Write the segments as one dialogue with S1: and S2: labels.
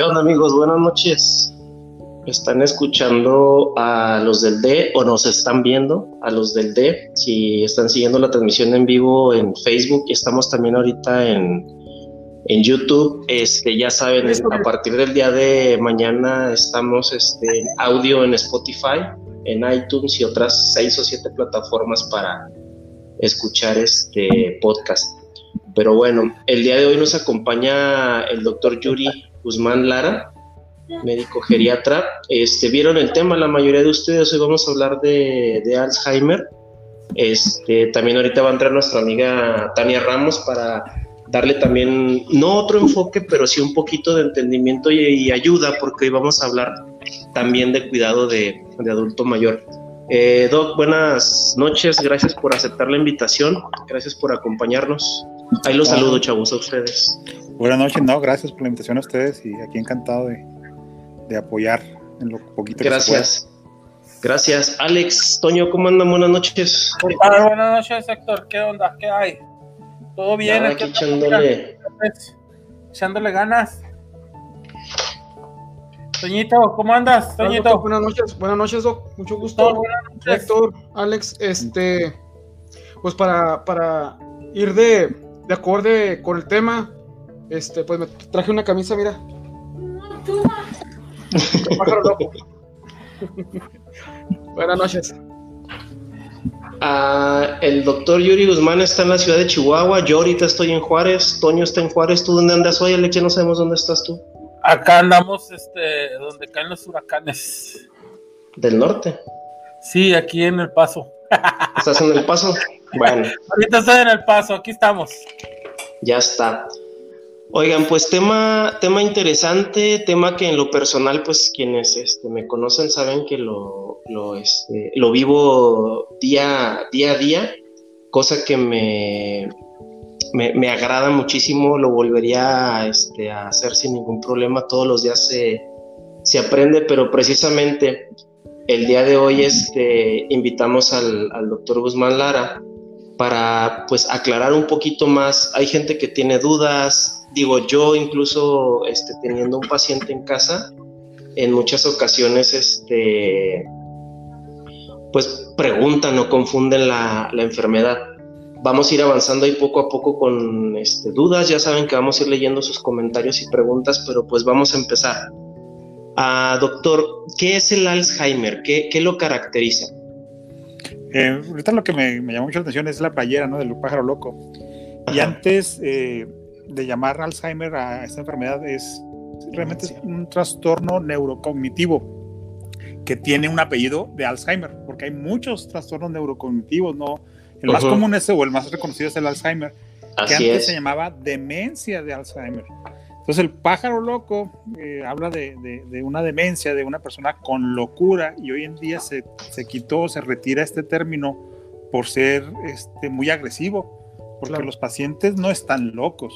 S1: ¿Qué onda amigos? Buenas noches. Están escuchando a los del D o nos están viendo a los del D. Si están siguiendo la transmisión en vivo en Facebook, y estamos también ahorita en, en YouTube. Este, ya saben, a partir del día de mañana estamos este, en audio en Spotify, en iTunes y otras seis o siete plataformas para escuchar este podcast. Pero bueno, el día de hoy nos acompaña el doctor Yuri Guzmán Lara, médico geriatra. Este, Vieron el tema, la mayoría de ustedes, hoy vamos a hablar de, Alzheimer. Este, también ahorita va a entrar nuestra amiga Tania Ramos para darle también, no otro enfoque, pero sí un poquito de entendimiento y, ayuda, porque hoy vamos a hablar también de cuidado de, adulto mayor. Eh, Doc, buenas noches, gracias por aceptar la invitación, gracias por acompañarnos. Ahí los saludo, chavos, a ustedes.
S2: Buenas noches, no, gracias por la invitación a ustedes y aquí encantado de, de apoyar en lo poquito
S1: Gracias. Gracias. Alex, Toño, ¿cómo andan? Buenas noches.
S3: Buenas noches, Héctor. ¿Qué onda? ¿Qué hay? ¿Todo bien?
S1: aquí echándole...
S3: echándole ganas. Toñito, ¿cómo andas? Toñito.
S4: Buenas noches, buenas noches, Doc. Mucho gusto. Buenas noches. Héctor, Alex, este, pues para, para ir de, de acorde con el tema, este, pues me traje una camisa, mira. Buenas noches.
S1: Ah, el doctor Yuri Guzmán está en la ciudad de Chihuahua. Yo ahorita estoy en Juárez. Toño está en Juárez. ¿Tú dónde andas hoy, Alex? No sabemos dónde estás tú.
S3: Acá andamos, este, donde caen los huracanes.
S1: ¿Del norte?
S3: Sí, aquí en El Paso.
S1: ¿Estás en El Paso? Bueno.
S3: Ahorita estoy en El Paso, aquí estamos.
S1: Ya está. Oigan, pues tema, tema interesante, tema que en lo personal, pues quienes este, me conocen saben que lo, lo, este, lo vivo día, día a día, cosa que me, me, agrada muchísimo, lo volvería este, a hacer sin ningún problema, todos los días se, se aprende, pero precisamente el día de hoy este, invitamos al, al doctor Guzmán Lara para pues aclarar un poquito más, hay gente que tiene dudas, digo, yo incluso este, teniendo un paciente en casa, en muchas ocasiones, este, pues preguntan o confunden la, enfermedad. Vamos a ir avanzando ahí poco a poco con este, dudas, ya saben que vamos a ir leyendo sus comentarios y preguntas, pero pues vamos a empezar. Ah, doctor, ¿qué es el Alzheimer? ¿Qué, lo caracteriza?
S2: Eh, ahorita lo que me, me, llamó mucho la atención es la playera, ¿no? Del pájaro loco. Y antes, eh, de llamar Alzheimer a esta enfermedad es realmente un trastorno neurocognitivo que tiene un apellido de Alzheimer, porque hay muchos trastornos neurocognitivos, ¿no? El más común es, o el más reconocido es el Alzheimer, que antes se llamaba demencia de Alzheimer. Entonces el pájaro loco eh, habla de, de, una demencia de una persona con locura y hoy en día se, se quitó, se retira este término por ser este, muy agresivo, porque los pacientes no están locos,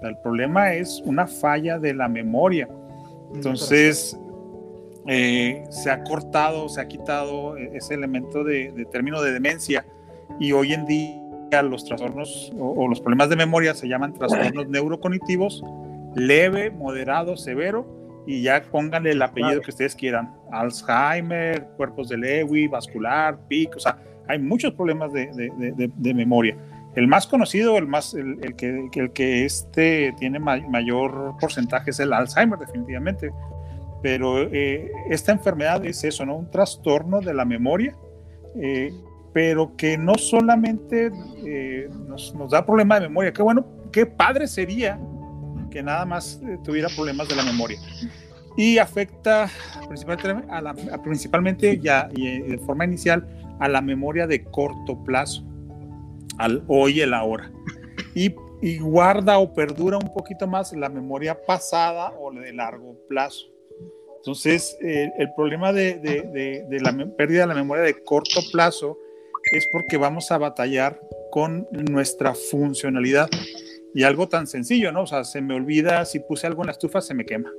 S2: el problema es una falla de la memoria. Entonces, eh, se ha cortado, se ha quitado ese elemento de, término de demencia y hoy en día los trastornos o, los problemas de memoria se llaman trastornos neurocognitivos leve, moderado, severo y ya pónganle el apellido que ustedes quieran. Alzheimer, cuerpos de Lewy, vascular, PIC, o sea, hay muchos problemas de memoria. El más conocido, el, más, el, que, el que este tiene mayor porcentaje es el Alzheimer, definitivamente. Pero eh, esta enfermedad es eso, ¿no? Un trastorno de la memoria, eh, pero que no solamente eh, nos, nos, da problema de memoria. Qué bueno, qué padre sería que nada más tuviera problemas de la memoria. Y afecta principalmente, a la, principalmente ya y de forma inicial a la memoria de corto plazo al hoy y el ahora. Y, y, guarda o perdura un poquito más la memoria pasada o de largo plazo. Entonces, eh, el problema de, de, de, la pérdida de la memoria de corto plazo es porque vamos a batallar con nuestra funcionalidad. Y algo tan sencillo, ¿no? O sea, se me olvida si puse algo en la estufa, se me quema.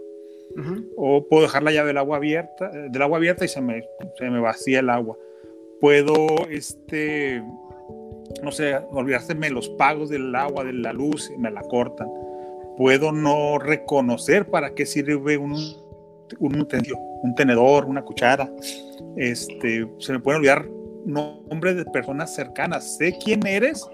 S2: O puedo dejar la llave del agua abierta, del agua abierta y se me, se me vacía el agua. Puedo, este, no sé, olvidárseme los pagos del agua, de la luz, y me la cortan. puedo no reconocer para qué sirve un, un, un tenedor, una cuchara. Este, se me pueden olvidar nombres de personas cercanas. Sé quién eres,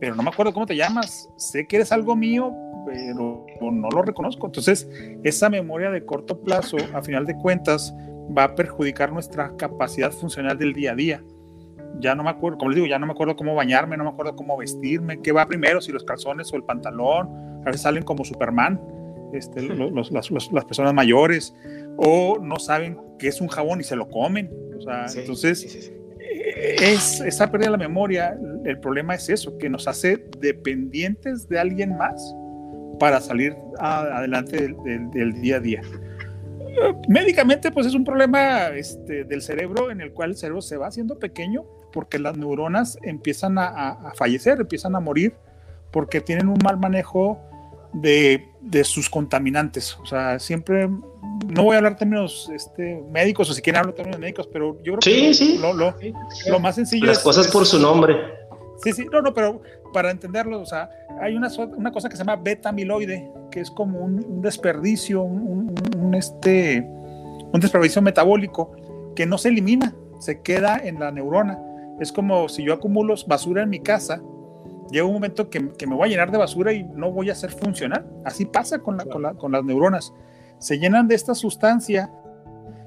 S2: pero no me acuerdo cómo te llamas. Sé que eres algo mío, pero no lo reconozco. Entonces, esa memoria de corto plazo, a final de cuentas, va a perjudicar nuestra capacidad funcional del día a día. Ya no me acuerdo, como les digo, ya no me acuerdo cómo bañarme, no me acuerdo cómo vestirme, qué va primero, si los calzones o el pantalón. A veces salen como Superman, este, los, las, las, personas mayores, o no saben qué es un jabón y se lo comen. O sea, entonces, es esa pérdida de la memoria, el problema es eso, que nos hace dependientes de alguien más para salir adelante del, día a día. Médicamente, pues es un problema este, del cerebro en el cual el cerebro se va haciendo pequeño porque las neuronas empiezan a, fallecer, empiezan a morir porque tienen un mal manejo de, de, sus contaminantes. O sea, siempre, no voy a hablar términos este, médicos o si quieren hablar términos médicos, pero yo creo
S1: que sí.
S2: Lo, lo, lo, más sencillo
S1: Las cosas por su nombre.
S2: Sí, sí, no, no, pero para entenderlo, o sea, hay una, una cosa que se llama beta-amiloide, que es como un, desperdicio, un, un, este, un desperdicio metabólico que no se elimina, se queda en la neurona. Es como si yo acumulo basura en mi casa, llega un momento que, que, me voy a llenar de basura y no voy a ser funcional. Así pasa con, la, con, la, con las neuronas. Se llenan de esta sustancia,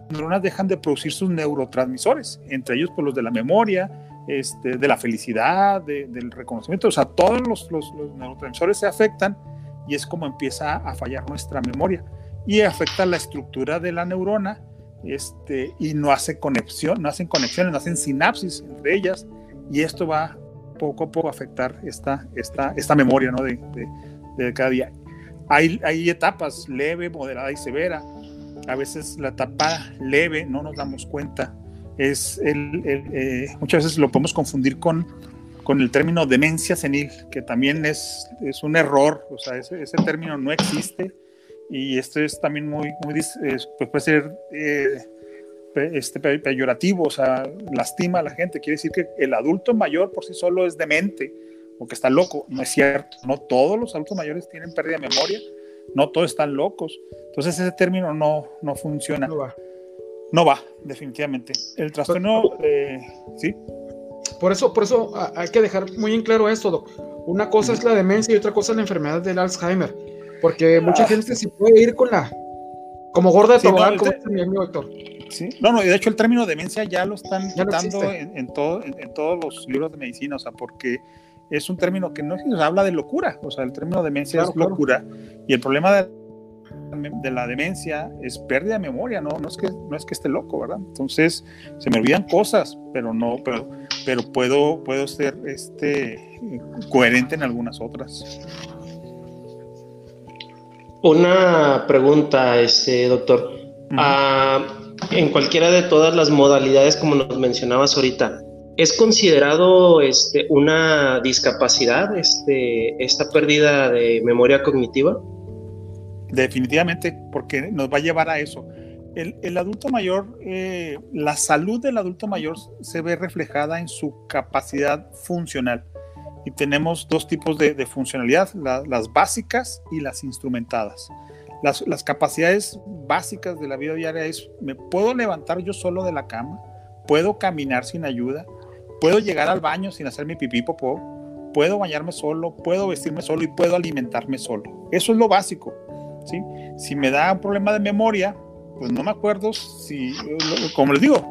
S2: las neuronas dejan de producir sus neurotransmisores, entre ellos pues, los de la memoria, este, de la felicidad, del reconocimiento, o sea, todos los, los, neurotransmisores se afectan y es como empieza a fallar nuestra memoria y afecta la estructura de la neurona este, y no hace conexión, no hacen conexiones, no hacen sinapsis entre ellas y esto va poco a poco afectar esta, esta, esta memoria ¿no? de, de, cada día. Hay, hay etapas leve, moderada y severa. A veces la etapa leve no nos damos cuenta es el, eh, muchas veces lo podemos confundir con, con el término demencia senil, que también es, es un error, o sea, ese, ese, término no existe y esto es también muy, muy pues puede ser eh, este, peyorativo, o sea, lastima a la gente, quiere decir que el adulto mayor por sí solo es demente o que está loco, no es cierto, no todos los adultos mayores tienen pérdida de memoria, no todos están locos, entonces ese término no, no funciona. No va. No va, definitivamente. El trastorno, eh, sí.
S4: Por eso, por eso hay que dejar muy en claro esto, Una cosa es la demencia y otra cosa es la enfermedad del Alzheimer. Porque mucha ah. gente se puede ir con la. Como gorda de como dice mi amigo Héctor.
S2: Sí, no, no, de hecho el término demencia ya lo están quitando en, todo, en, todos los libros de medicina, o sea, porque es un término que no habla de locura, o sea, el término demencia es locura, y el problema de de la demencia es pérdida de memoria, ¿no? No es que, no es que esté loco, ¿verdad? Entonces, se me olvidan cosas, pero no, pero, pero puedo, puedo ser este, coherente en algunas otras.
S1: Una pregunta, este, doctor. En cualquiera de todas las modalidades, como nos mencionabas ahorita, ¿es considerado este, una discapacidad este, esta pérdida de memoria cognitiva?
S2: Definitivamente, porque nos va a llevar a eso. El, adulto mayor, eh, la salud del adulto mayor se ve reflejada en su capacidad funcional. Y tenemos dos tipos de, funcionalidad, las básicas y las instrumentadas. Las, las, capacidades básicas de la vida diaria es, me puedo levantar yo solo de la cama, puedo caminar sin ayuda, puedo llegar al baño sin hacer mi pipí popó, puedo bañarme solo, puedo vestirme solo y puedo alimentarme solo. Eso es lo básico. Si me da un problema de memoria, pues no me acuerdo si, como les digo,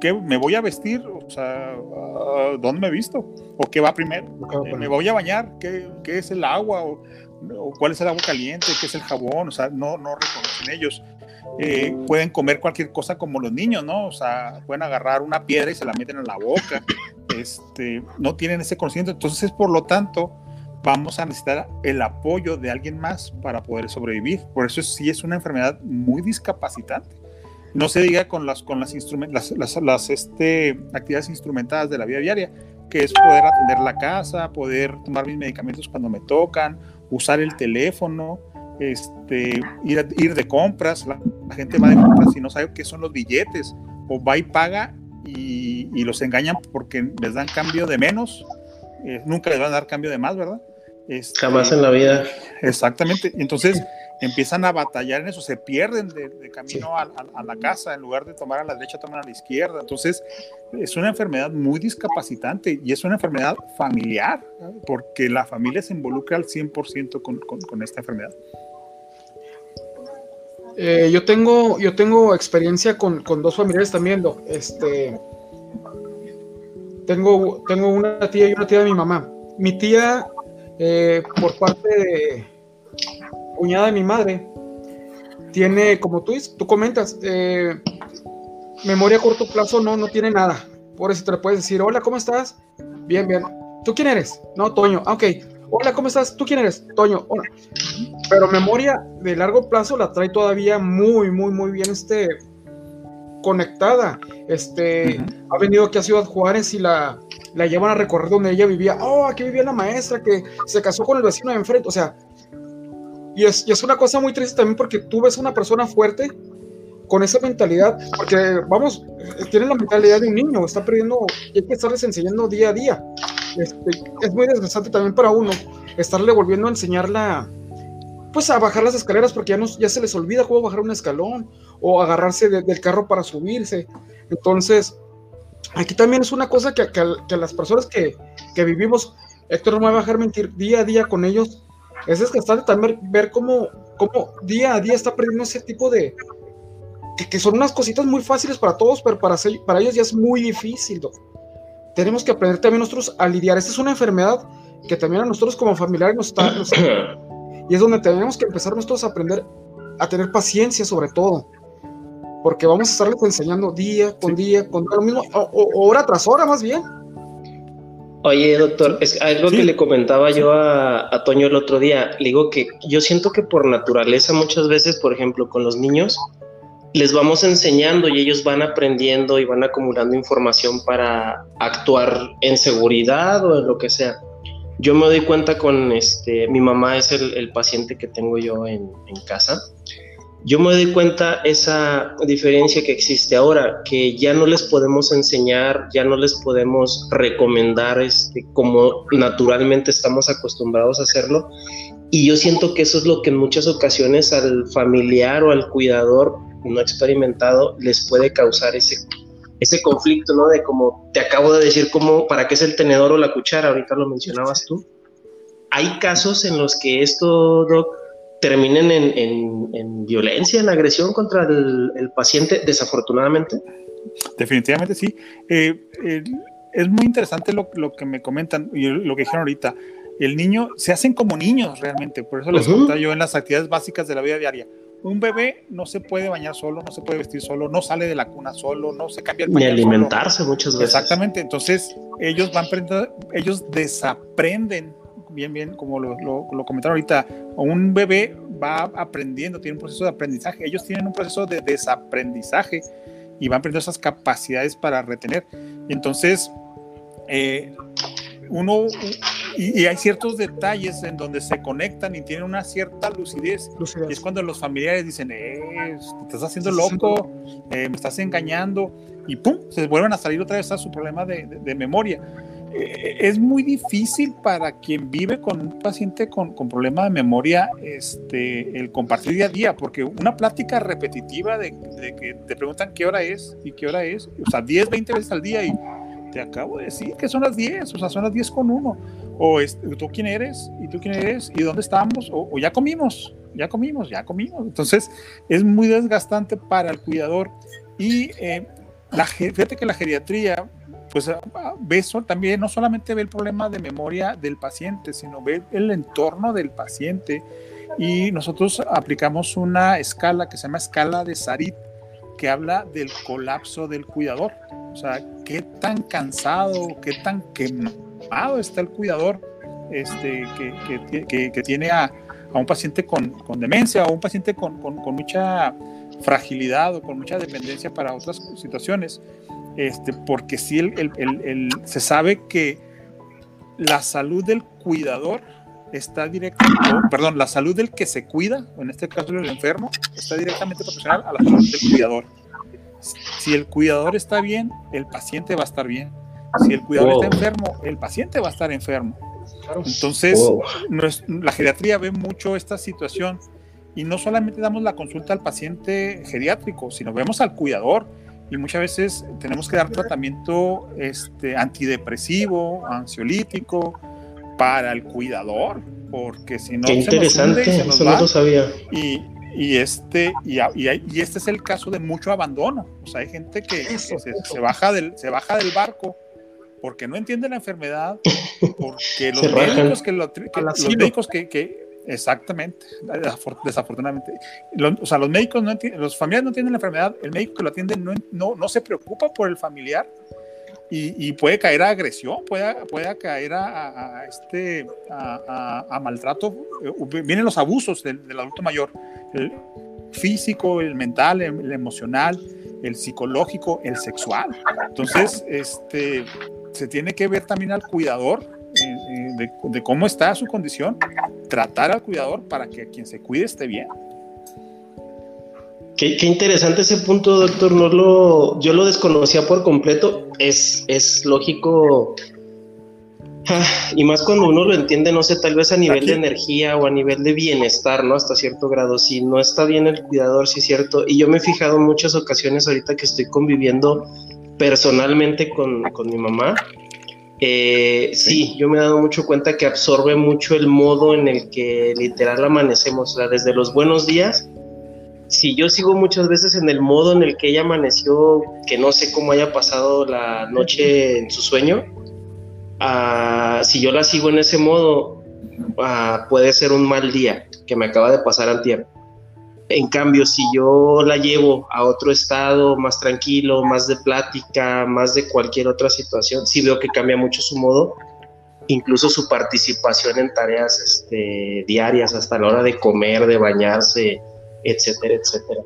S2: ¿qué me voy a vestir? O sea, ah, ¿dónde me he visto? ¿O qué va primero? Eh, ¿Me voy a bañar? ¿Qué, qué es el agua? O, cuál es el agua caliente? ¿Qué es el jabón? O sea, no, no reconocen ellos. Eh, pueden comer cualquier cosa como los niños, ¿no? O sea, pueden agarrar una piedra y se la meten en la boca. Este, no tienen ese conocimiento. Entonces, por lo tanto, vamos a necesitar el apoyo de alguien más para poder sobrevivir. Por eso sí es una enfermedad muy discapacitante. No se diga con las, con las, las, las, este, actividades instrumentadas de la vida diaria, que es poder atender la casa, poder tomar mis medicamentos cuando me tocan, usar el teléfono, este, ir, ir de compras. La, gente va de compras y no sabe qué son los billetes, o va y paga y, y los engañan porque les dan cambio de menos, eh, nunca les van a dar cambio de más, ¿verdad?
S1: Este, Jamás en la vida.
S2: Exactamente. Entonces empiezan a batallar en eso, se pierden de, camino a, la casa, en lugar de tomar a la derecha, toman a la izquierda. Entonces es una enfermedad muy discapacitante y es una enfermedad familiar, porque la familia se involucra al 100% con, con, esta enfermedad.
S4: Eh, yo, tengo, yo tengo experiencia con, con dos familiares también. Este, tengo, tengo una tía y una tía de mi mamá. Mi tía, eh, por parte de cuñada de mi madre, tiene, como tú, tú comentas, eh, memoria a corto plazo no, no tiene nada. Por eso te le puedes decir, hola, ¿cómo estás? Bien, bien. ¿Tú quién eres? No, Toño. Ah, ok. Hola, ¿cómo estás? ¿Tú quién eres? Toño. Hola. Pero memoria de largo plazo la trae todavía muy, muy, muy bien este, conectada. Este, ha venido aquí a Ciudad Juárez y la, la llevan a recorrer donde ella vivía. Oh, aquí vivía la maestra que se casó con el vecino de enfrente. O sea, y es, y es una cosa muy triste también porque tú ves una persona fuerte con esa mentalidad, porque vamos, tiene la mentalidad de un niño, está perdiendo, y hay que estarles enseñando día a día. Este, es muy desgastante también para uno estarle volviendo a enseñarla, pues a bajar las escaleras porque ya, no, ya se les olvida cómo bajar un escalón o agarrarse del carro para subirse. Entonces, aquí también es una cosa que, que, las personas que, que, vivimos, Héctor no me va a dejar mentir, día a día con ellos, es desgastante también ver cómo, cómo día a día está perdiendo ese tipo de... Que, son unas cositas muy fáciles para todos, pero para, para ellos ya es muy difícil. Tenemos que aprender también nosotros a lidiar. Esta es una enfermedad que también a nosotros como familiares nos está... y es donde tenemos que empezar nosotros a aprender a tener paciencia sobre todo porque vamos a estarles enseñando día con día, con lo mismo, o, hora tras hora más bien.
S1: Oye, doctor, es algo que le comentaba yo a, a, Toño el otro día. Le digo que yo siento que por naturaleza muchas veces, por ejemplo, con los niños, les vamos enseñando y ellos van aprendiendo y van acumulando información para actuar en seguridad o en lo que sea. Yo me doy cuenta con este, mi mamá es el, el paciente que tengo yo en, en casa yo me doy cuenta esa diferencia que existe ahora, que ya no les podemos enseñar, ya no les podemos recomendar este, como naturalmente estamos acostumbrados a hacerlo. Y yo siento que eso es lo que en muchas ocasiones al familiar o al cuidador no experimentado les puede causar ese, ese conflicto, ¿no? De como te acabo de decir, como, ¿para qué es el tenedor o la cuchara? Ahorita lo mencionabas tú. Hay casos en los que esto, Doc, terminen en, violencia, en agresión contra el, paciente, desafortunadamente?
S2: Definitivamente sí. Eh, es muy interesante lo, que me comentan y lo que dijeron ahorita. El niño, se hacen como niños realmente, por eso les uh yo en las actividades básicas de la vida diaria. Un bebé no se puede bañar solo, no se puede vestir solo, no sale de la cuna solo, no se cambia el
S1: Ni alimentarse muchas veces.
S2: Exactamente, entonces ellos van ellos desaprenden bien, bien, como lo, lo, comentaron ahorita, un bebé va aprendiendo, tiene un proceso de aprendizaje, ellos tienen un proceso de desaprendizaje y van aprendiendo esas capacidades para retener. Y entonces, eh, uno, y, hay ciertos detalles en donde se conectan y tienen una cierta lucidez. Y es cuando los familiares dicen, eh, te estás haciendo loco, eh, me estás engañando, y pum, se vuelven a salir otra vez a su problema de, de memoria. Eh, es muy difícil para quien vive con un paciente con, con, problema de memoria este, el compartir día a día, porque una plática repetitiva de, que te preguntan qué hora es y qué hora es, o sea, 10, 20 veces al día y te acabo de decir que son las 10, o sea, son las 10 con uno, o tú quién eres y tú quién eres y dónde estamos, o, ya comimos, ya comimos, ya comimos. Entonces, es muy desgastante para el cuidador. Y eh, la, fíjate que la geriatría pues ah, ve también no solamente ve el problema de memoria del paciente, sino ve el entorno del paciente. Y nosotros aplicamos una escala que se llama escala de Sarit, que habla del colapso del cuidador. O sea, qué tan cansado, qué tan quemado está el cuidador este, que, que, que, tiene a, a, un paciente con, con, demencia o un paciente con, con, con mucha fragilidad o con mucha dependencia para otras situaciones este, porque si el, se sabe que la salud del cuidador está directamente, perdón, la salud del que se cuida, en este caso el enfermo, está directamente proporcional a la salud del cuidador. Si el cuidador está bien, el paciente va a estar bien. Si el cuidador está enfermo, el paciente va a estar enfermo. Entonces, la geriatría ve mucho esta situación y no solamente damos la consulta al paciente geriátrico, sino vemos al cuidador y muchas veces tenemos que dar tratamiento este, antidepresivo, ansiolítico para el cuidador, porque si no...
S1: Qué interesante, se nos, eso no lo sabía.
S2: Y, y este, y, y, este es el caso de mucho abandono. O sea, hay gente que, se, baja del, se baja del barco porque no entiende la enfermedad, porque los médicos que, lo, los médicos que, que Exactamente, desafortunadamente. o sea, los médicos no los familiares no entienden la enfermedad, el médico que lo atiende no, no, no se preocupa por el familiar y, y, puede caer a agresión, puede, puede caer a, a este, a, maltrato. Eh, vienen los abusos del, adulto mayor, el físico, el mental, el, emocional, el psicológico, el sexual. Entonces, este, se tiene que ver también al cuidador de, cómo está su condición, tratar al cuidador para que quien se cuide esté bien.
S1: Qué, interesante ese punto, doctor. No lo, yo lo desconocía por completo. Es, es lógico. Ah, y más cuando uno lo entiende, no sé, tal vez a nivel de energía o a nivel de bienestar, ¿no? Hasta cierto grado. Si no está bien el cuidador, sí es cierto. Y yo me he fijado en muchas ocasiones ahorita que estoy conviviendo personalmente con, con mi mamá eh, sí, yo me he dado mucho cuenta que absorbe mucho el modo en el que literal amanecemos, o sea, desde los buenos días. Si yo sigo muchas veces en el modo en el que ella amaneció, que no sé cómo haya pasado la noche en su sueño, ah, si yo la sigo en ese modo, ah, puede ser un mal día que me acaba de pasar antier. En cambio, si yo la llevo a otro estado más tranquilo, más de plática, más de cualquier otra situación, sí veo que cambia mucho su modo, incluso su participación en tareas este, diarias, hasta la hora de comer, de bañarse, etcétera, etcétera.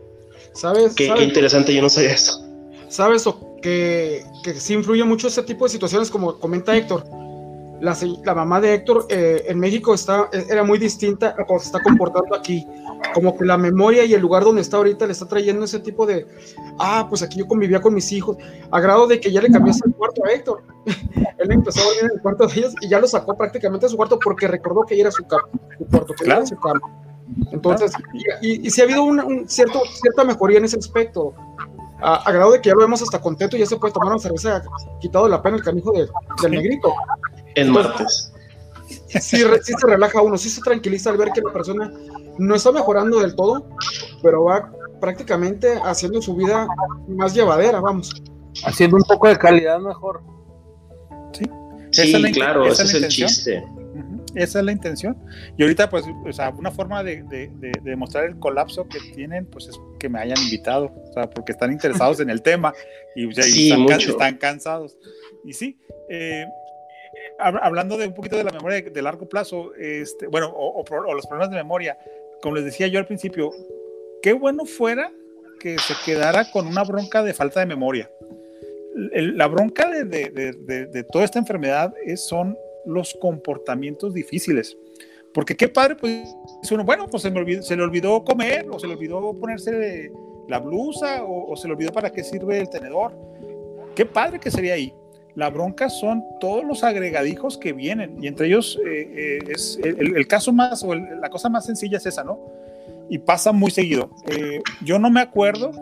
S4: ¿Sabes?
S1: Qué, interesante, yo no sabía eso.
S4: ¿Sabes? Que, que sí influye mucho ese tipo de situaciones, como comenta Héctor la, mamá de Héctor eh, en México está, era muy distinta a cómo se está comportando aquí. Como que la memoria y el lugar donde está ahorita le está trayendo ese tipo de, ah, pues aquí yo convivía con mis hijos, a grado de que ya le cambió el cuarto a Héctor. Él empezó a dormir en el cuarto de ellos y ya lo sacó prácticamente a su cuarto porque recordó que era su, su cuarto, que era su cama. Entonces, y, y, si ha habido un, cierto, cierta mejoría en ese aspecto, a, grado de que ya lo vemos hasta contento y ya se puede tomar una cerveza quitado de la pena el canijo de, del negrito.
S1: En martes.
S4: Sí, se relaja uno, sí se tranquiliza al ver que la persona no está mejorando del todo, pero va prácticamente haciendo su vida más llevadera, vamos.
S3: Haciendo un poco de calidad mejor.
S2: Sí,
S1: sí claro, ese es el chiste.
S2: Esa es la intención. Y ahorita, pues, o sea, una forma de, de, demostrar el colapso que tienen, pues es que me hayan invitado, o sea, porque están interesados en el tema y, están, cansados. Y sí, eh, hablando de un poquito de la memoria de, largo plazo, este, bueno, o, los problemas de memoria, como les decía yo al principio, qué bueno fuera que se quedara con una bronca de falta de memoria. la bronca de, de, toda esta enfermedad es, son los comportamientos difíciles. Porque qué padre, pues, uno, bueno, pues se, me se le olvidó comer, o se le olvidó ponerse la blusa, o, o se le olvidó para qué sirve el tenedor. Qué padre que sería ahí la bronca son todos los agregadijos que vienen y entre ellos eh, eh, es el, caso más o la cosa más sencilla es esa, ¿no? Y pasa muy seguido. Eh, yo no me acuerdo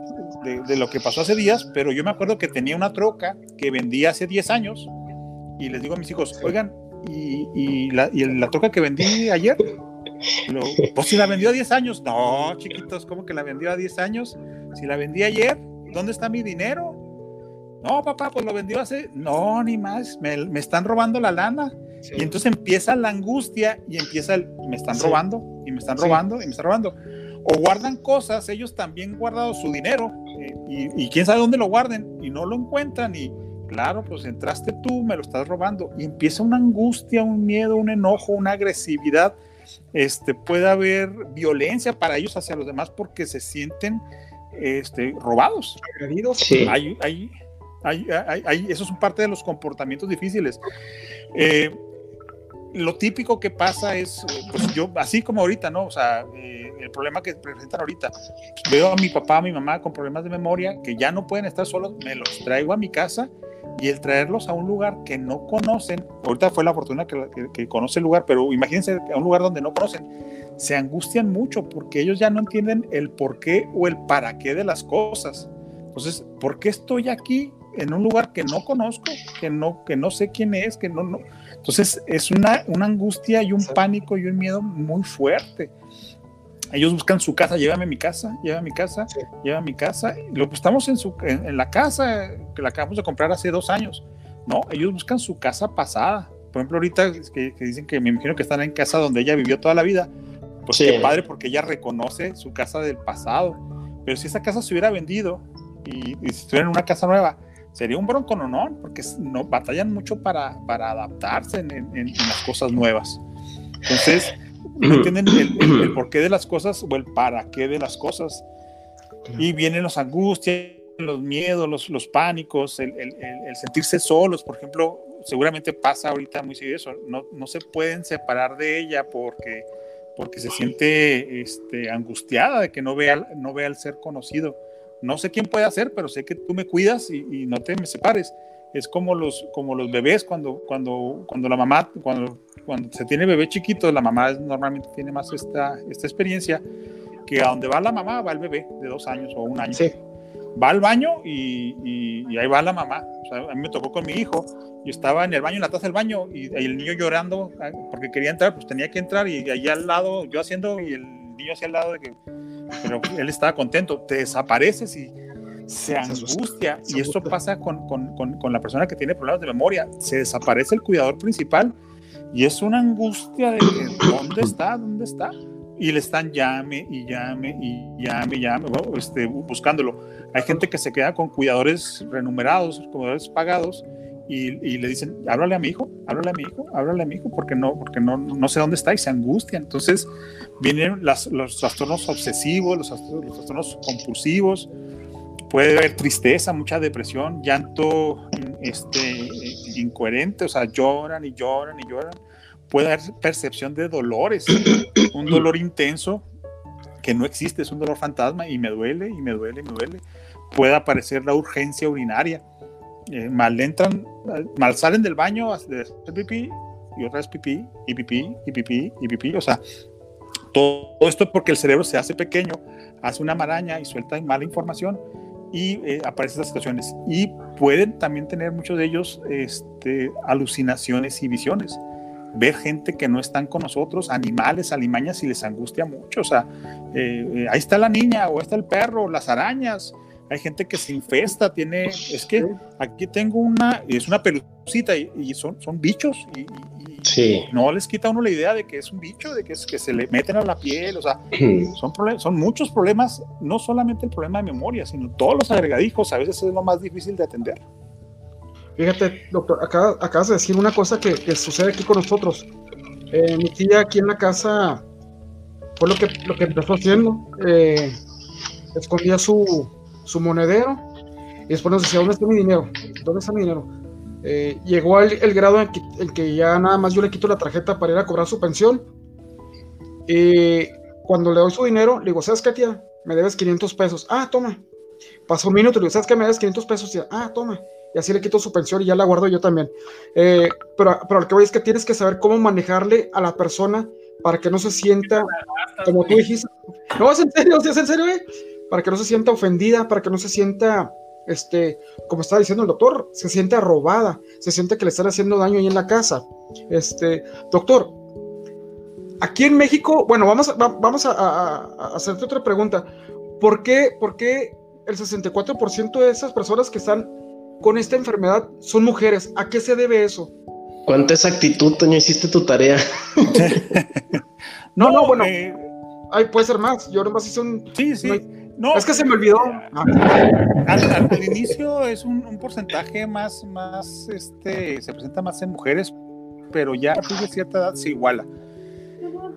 S2: de, lo que pasó hace días, pero yo me acuerdo que tenía una troca que vendía hace 10 años y les digo a mis hijos, oigan, ¿y, la, troca que vendí ayer? pues si la vendió a 10 años. No, chiquitos, ¿cómo que la vendió a 10 años? Si la vendí ayer, ¿dónde está mi dinero? No, papá, pues lo vendió hace. No, ni más. Me, están robando la lana. Y entonces empieza la angustia y empieza el. Me están robando y me están robando y me están robando. O guardan cosas, ellos también guardado su dinero eh, y, y, quién sabe dónde lo guarden y no lo encuentran. Y claro, pues entraste tú, me lo estás robando. Y empieza una angustia, un miedo, un enojo, una agresividad. Este, puede haber violencia para ellos hacia los demás porque se sienten este, robados.
S4: Agredidos.
S2: Sí. Hay, hay, hay, eso es parte de los comportamientos difíciles. Eh, lo típico que pasa es, pues yo, así como ahorita, ¿no? O sea, eh, el problema que presentan ahorita, veo a mi papá, a mi mamá con problemas de memoria que ya no pueden estar solos, me los traigo a mi casa y el traerlos a un lugar que no conocen, ahorita fue la fortuna que, que, conoce el lugar, pero imagínense a un lugar donde no conocen, se angustian mucho porque ellos ya no entienden el por qué o el para qué de las cosas. Entonces, ¿por qué estoy aquí en un lugar que no conozco, que no, que no sé quién es, que no, no? Entonces, es una, una angustia y un pánico y un miedo muy fuerte ellos buscan su casa, llévame a mi casa, llévame a mi casa, llévame a mi casa. Lo estamos en, su, en, la casa que la acabamos de comprar hace dos años. No, ellos buscan su casa pasada. Por ejemplo, ahorita que, dicen que me imagino que están en casa donde ella vivió toda la vida. Pues qué padre, porque ella reconoce su casa del pasado. Pero si esa casa se hubiera vendido y, si estuviera en una casa nueva, sería un bronco, no, no, porque no, batallan mucho para, para adaptarse en, en las cosas nuevas. Entonces, no entienden el, porqué de las cosas o el para qué de las cosas. Y vienen las angustias, los miedos, los, los pánicos, el, el, sentirse solos, por ejemplo, seguramente pasa ahorita muy seguido eso, no, no se pueden separar de ella porque, porque se siente este, angustiada de que no vea, no vea al ser conocido. No sé quién puede hacer, pero sé que tú me cuidas y, y no te me separes es como los, como los bebés cuando, cuando, cuando la mamá, cuando, cuando se tiene bebé chiquito, la mamá normalmente tiene más esta, esta experiencia, que a donde va la mamá va el bebé de dos años o un año. Va al baño y, y, ahí va la mamá. a mí me tocó con mi hijo, yo estaba en el baño, en la taza del baño, y, el niño llorando porque quería entrar, pues tenía que entrar, y allá al lado, yo haciendo, y el niño hacia al lado de que, pero él estaba contento, te desapareces y se angustia y esto pasa con, con, con, la persona que tiene problemas de memoria. Se desaparece el cuidador principal y es una angustia de dónde está, dónde está. Y le están llame y llame y llame y llame, este, buscándolo. Hay gente que se queda con cuidadores renumerados, cuidadores pagados, y, y, le dicen, háblale a mi hijo, háblale a mi hijo, háblale a mi hijo, porque no, porque no, no sé dónde está y se angustia. Entonces vienen las, los trastornos obsesivos, los, los trastornos compulsivos, puede haber tristeza, mucha depresión, llanto este, incoherente, o sea, lloran y lloran y lloran. Puede haber percepción de dolores, un dolor intenso que no existe, es un dolor fantasma y me duele y me duele y me duele. Puede aparecer la urgencia urinaria. Eh, mal entran, mal salen del baño de pipí y otra vez pipí y pipí y pipí y pipí. O sea, todo esto porque el cerebro se hace pequeño, hace una maraña y suelta mala información y eh, aparecen estas situaciones. Y pueden también tener muchos de ellos este, alucinaciones y visiones. Ver gente que no están con nosotros, animales, alimañas, y les angustia mucho. O sea, eh, eh, ahí está la niña, o está el perro, las arañas. Hay gente que se infesta, tiene. Es que aquí tengo una, es una pelucita y, son, son bichos y, no les quita a uno la idea de que es un bicho, de que, es, que se le meten a la piel, o sea, son, son muchos problemas, no solamente el problema de memoria, sino todos los agregadijos, a veces es lo más difícil de atender.
S4: Fíjate, doctor, acabas de decir una cosa que, sucede aquí con nosotros. Eh, mi tía aquí en la casa fue lo que, lo que empezó haciendo. Eh, escondía su, su monedero y después nos decía, ¿dónde está mi dinero? ¿Dónde está mi dinero? Eh, llegó al el grado en que, que, ya nada más yo le quito la tarjeta para ir a cobrar su pensión. Y cuando le doy su dinero, le digo, ¿sabes qué, tía? Me debes 500 pesos. Ah, toma. Pasó un minuto, le digo, ¿sabes qué? Me debes 500 pesos. Tía. Ah, toma. Y así le quito su pensión y ya la guardo yo también. Eh, pero, pero lo que voy es que tienes que saber cómo manejarle a la persona para que no se sienta, como tú dijiste. No, es en serio, es en serio, ¿eh? Para que no se sienta ofendida, para que no se sienta este, como estaba diciendo el doctor, se siente arrobada, se siente que le están haciendo daño ahí en la casa. Este, doctor, aquí en México, bueno, vamos, a, vamos a, hacerte otra pregunta. ¿Por qué, ¿Por qué el 64% de esas personas que están con esta enfermedad son mujeres? ¿A qué se debe eso?
S1: ¿Cuánta exactitud, Toño, hiciste tu tarea?
S4: no, no, bueno. Eh, puede ser más. Yo nomás hice un.
S2: Sí, sí.
S4: No, es que se me olvidó.
S2: Al, inicio es un, porcentaje más, más, este, se presenta más en mujeres, pero ya a cierta edad se iguala.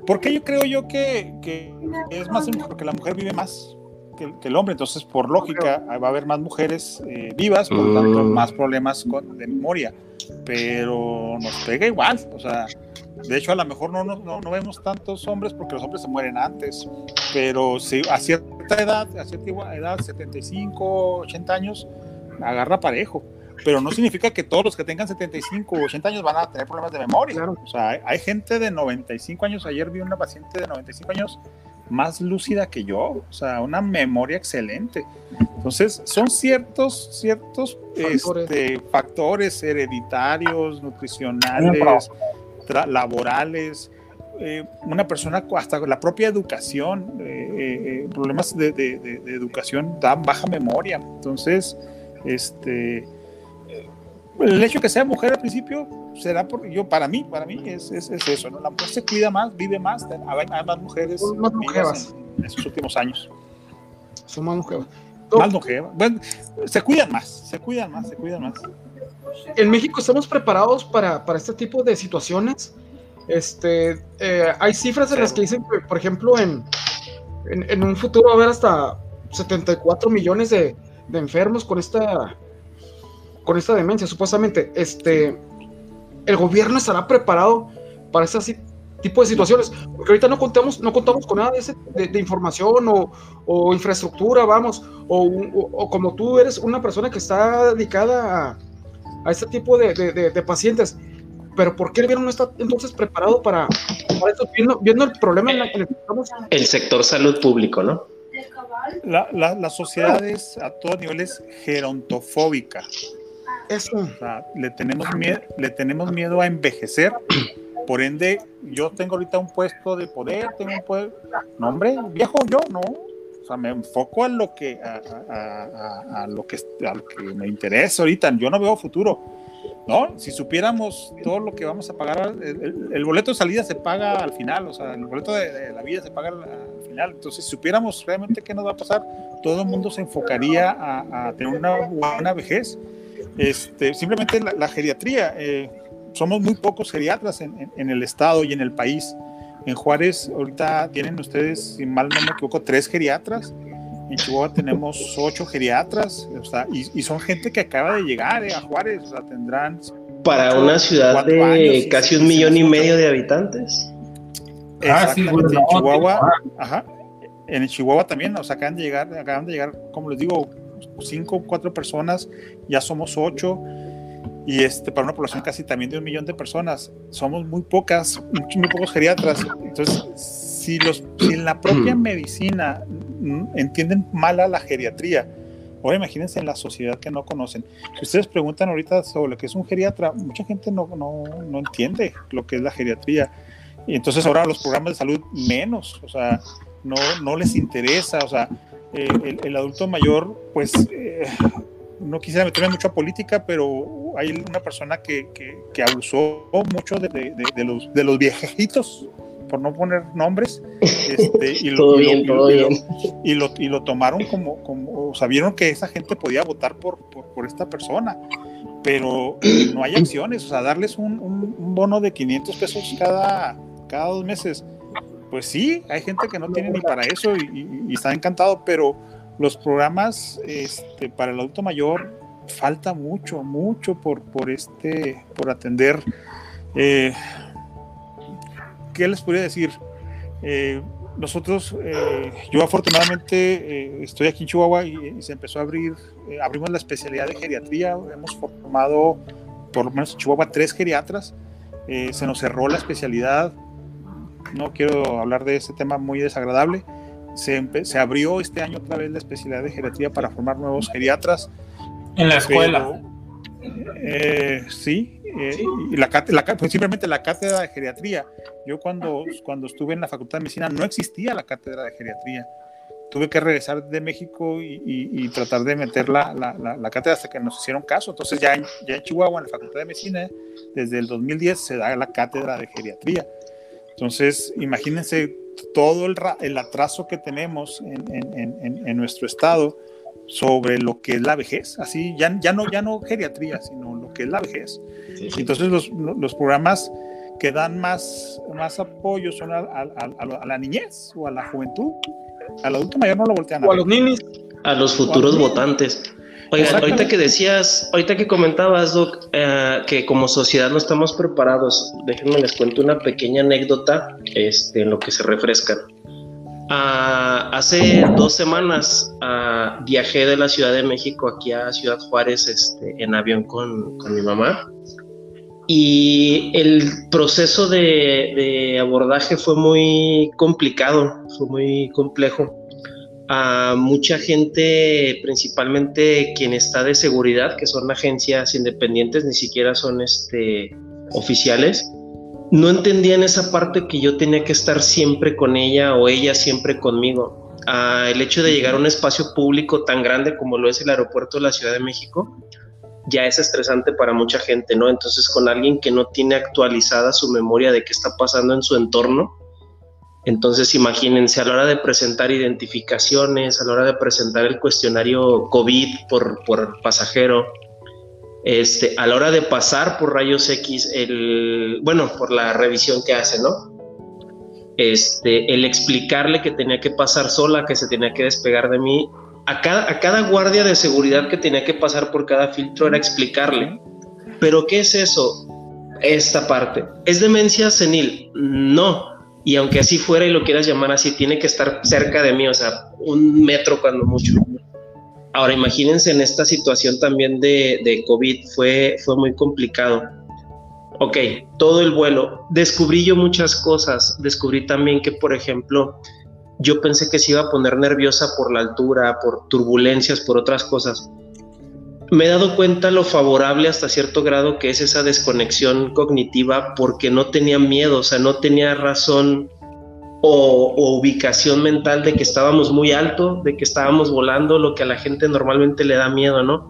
S2: Porque yo creo yo que, que es más porque la mujer vive más que, el hombre, entonces por lógica va a haber más mujeres eh, vivas, por lo tanto mm. más problemas con, de memoria, pero nos pega igual, o sea, de hecho, a lo mejor no, no, no, vemos tantos hombres porque los hombres se mueren antes, pero si a cierta edad, a cierta edad, 75, 80 años, agarra parejo. pero no significa que todos los que tengan 75 o 80 años van a tener problemas de memoria. O sea, hay, gente de 95 años, ayer vi una paciente de 95 años más lúcida que yo, o sea, una memoria excelente. Entonces, son ciertos, ciertos factores, este, hereditarios, nutricionales, laborales, eh, una persona, hasta la propia educación, eh, eh, problemas de, educación dan baja memoria. Entonces, este, el hecho de que sea mujer al principio será por, yo, para mí, para mí es, es, eso, ¿no? La mujer se cuida más, vive más, hay más mujeres en, esos últimos años.
S4: Son más mujeres.
S2: Más longevas. Bueno, se cuidan más, se cuidan más, se cuidan más.
S4: En México estamos preparados para, para este tipo de situaciones este, eh, hay cifras en las que dicen que, por ejemplo, en, en, un futuro va a haber hasta 74 millones de, de, enfermos con esta, con esta demencia, supuestamente. Este, el gobierno estará preparado para ese tipo de situaciones, porque ahorita no contamos, no contamos con nada de, ese, de, información o, o, infraestructura, vamos, o, o, como tú eres una persona que está dedicada a, a este tipo de, de pacientes pero ¿por qué el gobierno no está entonces preparado para, para esto, viendo, el problema en el que estamos?
S1: El sector salud público, ¿no?
S2: La, la, sociedad es a todos niveles gerontofóbica.
S4: Eso.
S2: O sea, le tenemos, miedo, le tenemos miedo a envejecer. Por ende, yo tengo ahorita un puesto de poder, tengo un poder. No, hombre, viejo yo, no. O sea, me enfoco a lo que, a, a, a, lo que, a lo que me interesa ahorita. Yo no veo futuro ¿no? Si supiéramos todo lo que vamos a pagar, el, boleto de salida se paga al final, o sea, el boleto de, la vida se paga al, final. Entonces, si supiéramos realmente qué nos va a pasar, todo el mundo se enfocaría a, tener una buena vejez. Este, simplemente la, geriatría, eh, somos muy pocos geriatras en, en, el estado y en el país. En Juárez, ahorita tienen ustedes, si mal no me equivoco, tres geriatras. En Chihuahua tenemos ocho geriatras, y, son gente que acaba de llegar eh, a Juárez, o sea, tendrán...
S1: Para una ciudad de casi un millón y medio de habitantes.
S2: Ah, sí, en Chihuahua, ajá, en Chihuahua también, o sea, acaban de llegar, acaban de llegar, como les digo, cinco, o cuatro personas, ya somos ocho, y este, para una población casi también de un millón de personas, somos muy pocas, muy pocos geriatras, entonces si, los, en la propia mm. medicina entienden mal a la geriatría, ahora imagínense en la sociedad que no conocen. Si ustedes preguntan ahorita sobre lo que es un geriatra, mucha gente no, no, no entiende lo que es la geriatría. Y entonces ahora los programas de salud menos, o sea, no, no les interesa, o sea, eh, el, adulto mayor, pues, eh, no quisiera meterme mucho a política, pero hay una persona que, que, abusó mucho de, de, de, los, de los viejitos, por no poner nombres, este, y, lo, y, lo, y, lo, tomaron como, como, sabieron que esa gente podía votar por, por, esta persona, pero no hay acciones, o sea, darles un, un, bono de 500 pesos cada, cada dos meses, pues sí, hay gente que no tiene ni para eso y, está encantado, pero los programas este, para el adulto mayor falta mucho, mucho por, por, este, por atender. Eh, ¿qué les podría decir? Eh, nosotros, eh, yo afortunadamente estoy aquí en Chihuahua y, se empezó a abrir, abrimos la especialidad de geriatría, hemos formado por lo menos en Chihuahua tres geriatras, se nos cerró la especialidad, no quiero hablar de ese tema muy desagradable, se, se, abrió este año otra vez la especialidad de geriatría para formar nuevos geriatras.
S3: En la escuela.
S2: sí, eh, y la, la, pues simplemente la cátedra de geriatría. Yo cuando, cuando estuve en la Facultad de Medicina no existía la cátedra de geriatría. Tuve que regresar de México y, y, tratar de meter la, la, cátedra hasta que nos hicieron caso. Entonces ya en, ya en Chihuahua, en la Facultad de Medicina, desde el 2010 se da la cátedra de geriatría. Entonces, imagínense todo el, el atraso que tenemos en, en, en, en nuestro estado sobre lo que es la vejez, así ya, ya, no, ya no geriatría, sino lo que es la vejez. Entonces los, los, programas que dan más, más apoyo son a, a, la niñez o a la juventud. Al adulto mayor no lo voltean
S4: a O a los niños.
S1: A los futuros votantes. Oiga, ahorita que decías, ahorita que comentabas, Doc, eh, que como sociedad no estamos preparados, déjenme les cuento una pequeña anécdota este, en lo que se refrescan Ah, hace dos semanas ah, viajé de la Ciudad de México aquí a Ciudad Juárez este, en avión con, con, mi mamá. Y el proceso de, de, abordaje fue muy complicado, fue muy complejo. A mucha gente, principalmente quien está de seguridad, que son agencias independientes, ni siquiera son este, oficiales, no entendían esa parte que yo tenía que estar siempre con ella o ella siempre conmigo. Ah, el hecho de llegar a un espacio público tan grande como lo es el aeropuerto de la Ciudad de México ya es estresante para mucha gente, ¿no? Entonces con alguien que no tiene actualizada su memoria de qué está pasando en su entorno, entonces imagínense a la hora de presentar identificaciones, a la hora de presentar el cuestionario COVID por, por pasajero, este, a la hora de pasar por rayos X, el, bueno, por la revisión que hace, ¿no? Este, el explicarle que tenía que pasar sola, que se tenía que despegar de mí, a cada, a cada guardia de seguridad que tenía que pasar por cada filtro era explicarle, pero ¿qué es eso? Esta parte. ¿Es demencia senil? No. Y aunque así fuera y lo quieras llamar así, tiene que estar cerca de mí, o sea, un metro cuando mucho. Ahora imagínense en esta situación también de, COVID, fue, fue muy complicado. Ok, todo el vuelo. Descubrí yo muchas cosas. Descubrí también que, por ejemplo, yo pensé que se iba a poner nerviosa por la altura, por turbulencias, por otras cosas. Me he dado cuenta lo favorable hasta cierto grado que es esa desconexión cognitiva porque no tenía miedo, o sea, no tenía razón o, ubicación mental de que estábamos muy alto, de que estábamos volando, lo que a la gente normalmente le da miedo, ¿no?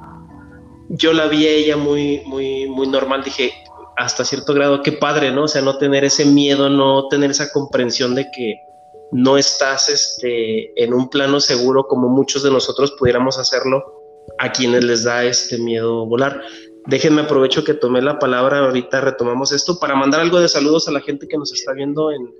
S1: Yo la vi a ella muy, muy, muy normal, dije, hasta cierto grado, qué padre, ¿no? O sea, no tener ese miedo, no tener esa comprensión de que no estás este, en un plano seguro como muchos de nosotros pudiéramos hacerlo a quienes les da este miedo volar. Déjenme aprovecho que tomé la palabra, ahorita retomamos esto para mandar algo de saludos a la gente que nos está viendo en,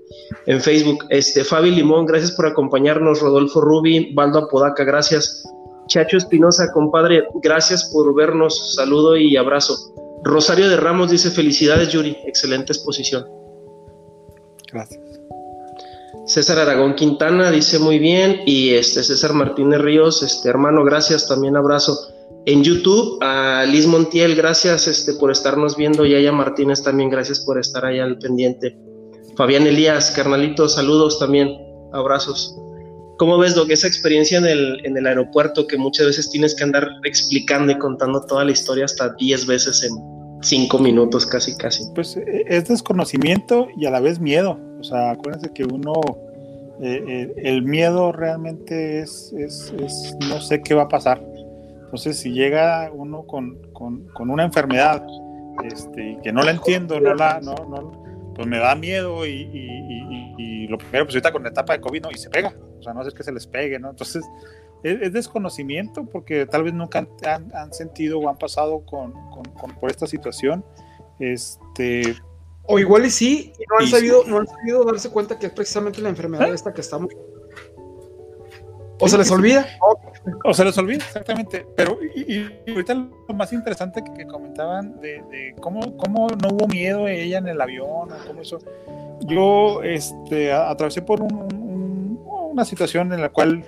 S1: en Facebook. Este, Fabi Limón, gracias por acompañarnos. Rodolfo Rubi, Baldo Apodaca, gracias. Chacho Espinosa, compadre, gracias por vernos. Saludo y abrazo. Rosario de Ramos dice: Felicidades, Yuri, excelente exposición.
S2: Gracias.
S1: César Aragón Quintana dice muy bien. Y este César Martínez Ríos, este hermano, gracias, también abrazo en YouTube. A Liz Montiel, gracias este, por estarnos viendo. Y a Martínez también, gracias por estar ahí al pendiente. Fabián Elías, carnalito, saludos también, abrazos. ¿Cómo ves, Doc, esa experiencia en el, en el aeropuerto que muchas veces tienes que andar explicando y contando toda la historia hasta 10 veces en 5 minutos, casi, casi?
S2: Pues eh, es desconocimiento y a la vez miedo. O sea, acuérdense que uno, eh, eh, el miedo realmente es, es, es, no sé qué va a pasar entonces, si llega uno con, una enfermedad este, que no la entiendo, no la, no, no, pues me da miedo y, lo primero, pues ahorita con la etapa de COVID, ¿no? Y se pega, o sea, no es que se les pegue, ¿no? Entonces, es, desconocimiento porque tal vez nunca han, sentido o han pasado con, por esta situación. Este,
S4: o igual y sí, y no han, sabido, no han sabido darse cuenta que es precisamente la enfermedad ¿Eh? esta que estamos o se les olvida.
S2: O se les olvida, exactamente. Pero y, ahorita lo más interesante que, comentaban de, cómo, cómo, no hubo miedo ella en el avión, o cómo eso. Yo este, atravesé por una situación en la cual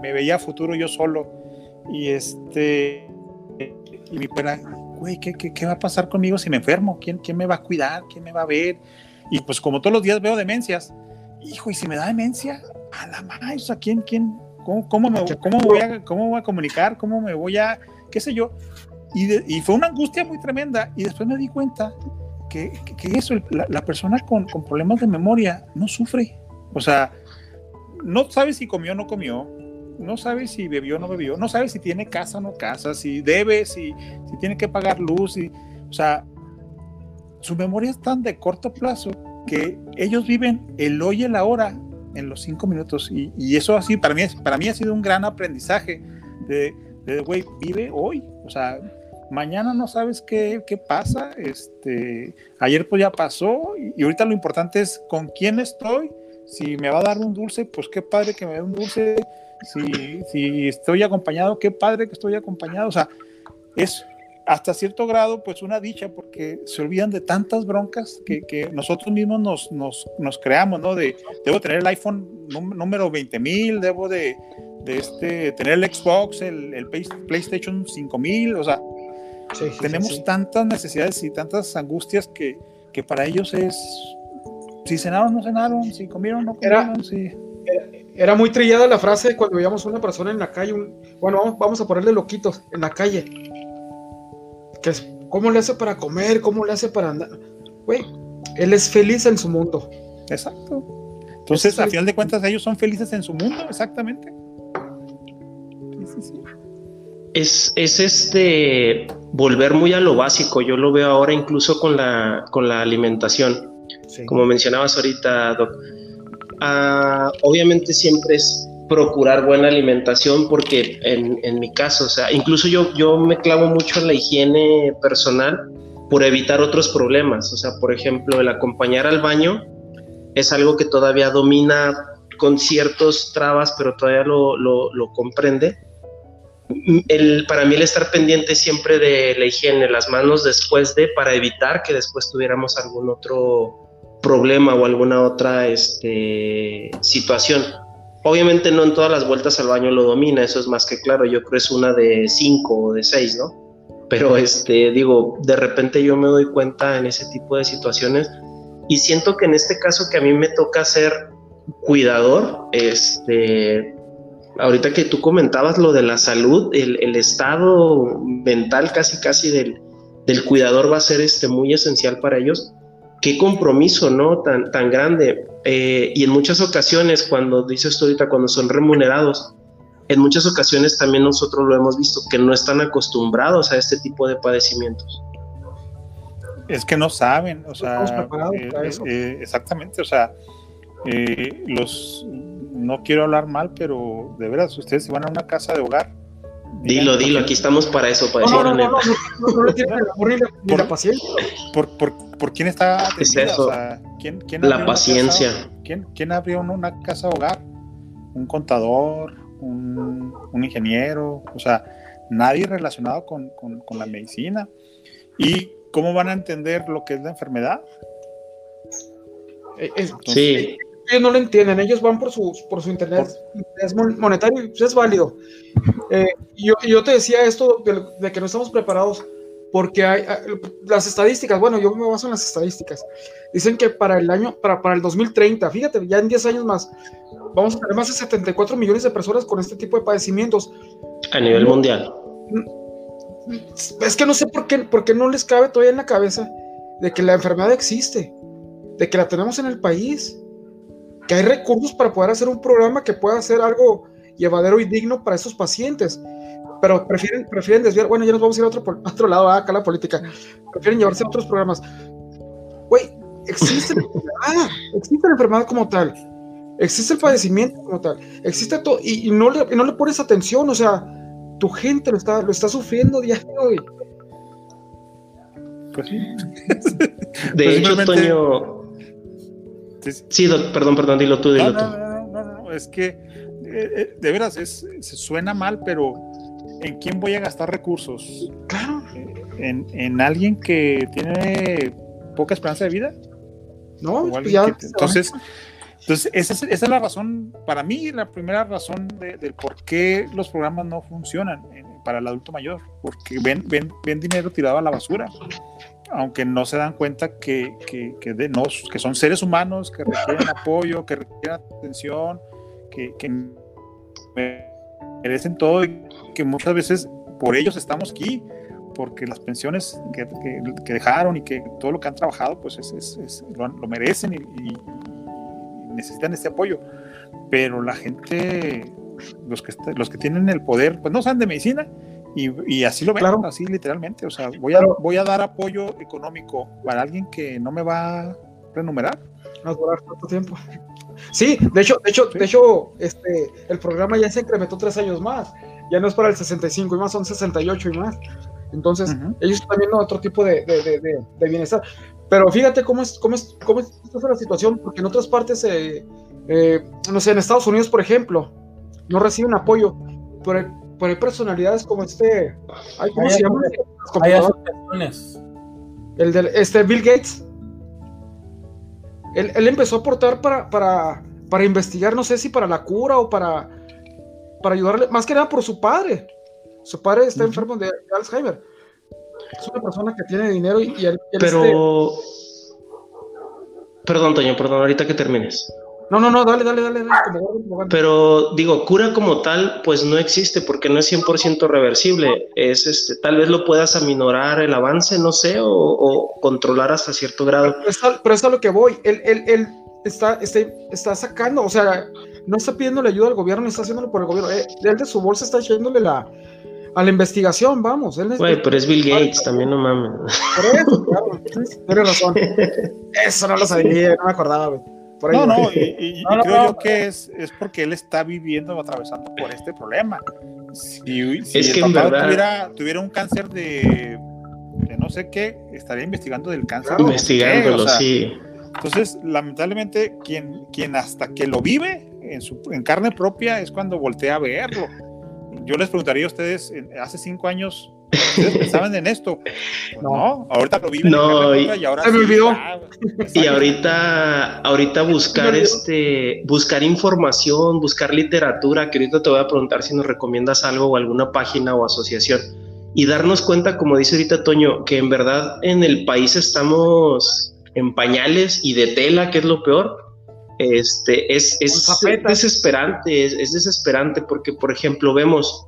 S2: me, veía futuro yo solo. Y este y mi pena, güey, ¿qué, ¿qué, va a pasar conmigo si me enfermo? ¿Quién, ¿Quién me va a cuidar? ¿Quién me va a ver? Y pues como todos los días veo demencias, hijo, y si me da demencia, a la madre, o sea, ¿quién, quién, ¿Cómo, me, cómo, voy a, ¿Cómo voy a comunicar? ¿Cómo me voy a, qué sé yo? Y, y fue una angustia muy tremenda. Y después me di cuenta que, que, eso, la, persona con, con, problemas de memoria no sufre. O sea, no sabe si comió o no comió, no sabe si bebió o no bebió, no sabe si tiene casa o no casa, si debe, si, si tiene que pagar luz. Y, o sea, su memoria es tan de corto plazo que ellos viven el hoy y el ahora en los cinco minutos. Y, y, eso así, para mí, para mí ha sido un gran aprendizaje de, güey, vive hoy. O sea, mañana no sabes qué, qué, pasa. Este, ayer pues ya pasó y, ahorita lo importante es con quién estoy. Si me va a dar un dulce, pues qué padre que me dé un dulce. Si, si estoy acompañado, qué padre que estoy acompañado. O sea, es hasta cierto grado, pues una dicha, porque se olvidan de tantas broncas que, que nosotros mismos nos, nos, nos, creamos, ¿no? De, debo tener el iPhone número 20.000, debo de, de, este, tener el Xbox, el, el PlayStation 5000, o sea, tenemos tantas necesidades y tantas angustias que, que para ellos es si cenaron no cenaron, si comieron no comieron, era, sí.
S4: Era, muy trillada la frase cuando veíamos una persona en la calle, bueno, vamos, vamos, a ponerle loquitos en la calle. Que es, ¿Cómo le hace para comer? ¿Cómo le hace para andar? Güey, él es feliz en su mundo.
S2: Exacto. Entonces, a final de cuentas, ellos son felices en su mundo, exactamente.
S1: Sí, sí, sí. Es, es este volver muy a lo básico. Yo lo veo ahora incluso con la, con la alimentación como mencionabas ahorita, Doc. Ah, obviamente siempre es procurar buena alimentación porque en, en, mi caso, o sea, incluso yo, yo me clavo mucho en la higiene personal por evitar otros problemas. O sea, por ejemplo, el acompañar al baño es algo que todavía domina con ciertos trabas, pero todavía lo, lo, lo comprende. El, para mí el estar pendiente siempre de la higiene, las manos después de, para evitar que después tuviéramos algún otro problema o alguna otra este, situación. Obviamente no en todas las vueltas al baño lo domina, eso es más que claro, yo creo es una de cinco o de seis, ¿no? Pero este, digo, de repente yo me doy cuenta en ese tipo de situaciones y siento que en este caso que a mí me toca ser cuidador, este, ahorita que tú comentabas lo de la salud, el, estado mental casi casi del, del, cuidador va a ser este, muy esencial para ellos qué compromiso, ¿no? Tan, tan grande. Eh, y en muchas ocasiones, cuando dices tú ahorita, cuando son remunerados, en muchas ocasiones también nosotros lo hemos visto, que no están acostumbrados a este tipo de padecimientos.
S2: Es que no saben, o sea, eh, eh, exactamente, o sea, los, no quiero hablar mal, pero de veras, ustedes se van a una casa de hogar,
S1: Dilo, dilo, aquí estamos para eso, para
S4: no, no, paciencia.
S2: Por, por, por, quién está
S1: es eso,
S2: ¿quién, quién
S1: la paciencia.
S2: ¿quién, ¿Quién abrió una casa hogar? Un contador, un, un ingeniero, o sea, nadie relacionado con, con, con, la medicina. ¿Y cómo van a entender lo que es la enfermedad?
S4: Eh, sí ellos no lo entienden, ellos van por su, por su interés, monetario, pues es válido. Eh, yo, yo, te decía esto de, que no estamos preparados porque hay, las estadísticas, bueno, yo me baso en las estadísticas, dicen que para el año, para, para el 2030, fíjate, ya en 10 años más, vamos a tener más de 74 millones de personas con este tipo de padecimientos.
S1: A nivel mundial.
S4: Es que no sé por qué, por qué no les cabe todavía en la cabeza de que la enfermedad existe, de que la tenemos en el país que hay recursos para poder hacer un programa que pueda hacer algo llevadero y digno para esos pacientes. Pero prefieren, prefieren desviar, bueno, ya nos vamos a ir a otro, otro lado, ah, acá la política. Prefieren llevarse a otros programas. Güey, existe, ah, existe la enfermedad como tal, existe el padecimiento como tal, existe todo, y, no, le, no le pones atención, o sea, tu gente lo está, lo está sufriendo día de hoy.
S1: Pues sí. De hecho, Toño, Sí, perdón, perdón, dilo tú, dilo
S2: no, tú. No, no, no, es que eh, eh, de veras es, se suena mal, pero ¿en quién voy a gastar recursos?
S4: Claro.
S2: ¿En, en alguien que tiene poca esperanza de vida?
S4: No, pues ya,
S2: entonces, entonces esa es, esa es, la razón, para mí, la primera razón de, del por qué los programas no funcionan para el adulto mayor, porque ven, ven, ven dinero tirado a la basura aunque no se dan cuenta que, que, de, nos, que son seres humanos, que requieren apoyo, que requieren atención, que, que merecen todo y que muchas veces por ellos estamos aquí, porque las pensiones que, dejaron y que todo lo que han trabajado, pues es, lo, merecen y, necesitan este apoyo. Pero la gente, los que, los que tienen el poder, pues no saben de medicina y, así lo ven, así literalmente. O sea, voy a, voy a dar apoyo económico para alguien que no me va a renumerar.
S4: No durar tanto tiempo. Sí, de hecho, de hecho, de hecho, este, el programa ya se incrementó tres años más. Ya no es para el 65 y más, son 68 y más. Entonces, ellos están viendo otro tipo de, de, de, bienestar. Pero fíjate cómo es, cómo es, cómo es la situación, porque en otras partes, eh, eh, no sé, en Estados Unidos, por ejemplo, no reciben apoyo el pero hay personalidades como este. ¿Cómo
S3: hay
S4: se llama?
S3: Hay asociaciones.
S4: El del este Bill Gates. Él, él, empezó a aportar para, para, para investigar, no sé si para la cura o para, para ayudarle, más que nada por su padre. Su padre está uh -huh. enfermo de, de, Alzheimer. Es una persona que tiene dinero y, y él, él
S1: Pero. Este... Perdón, Toño, perdón, ahorita que termines.
S4: No, no, no, dale, dale, dale. dale como,
S1: como Pero digo, cura como tal, pues no existe porque no es 100% reversible. Es este, tal vez lo puedas aminorar el avance, no sé, o, o controlar hasta cierto grado.
S4: Pero, está, pero a lo que voy. Él, él, él está, está, está, sacando, o sea, no está pidiéndole ayuda al gobierno, no está haciéndolo por el gobierno. Él, él de su bolsa está echándole la, a la investigación, vamos. Él
S1: Güey, pero es Bill Gates, también no mames.
S4: Por eso, claro, tienes razón. Eso no lo sabía, no me acordaba, güey.
S2: No, no, y, y, no, y creo no, yo que es, es porque él está viviendo o atravesando por este problema. Si, si
S1: es
S2: el
S1: que
S2: papá
S1: verdad...
S2: tuviera, tuviera, un cáncer de, de, no sé qué, estaría investigando del cáncer.
S1: Investigándolo,
S2: o sea,
S1: sí.
S2: Entonces, lamentablemente, quien, quien hasta que lo vive en, su, en carne propia es cuando voltea a verlo. Yo les preguntaría a ustedes, hace cinco años, ¿Ustedes pensaban en esto? No, ahorita lo viven
S1: no, y,
S2: y, ahora
S4: se me olvidó.
S2: ah,
S1: y ahorita, ahorita buscar este, buscar información, buscar literatura, que ahorita te voy a preguntar si nos recomiendas algo o alguna página o asociación. Y darnos cuenta, como dice ahorita Toño, que en verdad en el país estamos en pañales y de tela, que es lo peor. Este, es, es, es desesperante, es, es desesperante porque, por ejemplo, vemos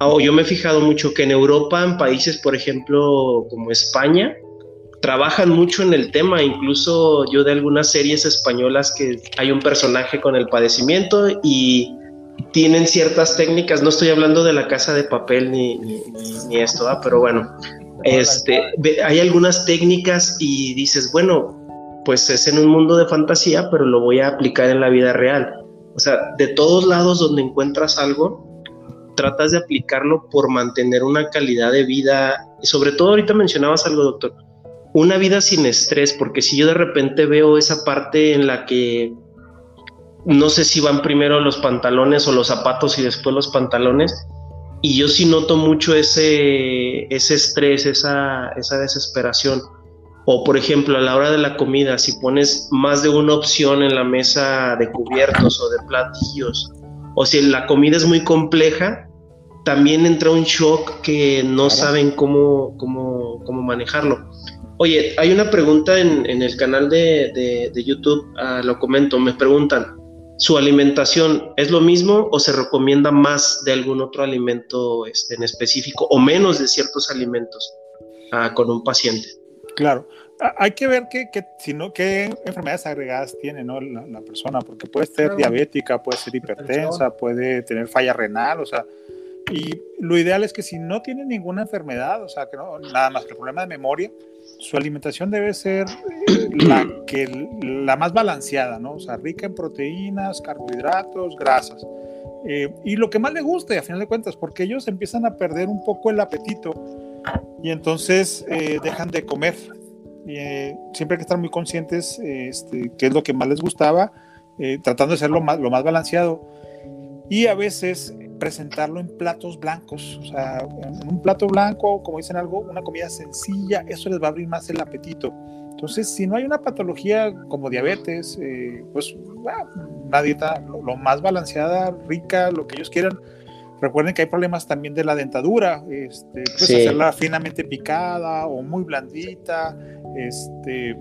S1: Oh, yo me he fijado mucho que en Europa, en países, por ejemplo, como España, trabajan mucho en el tema. Incluso yo de algunas series españolas que hay un personaje con el padecimiento y tienen ciertas técnicas. No estoy hablando de la casa de papel ni, ni, ni esto, ¿eh? pero bueno, este, hay algunas técnicas y dices, bueno, pues es en un mundo de fantasía, pero lo voy a aplicar en la vida real. O sea, de todos lados donde encuentras algo, tratas de aplicarlo por mantener una calidad de vida, y sobre todo ahorita mencionabas algo, doctor, una vida sin estrés, porque si yo de repente veo esa parte en la que no sé si van primero los pantalones o los zapatos y después los pantalones, y yo sí noto mucho ese, ese estrés, esa, esa desesperación. O por ejemplo, a la hora de la comida, si pones más de una opción en la mesa de cubiertos o de platillos, o si la comida es muy compleja, también entra un shock que no claro. saben cómo, cómo, cómo, manejarlo. Oye, hay una pregunta en, en el canal de, de, de YouTube, uh, lo comento, me preguntan, ¿su alimentación es lo mismo o se recomienda más de algún otro alimento este, en específico o menos de ciertos alimentos uh, con un paciente?
S2: Claro, hay que ver qué, qué, si no, qué enfermedades agregadas tiene ¿no? la, la persona, porque puede ser diabética, puede ser hipertensa, puede tener falla renal, o sea, y lo ideal es que si no tiene ninguna enfermedad, o sea, que no, nada más que el problema de memoria, su alimentación debe ser la, que, la más balanceada, ¿no? O sea, rica en proteínas, carbohidratos, grasas. Eh, y lo que más le guste, a final de cuentas, porque ellos empiezan a perder un poco el apetito y entonces eh, dejan de comer. Eh, siempre hay que estar muy conscientes este, qué es lo que más les gustaba, eh, tratando de ser lo más, lo más balanceado. Y a veces presentarlo en platos blancos, o sea, en un plato blanco, como dicen algo, una comida sencilla, eso les va a abrir más el apetito. Entonces, si no hay una patología como diabetes, eh, pues bueno, una dieta lo, lo, más balanceada, rica, lo que ellos quieran. Recuerden que hay problemas también de la dentadura, este, pues sí. hacerla finamente picada o muy blandita, este,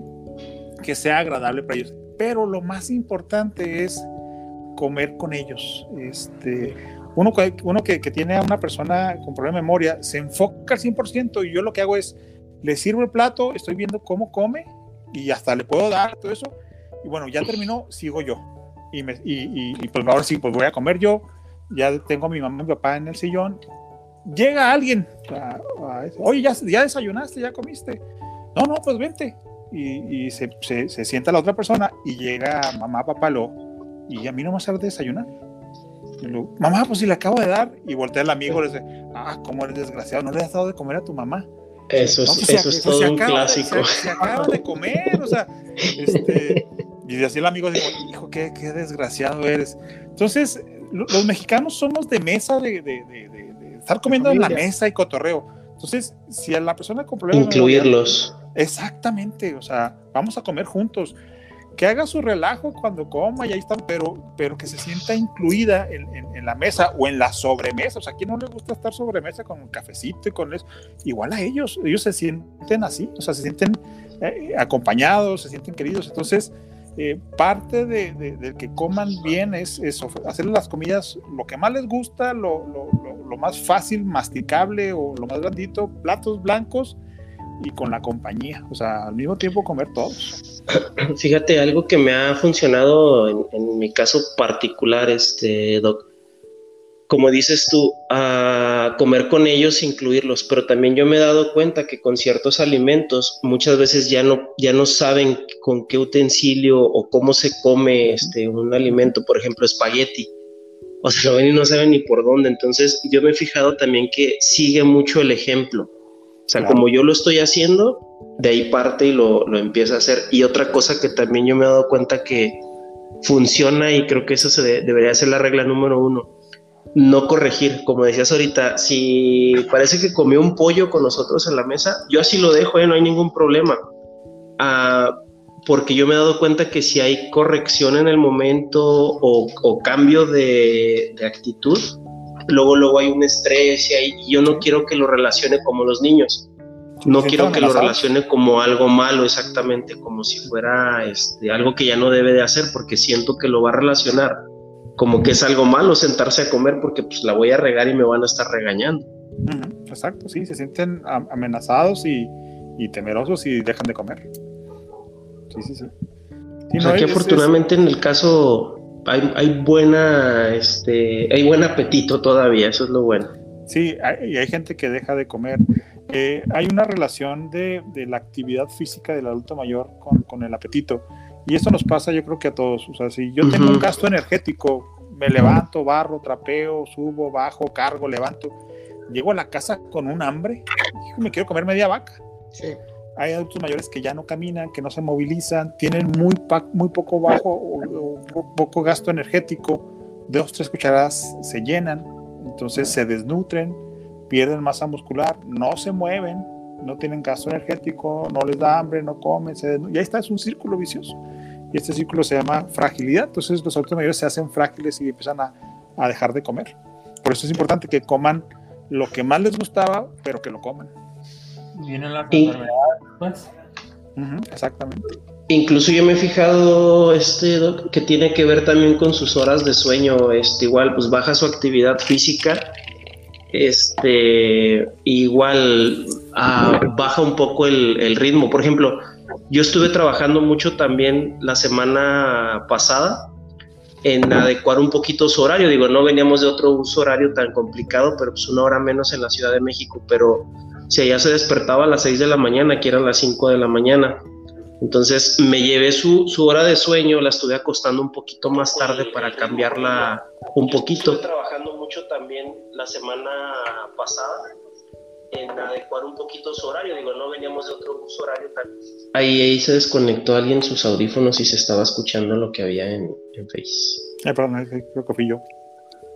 S2: que sea agradable para ellos. Pero lo más importante es comer con ellos. Este, uno, uno que, tiene a una persona con problema de memoria se enfoca al 100% y yo lo que hago es, le sirvo el plato, estoy viendo cómo come y hasta le puedo dar todo eso. Y bueno, ya terminó, sigo yo. Y, me, y, y, y pues ahora sí, pues voy a comer yo. Ya tengo a mi mamá y mi papá en el sillón. Llega alguien, a, a, oye, ¿ya, ya desayunaste, ya comiste. No, no, pues vente. Y, se, se, sienta la otra persona y llega mamá, papá, lo, y a mí no me hace desayunar. Mamá, pues si le acabo de dar. Y voltea el amigo y le dice, ah, cómo eres desgraciado, no le has dado de comer a tu mamá.
S1: Eso es, no, pues, eso se, es todo pues, un clásico.
S2: De, se, se, acaba de comer, o sea, este, y así el amigo dice, hijo, qué, qué desgraciado eres. Entonces, los mexicanos somos de mesa de, de, de, estar comiendo en la mesa y cotorreo. Entonces, si a la persona con problemas...
S1: Incluirlos.
S2: exactamente, o sea, vamos a comer juntos. Que haga su relajo cuando coma y ahí están, pero, pero que se sienta incluida en, en, la mesa o en la sobremesa. O sea, ¿a quién no le gusta estar sobremesa con un cafecito y con eso? Igual a ellos, ellos se sienten así, o sea, se sienten eh, acompañados, se sienten queridos. Entonces, eh, parte de, que coman bien es, es, hacer las comidas lo que más les gusta, lo, lo, lo, más fácil, masticable o lo más grandito, platos blancos y con la compañía, o sea, al mismo tiempo comer todos.
S1: Fíjate, algo que me ha funcionado en, en mi caso particular, este, Doc, como dices tú, a comer con ellos, incluirlos, pero también yo me he dado cuenta que con ciertos alimentos muchas veces ya no, ya no saben con qué utensilio o cómo se come este, un alimento, por ejemplo, espagueti. O sea, lo ven y no saben ni por dónde. Entonces, yo me he fijado también que sigue mucho el ejemplo. O sea, como yo lo estoy haciendo, de ahí parte y lo, lo empieza a hacer. Y otra cosa que también yo me he dado cuenta que funciona y creo que eso se debería ser la regla número uno no corregir, como decías ahorita, si parece que comió un pollo con nosotros en la mesa, yo así lo dejo, ¿eh? no hay ningún problema. Ah, porque yo me he dado cuenta que si hay corrección en el momento o, cambio de, actitud, luego, luego hay un estrés y, y, yo no quiero que lo relacione como los niños. No quiero que lo relacione como algo malo exactamente, como si fuera este, algo que ya no debe de hacer, porque siento que lo va a relacionar como que es algo malo sentarse a comer porque pues la voy a regar y me van a estar regañando.
S2: Exacto, sí, se sienten amenazados y, temerosos y dejan de comer. Sí, sí, sí.
S1: o sea que afortunadamente en el caso hay, hay, buena, este, hay buen apetito todavía, eso es lo bueno.
S2: Sí, hay, y hay gente que deja de comer. Eh, hay una relación de, de, la actividad física del adulto mayor con, con el apetito. Y eso nos pasa yo creo que a todos. O sea, si yo tengo un gasto energético, me levanto, barro, trapeo, subo, bajo, cargo, levanto, llego a la casa con un hambre y me quiero comer media vaca. Sí. Hay adultos mayores que ya no caminan, que no se movilizan, tienen muy, muy poco bajo o, poco gasto energético, dos, tres cucharadas se llenan, entonces se desnutren, pierden masa muscular, no se mueven, no tienen gasto energético, no les da hambre, no comen, se y ahí está, es un círculo vicioso. Y este círculo se llama fragilidad. Entonces los adultos mayores se hacen frágiles y empiezan a, a dejar de comer. Por eso es importante que coman lo que más les gustaba, pero que lo coman.
S3: Vienen las enfermedades, pues.
S2: exactamente.
S1: Incluso yo me he fijado este que tiene que ver también con sus horas de sueño. Este, igual, pues baja su actividad física este, igual ah, baja un poco el, ritmo. Por ejemplo, yo estuve trabajando mucho también la semana pasada en adecuar un poquito su horario. Digo, no veníamos de otro uso horario tan complicado, pero pues una hora menos en la Ciudad de México. Pero si allá se despertaba a las 6 de la mañana, aquí eran las 5 de la mañana. Entonces me llevé su, su, hora de sueño, la estuve acostando un poquito más tarde para cambiarla un poquito. Estuve trabajando mucho también la semana pasada en adecuar un poquito su horario. Digo, no veníamos de otro uso horario tal. Ahí, ahí se desconectó alguien sus audífonos y se estaba escuchando lo que había en, en Face.
S2: Ay, perdón, creo que fui yo.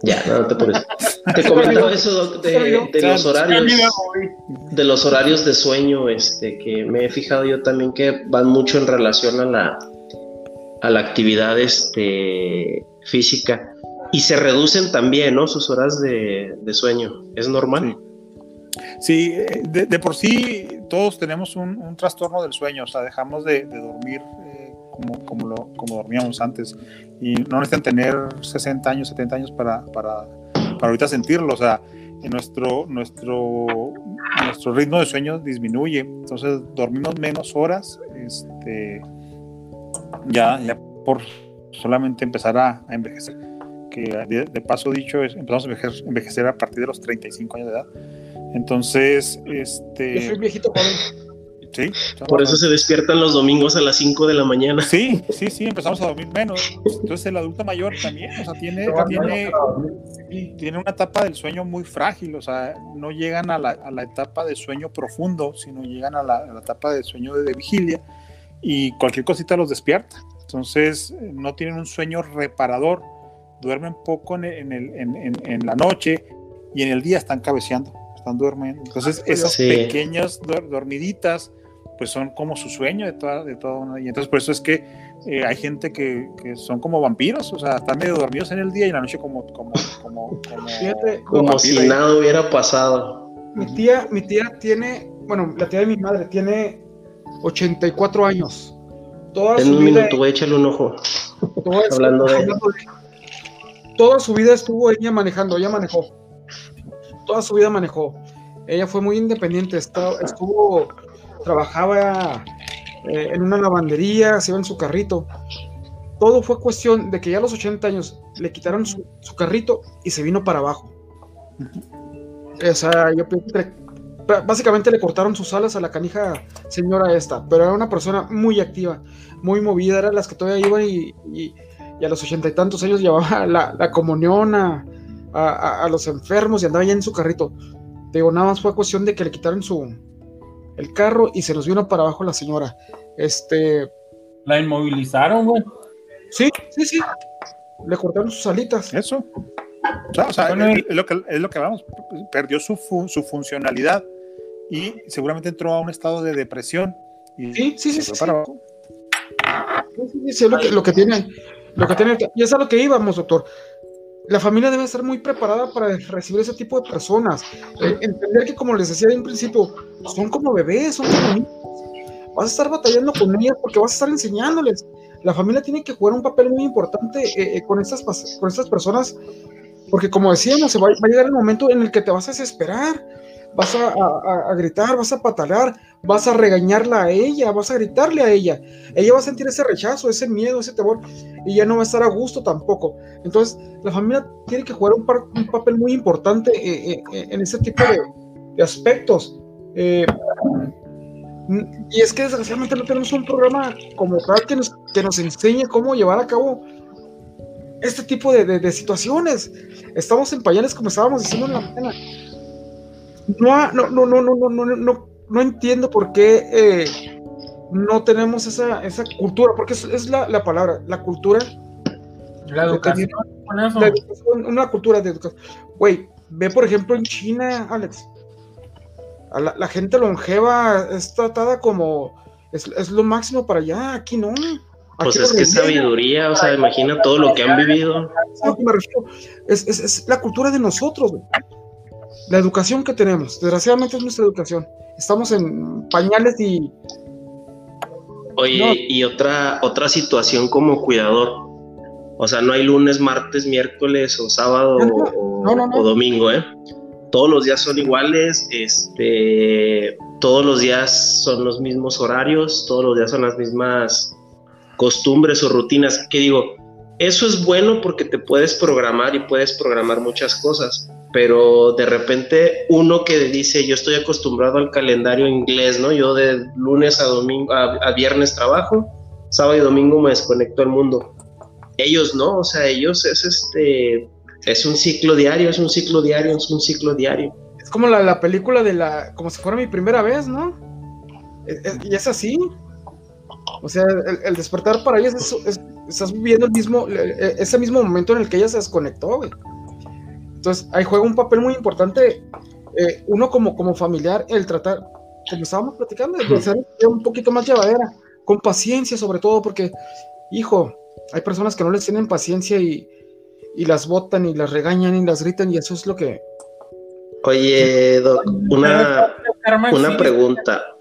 S1: Ya, no, te preocupes. Te comento eso de, de, los horarios, de los horarios de sueño, este, que me he fijado yo también que van mucho en relación a la, a la actividad este, física y se reducen también, ¿no? Sus horas de, sueño. ¿Es normal?
S2: Sí, eh, de, por sí todos tenemos un, trastorno del sueño, o sea, dejamos de, dormir eh, como, como, lo, como dormíamos antes. Y no necesitan tener 60 años, 70 años para, para, para ahorita sentirlo, o sea, nuestro, nuestro, nuestro ritmo de sueño disminuye, entonces dormimos menos horas, este, ya, ya por solamente empezar a, envejecer, que de, paso dicho, es, empezamos a envejecer, a partir de los 35 años de edad, entonces, este...
S4: Yo soy viejito
S1: por eso se despiertan los domingos a las 5 de la mañana.
S2: Sí, sí, sí, empezamos a dormir menos. Entonces el adulto mayor también, o sea, tiene, tiene, una etapa del sueño muy frágil, o sea, no llegan a la, a la etapa de sueño profundo, sino llegan a la, etapa de sueño de, vigilia y cualquier cosita los despierta. Entonces no tienen un sueño reparador, duermen poco en, en, en, en la noche y en el día están cabeceando, están durmiendo. Entonces, esas pequeñas dormiditas, pues son como su sueño de toda, de toda una. Y entonces, por eso es que eh, hay gente que, que, son como vampiros, o sea, están medio dormidos en el día y en la noche como. Como, como,
S1: como, si nada hubiera pasado.
S4: Mi tía, mi tía tiene, bueno, la tía de mi madre tiene 84 años.
S1: Toda en su un vida, minuto, échale un ojo. Hablando de...
S4: Toda su vida estuvo ella manejando, ella manejó. Toda su vida manejó. Ella fue muy independiente, estuvo, trabajaba eh, en una lavandería, se iba en su carrito. Todo fue cuestión de que ya a los 80 años le quitaron su, carrito y se vino para abajo. O sea, yo básicamente le cortaron sus alas a la canija señora esta, pero era una persona muy activa, muy movida, era las que todavía iban y, a los ochenta y tantos años llevaba la, comunión a, los enfermos y andaba ya en su carrito. Digo, nada más fue cuestión de que le quitaron su el carro y se nos vino para abajo la señora. Este.
S3: La inmovilizaron, güey.
S4: Sí, sí, sí. Le cortaron sus alitas.
S2: Eso. O sea, es, lo que, es lo que vamos, perdió su, su funcionalidad y seguramente entró a un estado de depresión. Y
S4: sí, sí, sí. sí, sí. sí, lo, que, lo que tiene, lo que tiene, y es a lo que íbamos, doctor. La familia debe estar muy preparada para recibir ese tipo de personas. Eh, entender que, como les decía en principio, son como bebés, son como niños. Vas a estar batallando con ellas porque vas a estar enseñándoles. La familia tiene que jugar un papel muy importante eh, eh, con, estas, con estas personas porque como decíamos, se va, a llegar el momento en el que te vas a desesperar, vas a, gritar, vas a patalear, vas a regañarla a ella, vas a gritarle a ella. Ella va a sentir ese rechazo, ese miedo, ese temor, y ya no va a estar a gusto tampoco. Entonces, la familia tiene que jugar un, papel muy importante eh, eh, eh, en ese tipo de, aspectos. y es que desgraciadamente no tenemos un programa como tal que nos, que nos enseñe cómo llevar a cabo este tipo de, situaciones. Estamos en pañales como estábamos diciendo en la mañana. No, no, no, no, no, no, no, no, entiendo por qué eh, no tenemos esa, esa cultura, porque es, la, la, palabra, la cultura.
S3: La educación.
S4: una cultura de educación. Güey, ve por ejemplo en China, Alex. la, la, gente longeva es tratada como es, es, lo máximo para allá, aquí no.
S1: Pues es que sabiduría, o sea, imagina todo lo que han vivido.
S4: Es, es, es la cultura de nosotros, la educación que tenemos. Desgraciadamente es nuestra educación. Estamos en pañales y.
S1: Oye, y otra, otra situación como cuidador. O sea, no hay lunes, martes, miércoles o sábado o, domingo, ¿eh? Todos los días son iguales, este, todos los días son los mismos horarios, todos los días son las mismas costumbres o rutinas, que digo, eso es bueno porque te puedes programar y puedes programar muchas cosas, pero de repente uno que dice, yo estoy acostumbrado al calendario inglés, ¿no? Yo de lunes a domingo, a, viernes trabajo, sábado y domingo me desconecto al mundo. Ellos no, o sea, ellos es este, es un ciclo diario, es un ciclo diario, es un ciclo diario.
S4: Es como la, la película de la, como si fuera mi primera vez, ¿no? Y es así, o sea, el, despertar para ellas es, estás viviendo el mismo, ese mismo momento en el que ella se desconectó, güey. Entonces, ahí juega un papel muy importante, eh, uno como, como familiar, el tratar, como estábamos platicando, de ser un poquito más llevadera, con paciencia sobre todo, porque, hijo, hay personas que no les tienen paciencia y, y las botan y las regañan y las gritan y eso es lo que...
S1: Oye, Doc, una, una pregunta.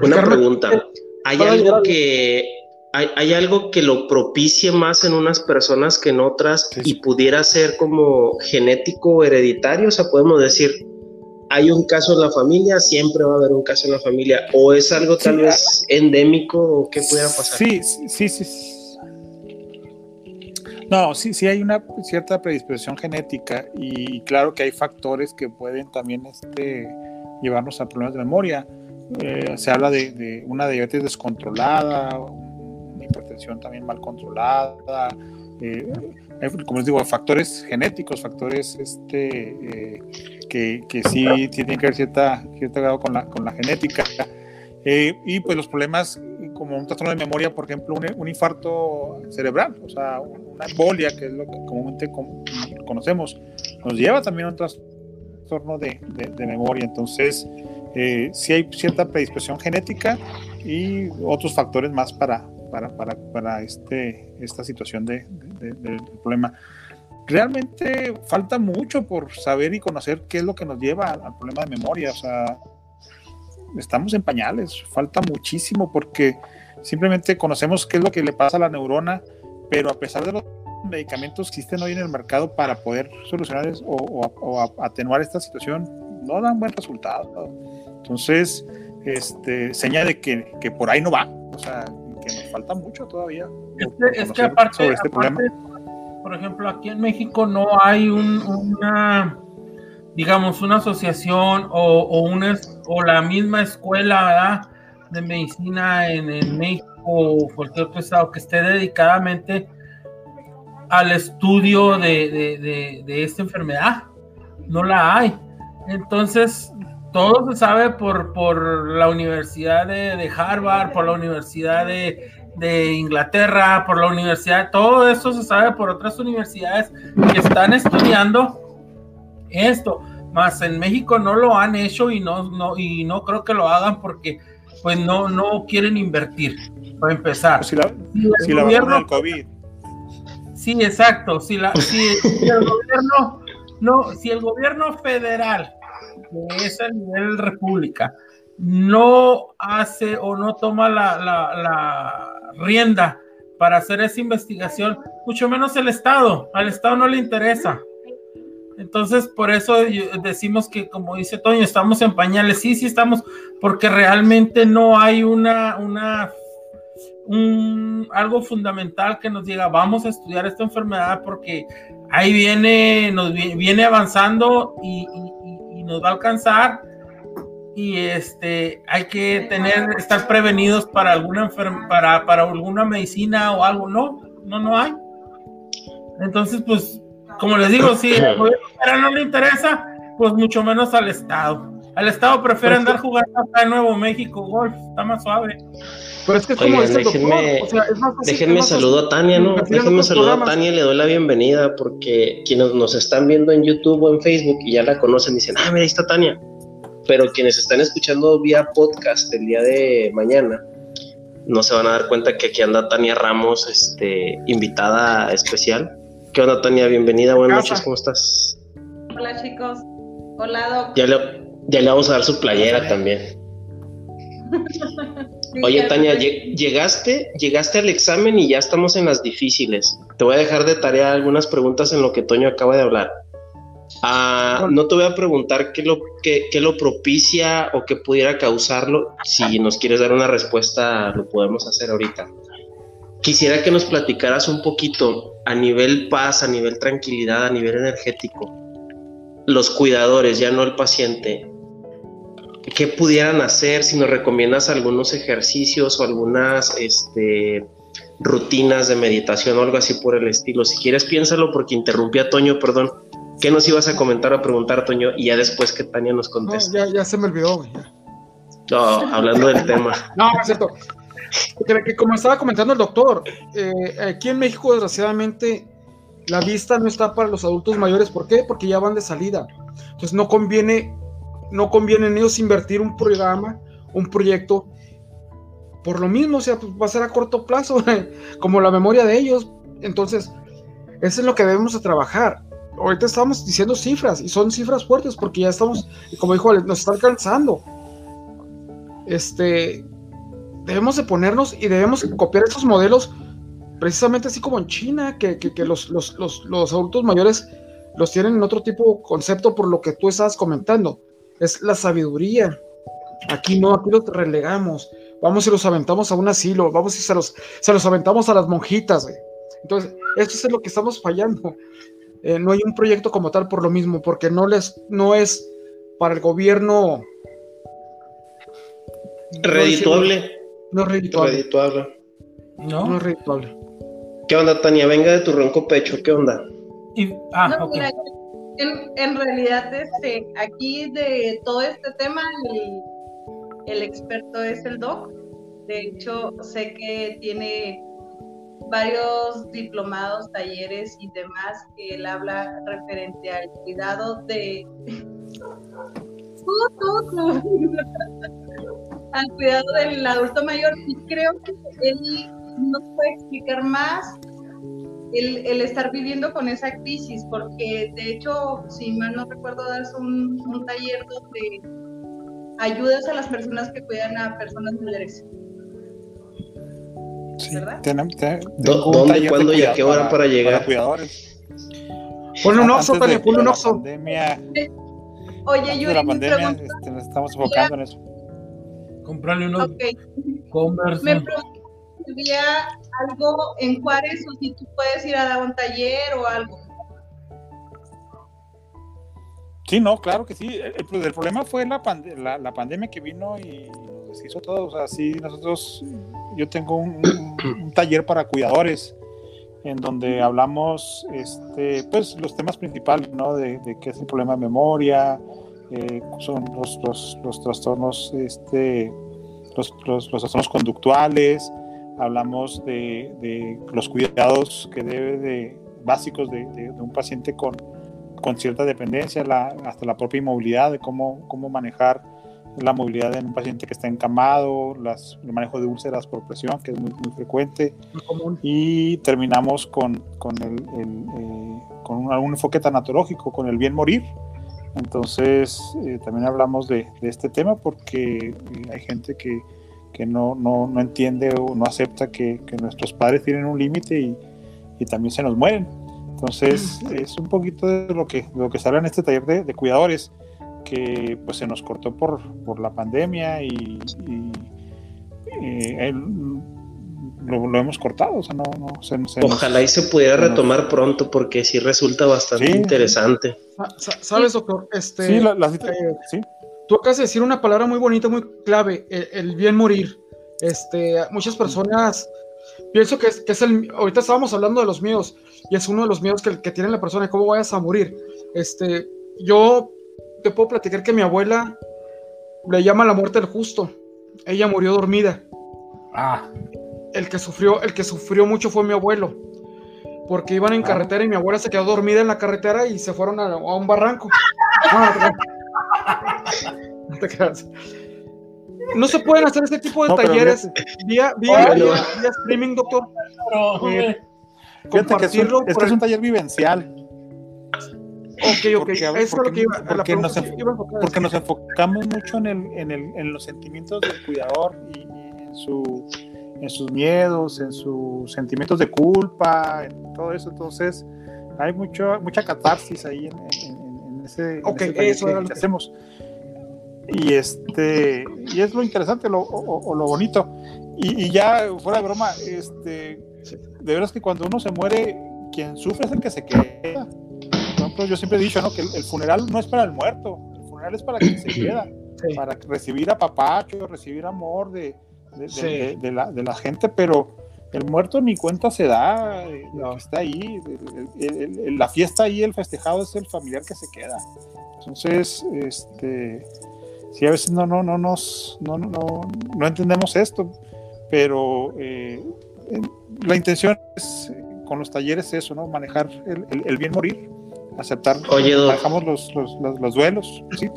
S1: Una pregunta. ¿Hay algo que hay, algo que lo propicie más en unas personas que en otras y pudiera ser como genético o hereditario? O sea, podemos decir, hay un caso en la familia, siempre va a haber un caso en la familia, o es algo tal vez endémico o qué pueda pasar.
S2: Sí, sí, sí. No, sí, sí hay una cierta predisposición genética y claro que hay factores que pueden también este, llevarnos a problemas de memoria eh, se habla de, una diabetes descontrolada, hipertensión también mal controlada, eh, como les digo, factores genéticos, factores este, eh, que, que, sí tienen que ver cierta, cierto grado con la, con la genética. y pues los problemas como un trastorno de memoria, por ejemplo, un, infarto cerebral, o sea, una embolia, que es lo que comúnmente conocemos, nos lleva también a un trastorno de, memoria. Entonces, eh, sí hay cierta predisposición genética y otros factores más para, para, para, para este, esta situación de, del problema. Realmente falta mucho por saber y conocer qué es lo que nos lleva al problema de memoria. O sea, estamos en pañales, falta muchísimo porque simplemente conocemos qué es lo que le pasa a la neurona, pero a pesar de los medicamentos que existen hoy en el mercado para poder solucionar o, atenuar esta situación, no dan buen resultado. Entonces, este, señala de que, que, por ahí no va, o sea, nos falta mucho todavía.
S3: Es que, aparte, sobre este problema. por ejemplo, aquí en México no hay una digamos, una asociación o, una, o la misma escuela de medicina en, México o cualquier otro estado que esté dedicadamente al estudio de, esta enfermedad. No la hay. Entonces, todo se sabe por, por la Universidad de, Harvard, por la Universidad de, de, Inglaterra, por la Universidad, todo eso se sabe por otras universidades que están estudiando esto, más en México no lo han hecho y no, no, y no creo que lo hagan porque pues no, no quieren invertir, para empezar.
S2: Si la, si el gobierno, COVID.
S3: Sí, exacto. Si, la, si, el gobierno, no, si el gobierno federal, que es a nivel república, no hace o no toma la, la, la rienda para hacer esa investigación, mucho menos el Estado. Al Estado no le interesa. Entonces, por eso decimos que, como dice Toño, estamos en pañales. Sí, sí estamos, porque realmente no hay una, una, un, algo fundamental que nos diga, vamos a estudiar esta enfermedad porque ahí viene, nos viene avanzando y, nos va a alcanzar. Y este, hay que tener, estar prevenidos para alguna para, para alguna medicina o algo. No, no, no hay. Entonces, pues como les digo, si al gobierno no le interesa, pues mucho menos al Estado. Al Estado prefiere andar jugando acá en Nuevo México golf, está más suave.
S1: Pero es que como Oigan, déjenme, o sea, es más déjenme saludo a Tania, ¿no? Déjenme saludo a Tania y le doy la bienvenida porque quienes nos están viendo en YouTube o en Facebook y ya la conocen dicen, ah, mira, ahí está Tania. Pero quienes están escuchando vía podcast el día de mañana, no se van a dar cuenta que aquí anda Tania Ramos, este, invitada especial. ¿Qué onda, Tania? Bienvenida, buenas noches, ¿cómo estás?
S5: Hola, chicos. Hola, Doc.
S1: Ya le, ya le vamos a dar su playera también. Oye, Tania, llegaste, llegaste al examen y ya estamos en las difíciles. Te voy a dejar de tarea algunas preguntas en lo que Toño acaba de hablar. Ah, no te voy a preguntar qué lo, qué, qué lo propicia o qué pudiera causarlo. Si nos quieres dar una respuesta, lo podemos hacer ahorita. Quisiera que nos platicaras un poquito a nivel paz, a nivel tranquilidad, a nivel energético, los cuidadores, ya no el paciente, ¿qué pudieran hacer? Si nos recomiendas algunos ejercicios o algunas este, rutinas de meditación o algo así por el estilo. Si quieres, piénsalo porque interrumpí a Toño, perdón. ¿Qué nos ibas a comentar o preguntar, Toño? Y ya después que Tania nos conteste.
S4: ya, ya se me olvidó,
S1: No, hablando del tema.
S4: No, no es cierto. Porque, como estaba comentando el doctor, eh, aquí en México, desgraciadamente, la vista no está para los adultos mayores. ¿Por qué? Porque ya van de salida. Entonces no conviene, no conviene en ellos invertir un programa, un proyecto. Por lo mismo, o sea, pues, va a ser a corto plazo, como la memoria de ellos. Entonces, eso es lo que debemos de trabajar. Ahorita estamos diciendo cifras y son cifras fuertes porque ya estamos, como dijo, nos está alcanzando. Este, debemos de ponernos y debemos copiar estos modelos precisamente así como en China, que, los, los, adultos mayores los tienen en otro tipo de concepto por lo que tú estabas comentando. Es la sabiduría. Aquí no, aquí los relegamos. Vamos y los aventamos a un asilo, vamos y se los, se los aventamos a las monjitas. Entonces, esto es lo que estamos fallando. Eh, no hay un proyecto como tal por lo mismo, porque no, les, no es para el gobierno
S1: redituable.
S4: No es redituable.
S1: No.
S4: No es redituable.
S1: ¿Qué onda, Tania? Venga de tu ronco pecho, ¿qué onda?
S5: ah, en, realidad, este, aquí de todo este tema, el, experto es el doc. De hecho, sé que tiene varios diplomados, talleres y demás que él habla referente al cuidado de al cuidado del adulto mayor y creo que él nos puede explicar más el, el, estar viviendo con esa crisis, porque de hecho, si mal no recuerdo, das un, un taller donde ayudas a las personas que cuidan a personas mayores.
S2: Sí,
S5: ¿Verdad?
S2: tenemos- te-
S1: ¿Dónde, cuándo y a qué hora para llegar?
S2: para cuidadores.
S4: Ponle un
S2: de-
S4: Tania, ponle un
S2: de la
S4: oxo.
S2: pandemia,
S5: Oye,
S2: de la
S5: mi
S2: pandemia este, nos estamos enfocando en eso.
S3: Comprarle unos
S5: ok,
S3: Converse.
S5: me pregunto algo en Juárez o si tú puedes ir a dar un taller o algo.
S2: Sí, no, claro que sí. El, problema fue la, la, pandemia que vino y nos deshizo todo. O sea, sí, nosotros, yo tengo un, taller para cuidadores en donde hablamos, este, pues, los temas principales, ¿no? De, de qué es el problema de memoria, eh, son los, trastornos, este, los trastornos conductuales, hablamos de, de los cuidados que debe de, básicos de, de- de un paciente con, con cierta dependencia, la- hasta la propia inmovilidad, de cómo, cómo manejar la movilidad en un paciente que está encamado, las, el manejo de úlceras por presión, que es muy, muy frecuente,
S4: Muy común.
S2: y terminamos con, con, el, el, eh, con un, algún enfoque tanatológico, con el bien morir. Entonces, eh, también hablamos de, de este tema porque eh, hay gente que, que no, no, no entiende o no acepta que, que nuestros padres tienen un límite y, y también se nos mueren. Entonces, es un poquito de lo que, de lo que se habla en este taller de, de cuidadores, que pues se nos cortó por, por la pandemia y, y, eh, el- lo, lo hemos cortado. O sea, no, no, se- se nos-
S1: Ojalá y se pudiera retomar pronto porque sí resulta bastante
S2: Sí.
S1: interesante.
S4: Sa- sa- ¿Sabes, doctor? Este,
S2: Sí, la- las-
S4: eh,
S2: sí.
S4: Tú acabas de decir una palabra muy bonita, muy clave, el, el bien morir. Este, muchas personas, pienso que es, que es el, ahorita estábamos hablando de los miedos, y es uno de los miedos que, que tiene la persona, cómo vayas a morir. Este, yo te puedo platicar que mi abuela le llama la muerte del justo. Ella murió dormida.
S3: Ah,
S4: El que sufrió, el que sufrió mucho fue mi abuelo. Porque iban en
S2: Ah.
S4: carretera y mi abuela se quedó dormida en la carretera y se fueron a, a un barranco. No, no te creas. No se pueden hacer este tipo de
S2: No,
S4: talleres vía, vía,
S1: Bueno.
S4: vía- vía streaming, doctor.
S3: pero,
S4: Eh,
S2: Fíjate que es un, es,
S4: por
S2: que es
S4: el-
S2: un taller vivencial,
S4: Ok, ok.
S2: porque,
S4: Eso es lo
S2: porque-
S4: que iba, a la
S2: porque nos enfo-
S4: iba
S2: porque nos enfocamos mucho en, el, en, el, en los sentimientos del cuidador y, y en, su, en sus miedos, en sus sentimientos de culpa, en todo eso. Entonces, hay mucho, mucha catarsis ahí en, en- ese, en
S4: Ok,
S2: ese
S4: eso era lo
S2: que hacemos. Y este y es lo interesante lo, o, o lo bonito. Y, y ya fuera de broma, este, de veras que cuando uno se muere, quien sufre es el que se queda. Por ejemplo, yo siempre he dicho ¿no? que el, el funeral no es para el muerto, el funeral es para quien se queda,
S4: Sí.
S2: para recibir apapacho, recibir amor de, de, de-
S4: Sí.
S2: de- de la, de la gente, pero el muerto ni cuenta se da, eh,
S4: No.
S2: está ahí, el- el- el- la fiesta ahí, el festejado es el familiar que se queda. Entonces, este, sí, a veces no, no, no nos, no, no, no, no entendemos esto, pero eh, la intención es, con los talleres eso, ¿no? Manejar el, el- el bien morir, aceptar,
S1: Oye, Doc.
S2: manejamos los, los, los, los duelos, ¿sí?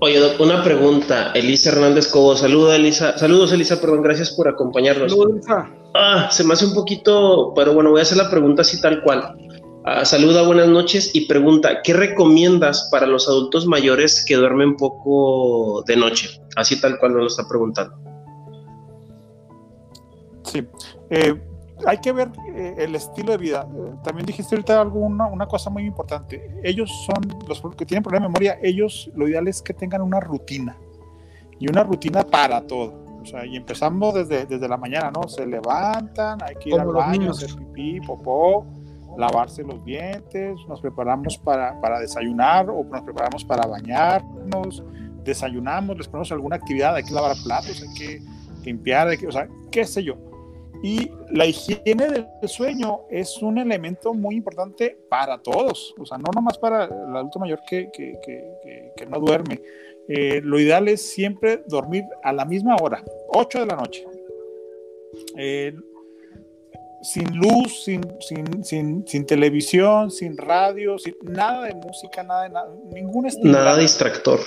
S1: Oye, Doc, una pregunta. Elisa Hernández Cobo, saluda Elisa. Saludos, Elisa, perdón, gracias por acompañarnos.
S4: Saludos, Elsa.
S1: Ah, se me hace un poquito, pero bueno, voy a hacer la pregunta así tal cual. Ah, saluda, buenas noches y pregunta, ¿qué recomiendas para los adultos mayores que duermen poco de noche? Así tal cual nos lo está preguntando.
S2: Sí. Eh, hay que ver eh, el estilo de vida. También dijiste ahorita alguna, una cosa muy importante. Ellos son, los que tienen problema de memoria, ellos lo ideal es que tengan una rutina. Y una rutina para todo. O sea, y empezamos desde, desde la mañana, ¿no? Se levantan, hay que ir
S4: Como
S2: al baño,
S4: niños.
S2: hacer pipí, popó, lavarse los dientes, nos preparamos para, para desayunar o nos preparamos para bañarnos, desayunamos, les ponemos alguna actividad, hay que lavar platos, hay que limpiar, hay que, o sea, qué sé yo. Y la higiene del sueño es un elemento muy importante para todos, o sea, no nomás para el adulto mayor que, que, que, que no duerme. Eh, lo ideal es siempre dormir a la misma hora, 8 de la noche. Eh, sin luz, sin, sin, sin, sin, televisión, sin radio, sin nada de música, nada de nada, ningún
S1: Nada distractor.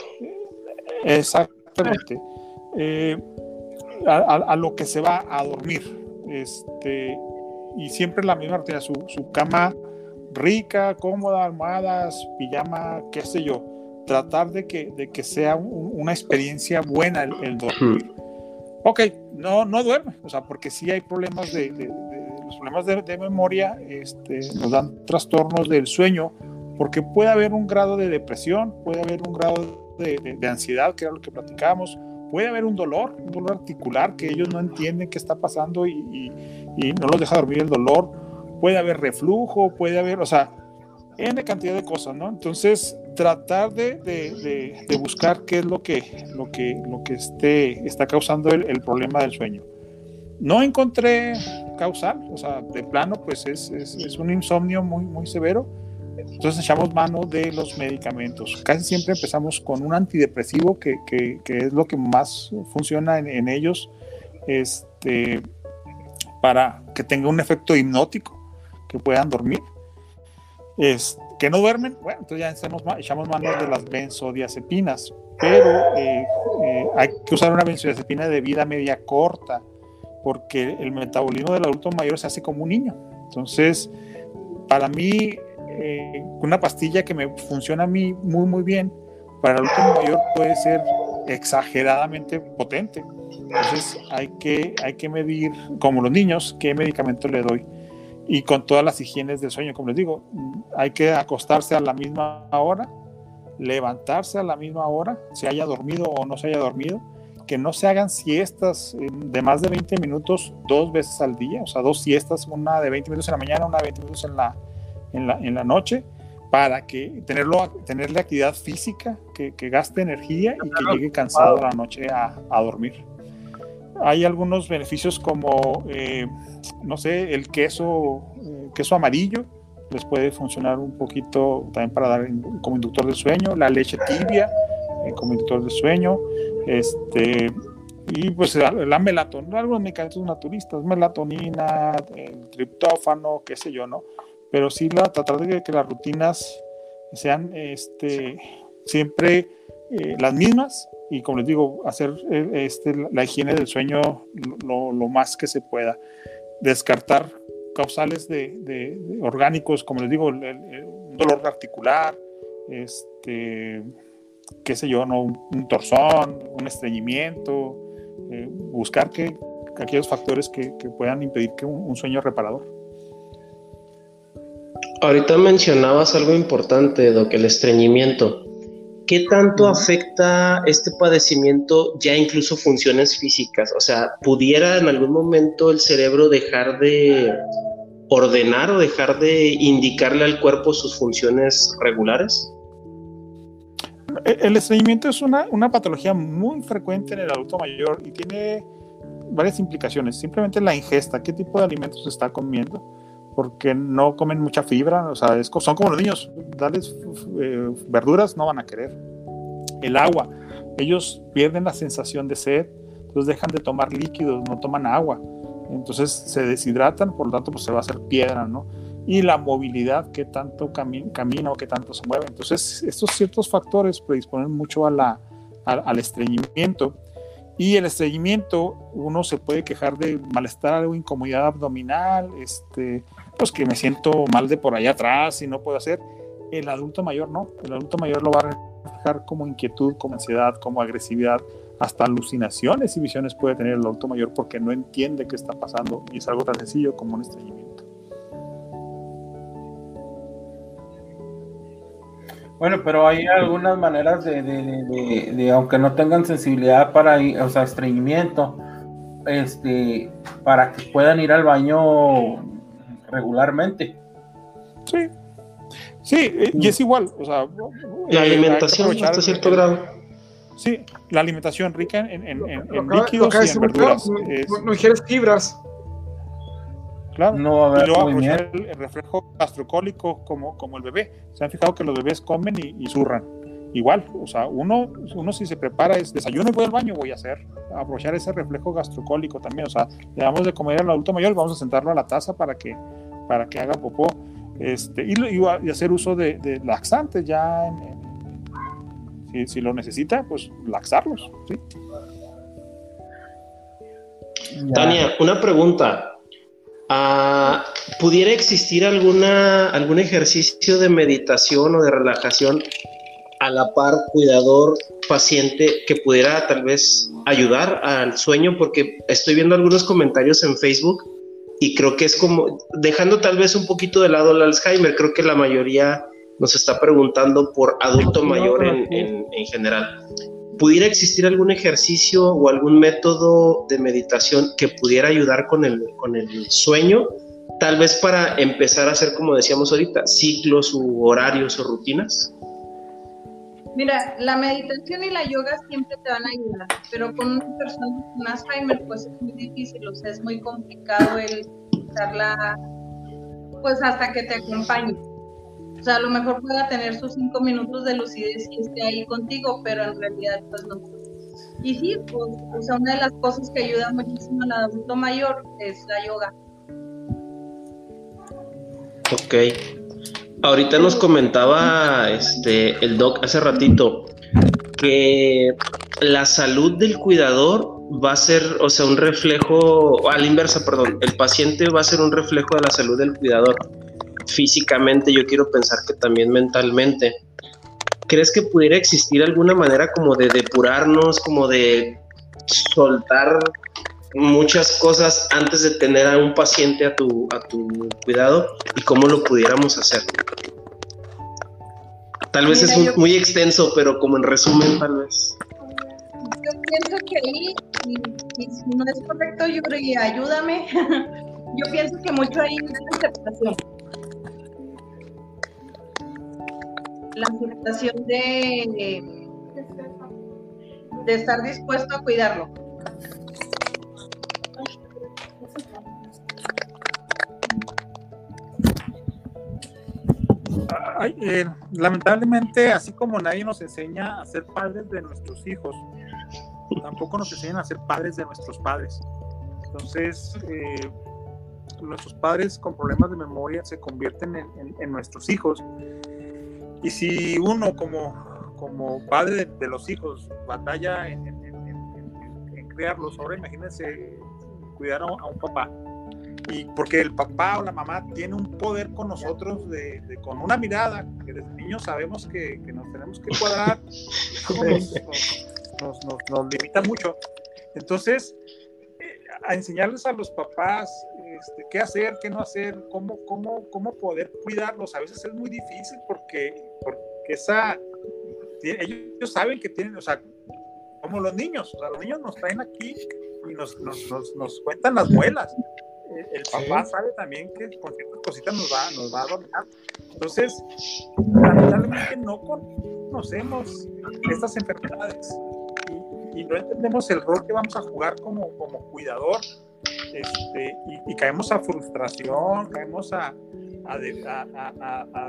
S2: Exactamente. Eh, a, lo que se va a dormir. Este, y siempre la misma rutina, su, su cama rica, cómoda, almohadas, pijama, qué sé yo. Tratar de que, de que sea una experiencia buena el, dormir. Ok, no, no duerme, o sea, porque sí hay problemas de, los problemas de, memoria, este, nos dan trastornos del sueño, porque puede haber un grado de depresión, puede haber un grado de, ansiedad, que era lo que platicábamos, puede haber un dolor, un dolor articular que ellos no entienden qué está pasando y, y no los deja dormir el dolor, puede haber reflujo, puede haber, o sea, N cantidad de cosas, ¿no? Entonces, tratar de, de, de, buscar qué es lo que, lo que, lo que esté, está causando el, problema del sueño. No encontré causal, o sea, de plano, pues es, es, es, un insomnio muy, muy severo. Entonces echamos mano de los medicamentos. Casi siempre empezamos con un antidepresivo, que, que, que es lo que más funciona en, en ellos, este, para que tenga un efecto hipnótico que puedan dormir. Es, que no duermen, bueno, entonces ya echamos, echamos mano de las benzodiazepinas, pero eh, eh, hay que usar una benzodiazepina de vida media corta, porque el metabolismo del adulto mayor se hace como un niño. Entonces, para mí, eh, una pastilla que me funciona a mí muy, muy bien, para el adulto mayor puede ser exageradamente potente. Entonces, hay que, hay que medir, como los niños, qué medicamento le doy y con todas las higienes del sueño, como les digo, hay que acostarse a la misma hora, levantarse a la misma hora, se haya dormido o no se haya dormido, que no se hagan siestas eh, de más de 20 minutos dos veces al día, o sea, dos siestas, una de 20 minutos en la mañana, una de 20 minutos en la, en la, en la noche, para que tenerlo, tenerle actividad física, que, que gaste energía y que llegue cansado a la noche a, a dormir. Hay algunos beneficios como, eh, no sé, el queso, eh, queso amarillo, les puede funcionar un poquito también para dar como inductor del sueño, la leche tibia eh, como inductor del sueño, este, y pues la, melatonina, algunos medicamentos naturistas, melatonina, el triptófano, qué sé yo, ¿no? Pero sí la, tratar de que las rutinas sean este, siempre las mismas y como les digo, hacer eh, este, la higiene del sueño lo, más que se pueda. Descartar causales de, orgánicos, como les digo, un dolor articular, este, qué sé yo, ¿no? un, torzón, un estreñimiento, eh, buscar que, aquellos factores que, puedan impedir que un, un sueño reparador.
S1: Ahorita mencionabas algo importante, Doc, el estreñimiento. ¿Qué tanto afecta este padecimiento ya incluso funciones físicas? O sea, ¿pudiera en algún momento el cerebro dejar de ordenar o dejar de indicarle al cuerpo sus funciones regulares?
S2: E-, el estreñimiento es una, una patología muy frecuente en el adulto mayor y tiene varias implicaciones. Simplemente la ingesta, qué tipo de alimentos se está comiendo porque no comen mucha fibra, o sea, son como los niños, darles eh, verduras no van a querer. El agua, ellos pierden la sensación de sed, entonces dejan de tomar líquidos, no toman agua, entonces se deshidratan, por lo tanto pues se va a hacer piedra, ¿no? Y la movilidad, que tanto camina o que tanto se mueve. Entonces estos ciertos factores predisponen mucho a la, al estreñimiento. Y el estreñimiento, uno se puede quejar de malestar o incomodidad abdominal, este, pues que me siento mal de por allá atrás y no puedo hacer. El adulto mayor no, el adulto mayor lo va a reflejar como inquietud, como ansiedad, como agresividad, hasta alucinaciones y visiones puede tener el adulto mayor porque no entiende qué está pasando y es algo tan sencillo como un estreñimiento.
S3: Bueno, pero hay algunas maneras de, aunque no tengan sensibilidad para, o sea, estreñimiento, este, para que puedan ir al baño regularmente.
S2: Sí, sí, eh, y es igual, o sea,
S1: la eh, alimentación hasta cierto grado.
S2: Sí, la alimentación rica en, en, en, líquidos y en verduras.
S4: No, es, no, ingieres fibras.
S2: Claro, no y luego aprovechar el, reflejo gastrocólico como, como el bebé. Se han fijado que los bebés comen y, y zurran. Igual, o sea, uno, uno si se prepara es desayuno y voy al baño, voy a hacer, aprovechar ese reflejo gastrocólico también, o sea, le damos de comer al adulto mayor, vamos a sentarlo a la taza para que, para que haga popó, este, y, y, hacer uso de, laxantes ya, si, si, lo necesita, pues laxarlos, ¿sí?
S1: Tania, una pregunta. Ah, ¿Pudiera existir alguna, algún ejercicio de meditación o de relajación a la par cuidador paciente que pudiera tal vez ayudar al sueño? Porque estoy viendo algunos comentarios en Facebook y creo que es como, dejando tal vez un poquito de lado el Alzheimer, creo que la mayoría nos está preguntando por adulto mayor en, en general. ¿Pudiera existir algún ejercicio o algún método de meditación que pudiera ayudar con el, con el sueño? Tal vez para empezar a hacer, como decíamos ahorita, ciclos u horarios o rutinas.
S5: Mira, la meditación y la yoga siempre te van a ayudar, pero con una persona con Alzheimer pues es muy difícil, o sea, es muy complicado el usarla pues hasta que te acompañe. O sea, a lo mejor pueda tener sus cinco minutos de lucidez y esté ahí contigo, pero en realidad pues no. Y sí, pues, o sea, una de las cosas que ayuda muchísimo al adulto mayor es la yoga.
S1: Ok. Ahorita nos comentaba este el doc hace ratito que la salud del cuidador va a ser, o sea, un reflejo, a la inversa, perdón, el paciente va a ser un reflejo de la salud del cuidador físicamente, yo quiero pensar que también mentalmente. ¿Crees que pudiera existir alguna manera como de depurarnos, como de soltar muchas cosas antes de tener a un paciente a tu, a tu cuidado y cómo lo pudiéramos hacer? Tal vez es muy extenso, pero como en resumen, tal vez.
S5: Yo pienso que ahí, y, si no es correcto, yo creo que ayúdame. yo pienso que mucho ahí es aceptación la aceptación de, de estar dispuesto a cuidarlo.
S2: Eh, lamentablemente, así como nadie nos enseña a ser padres de nuestros hijos, tampoco nos enseñan a ser padres de nuestros padres. Entonces, eh, nuestros padres con problemas de memoria se convierten en nuestros hijos y si uno como, como padre de, los hijos batalla en, criarlos, ahora imagínense cuidar a, un papá. Y porque el papá o la mamá tiene un poder con nosotros de, con una mirada, que desde niños sabemos que, nos tenemos que cuadrar, nos, nos, limita mucho. Entonces, eh, a enseñarles a los papás este, qué hacer, qué no hacer, cómo, cómo, cómo poder cuidarlos. A veces es muy difícil porque, porque esa, ellos saben que tienen, o sea, como los niños, o sea, los niños nos traen aquí y nos, nos, nos, cuentan las muelas. El, papá sabe también que con ciertas cositas nos va, nos va a dominar. Entonces, lamentablemente no conocemos estas enfermedades y, y, no entendemos el rol que vamos a jugar como, como cuidador este, y, caemos a frustración, caemos a, a,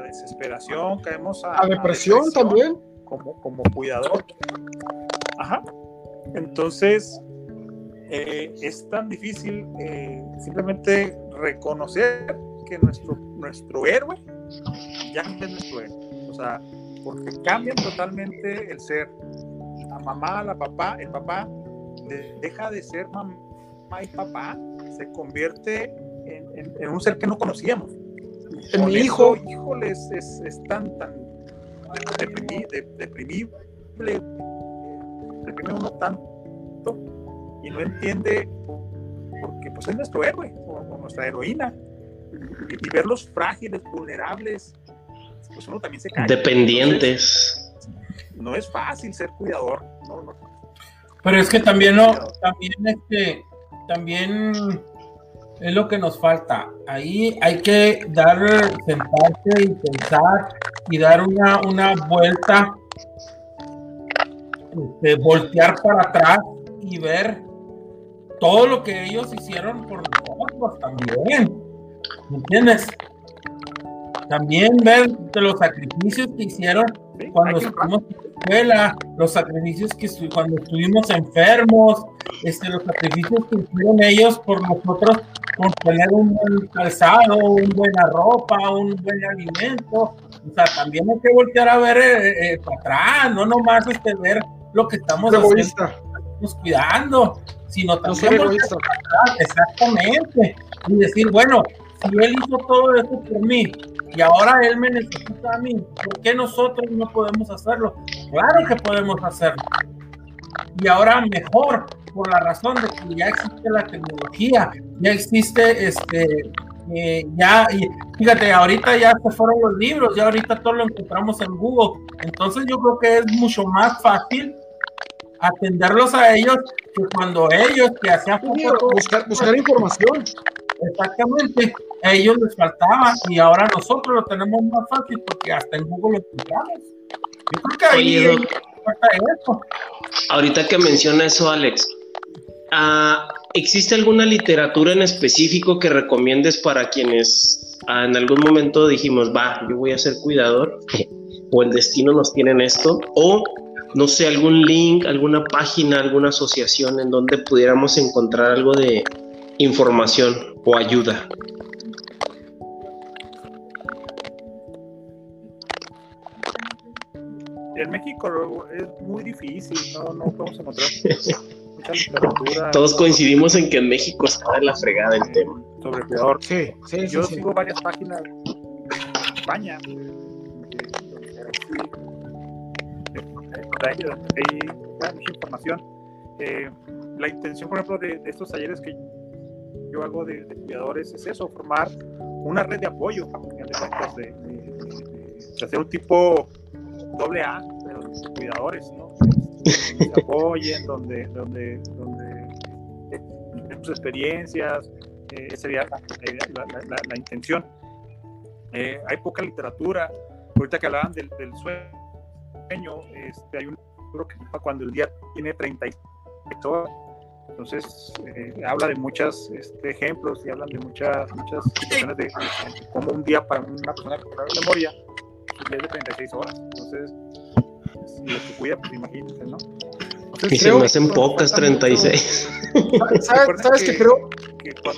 S2: desesperación, caemos a,
S4: a depresión, también.
S2: Como, como cuidador. Ajá. Entonces, eh, es tan difícil eh, simplemente reconocer que nuestro, nuestro héroe ya no es nuestro héroe. O sea, porque cambian totalmente el ser. La mamá, la papá, el papá deja de ser mamá y papá se convierte en, un ser que no conocíamos. En mi hijo, híjole, es, es, tan, tan deprimible, deprimible, deprime uno tanto y no entiende porque pues es nuestro héroe o, nuestra heroína y, verlos frágiles, vulnerables, pues uno también se cae.
S1: Dependientes.
S2: no es fácil ser cuidador.
S3: Pero es que también no, también este, también es lo que nos falta. Ahí hay que dar, sentarse y pensar y dar una, una vuelta, este, voltear para atrás y ver todo lo que ellos hicieron por nosotros también. ¿Me entiendes? También ver de los sacrificios que hicieron cuando estuvimos escuela, los sacrificios que cuando estuvimos enfermos, este, los sacrificios que hicieron ellos por nosotros, por tener un buen calzado, una buena ropa, un buen alimento. O sea, también hay que voltear a ver eh, eh, para atrás, no nomás este, ver lo que estamos haciendo, cuidando, sino también no exactamente y decir, bueno, si él hizo todo eso por mí y ahora él me necesita a mí, ¿por qué nosotros no podemos hacerlo? Claro que podemos hacerlo. Y ahora mejor, por la razón de que ya existe la tecnología, ya existe este, eh, ya, y fíjate, ahorita ya se fueron los libros, ya ahorita todo lo encontramos en Google. Entonces yo creo que es mucho más fácil atenderlos a ellos que cuando ellos que hacían
S4: buscar, buscar información.
S3: Exactamente, a ellos les faltaba y ahora nosotros lo tenemos más fácil porque hasta en Google lo encontramos. Yo creo que ahí falta eso.
S1: Ahorita que menciona eso, Alex, ah, ¿existe alguna literatura en específico que recomiendes para quienes ah, en algún momento dijimos, va, yo voy a ser cuidador? o el destino nos tiene en esto, o no sé, algún link, alguna página, alguna asociación en donde pudiéramos encontrar algo de información o ayuda.
S2: En México es muy difícil, no, no podemos encontrar mucha literatura.
S1: Todos coincidimos en que en México está de la fregada el tema.
S2: Sobre peor. Sí, sí, Yo sigo varias páginas en España. Hay, mucha información. Eh, la intención, por ejemplo, de, estos talleres que yo hago de, cuidadores es eso, formar una red de apoyo, de, hacer un tipo doble A de los cuidadores, ¿no? que se apoyen, donde, donde, donde sus experiencias, eh, esa sería la, intención. Eh, hay poca literatura, ahorita que hablaban del, del sueño, este, hay un libro que cuando el día tiene 36 horas, entonces, eh, habla de muchos este, ejemplos y hablan de muchas, muchas situaciones de, de, cómo un día para una persona con memoria es de 36 horas. Entonces, si lo que cuida, pues imagínense, ¿no?
S1: Entonces, y se me hacen pocas 36.
S4: ¿Sabes, ¿sabes que, creo?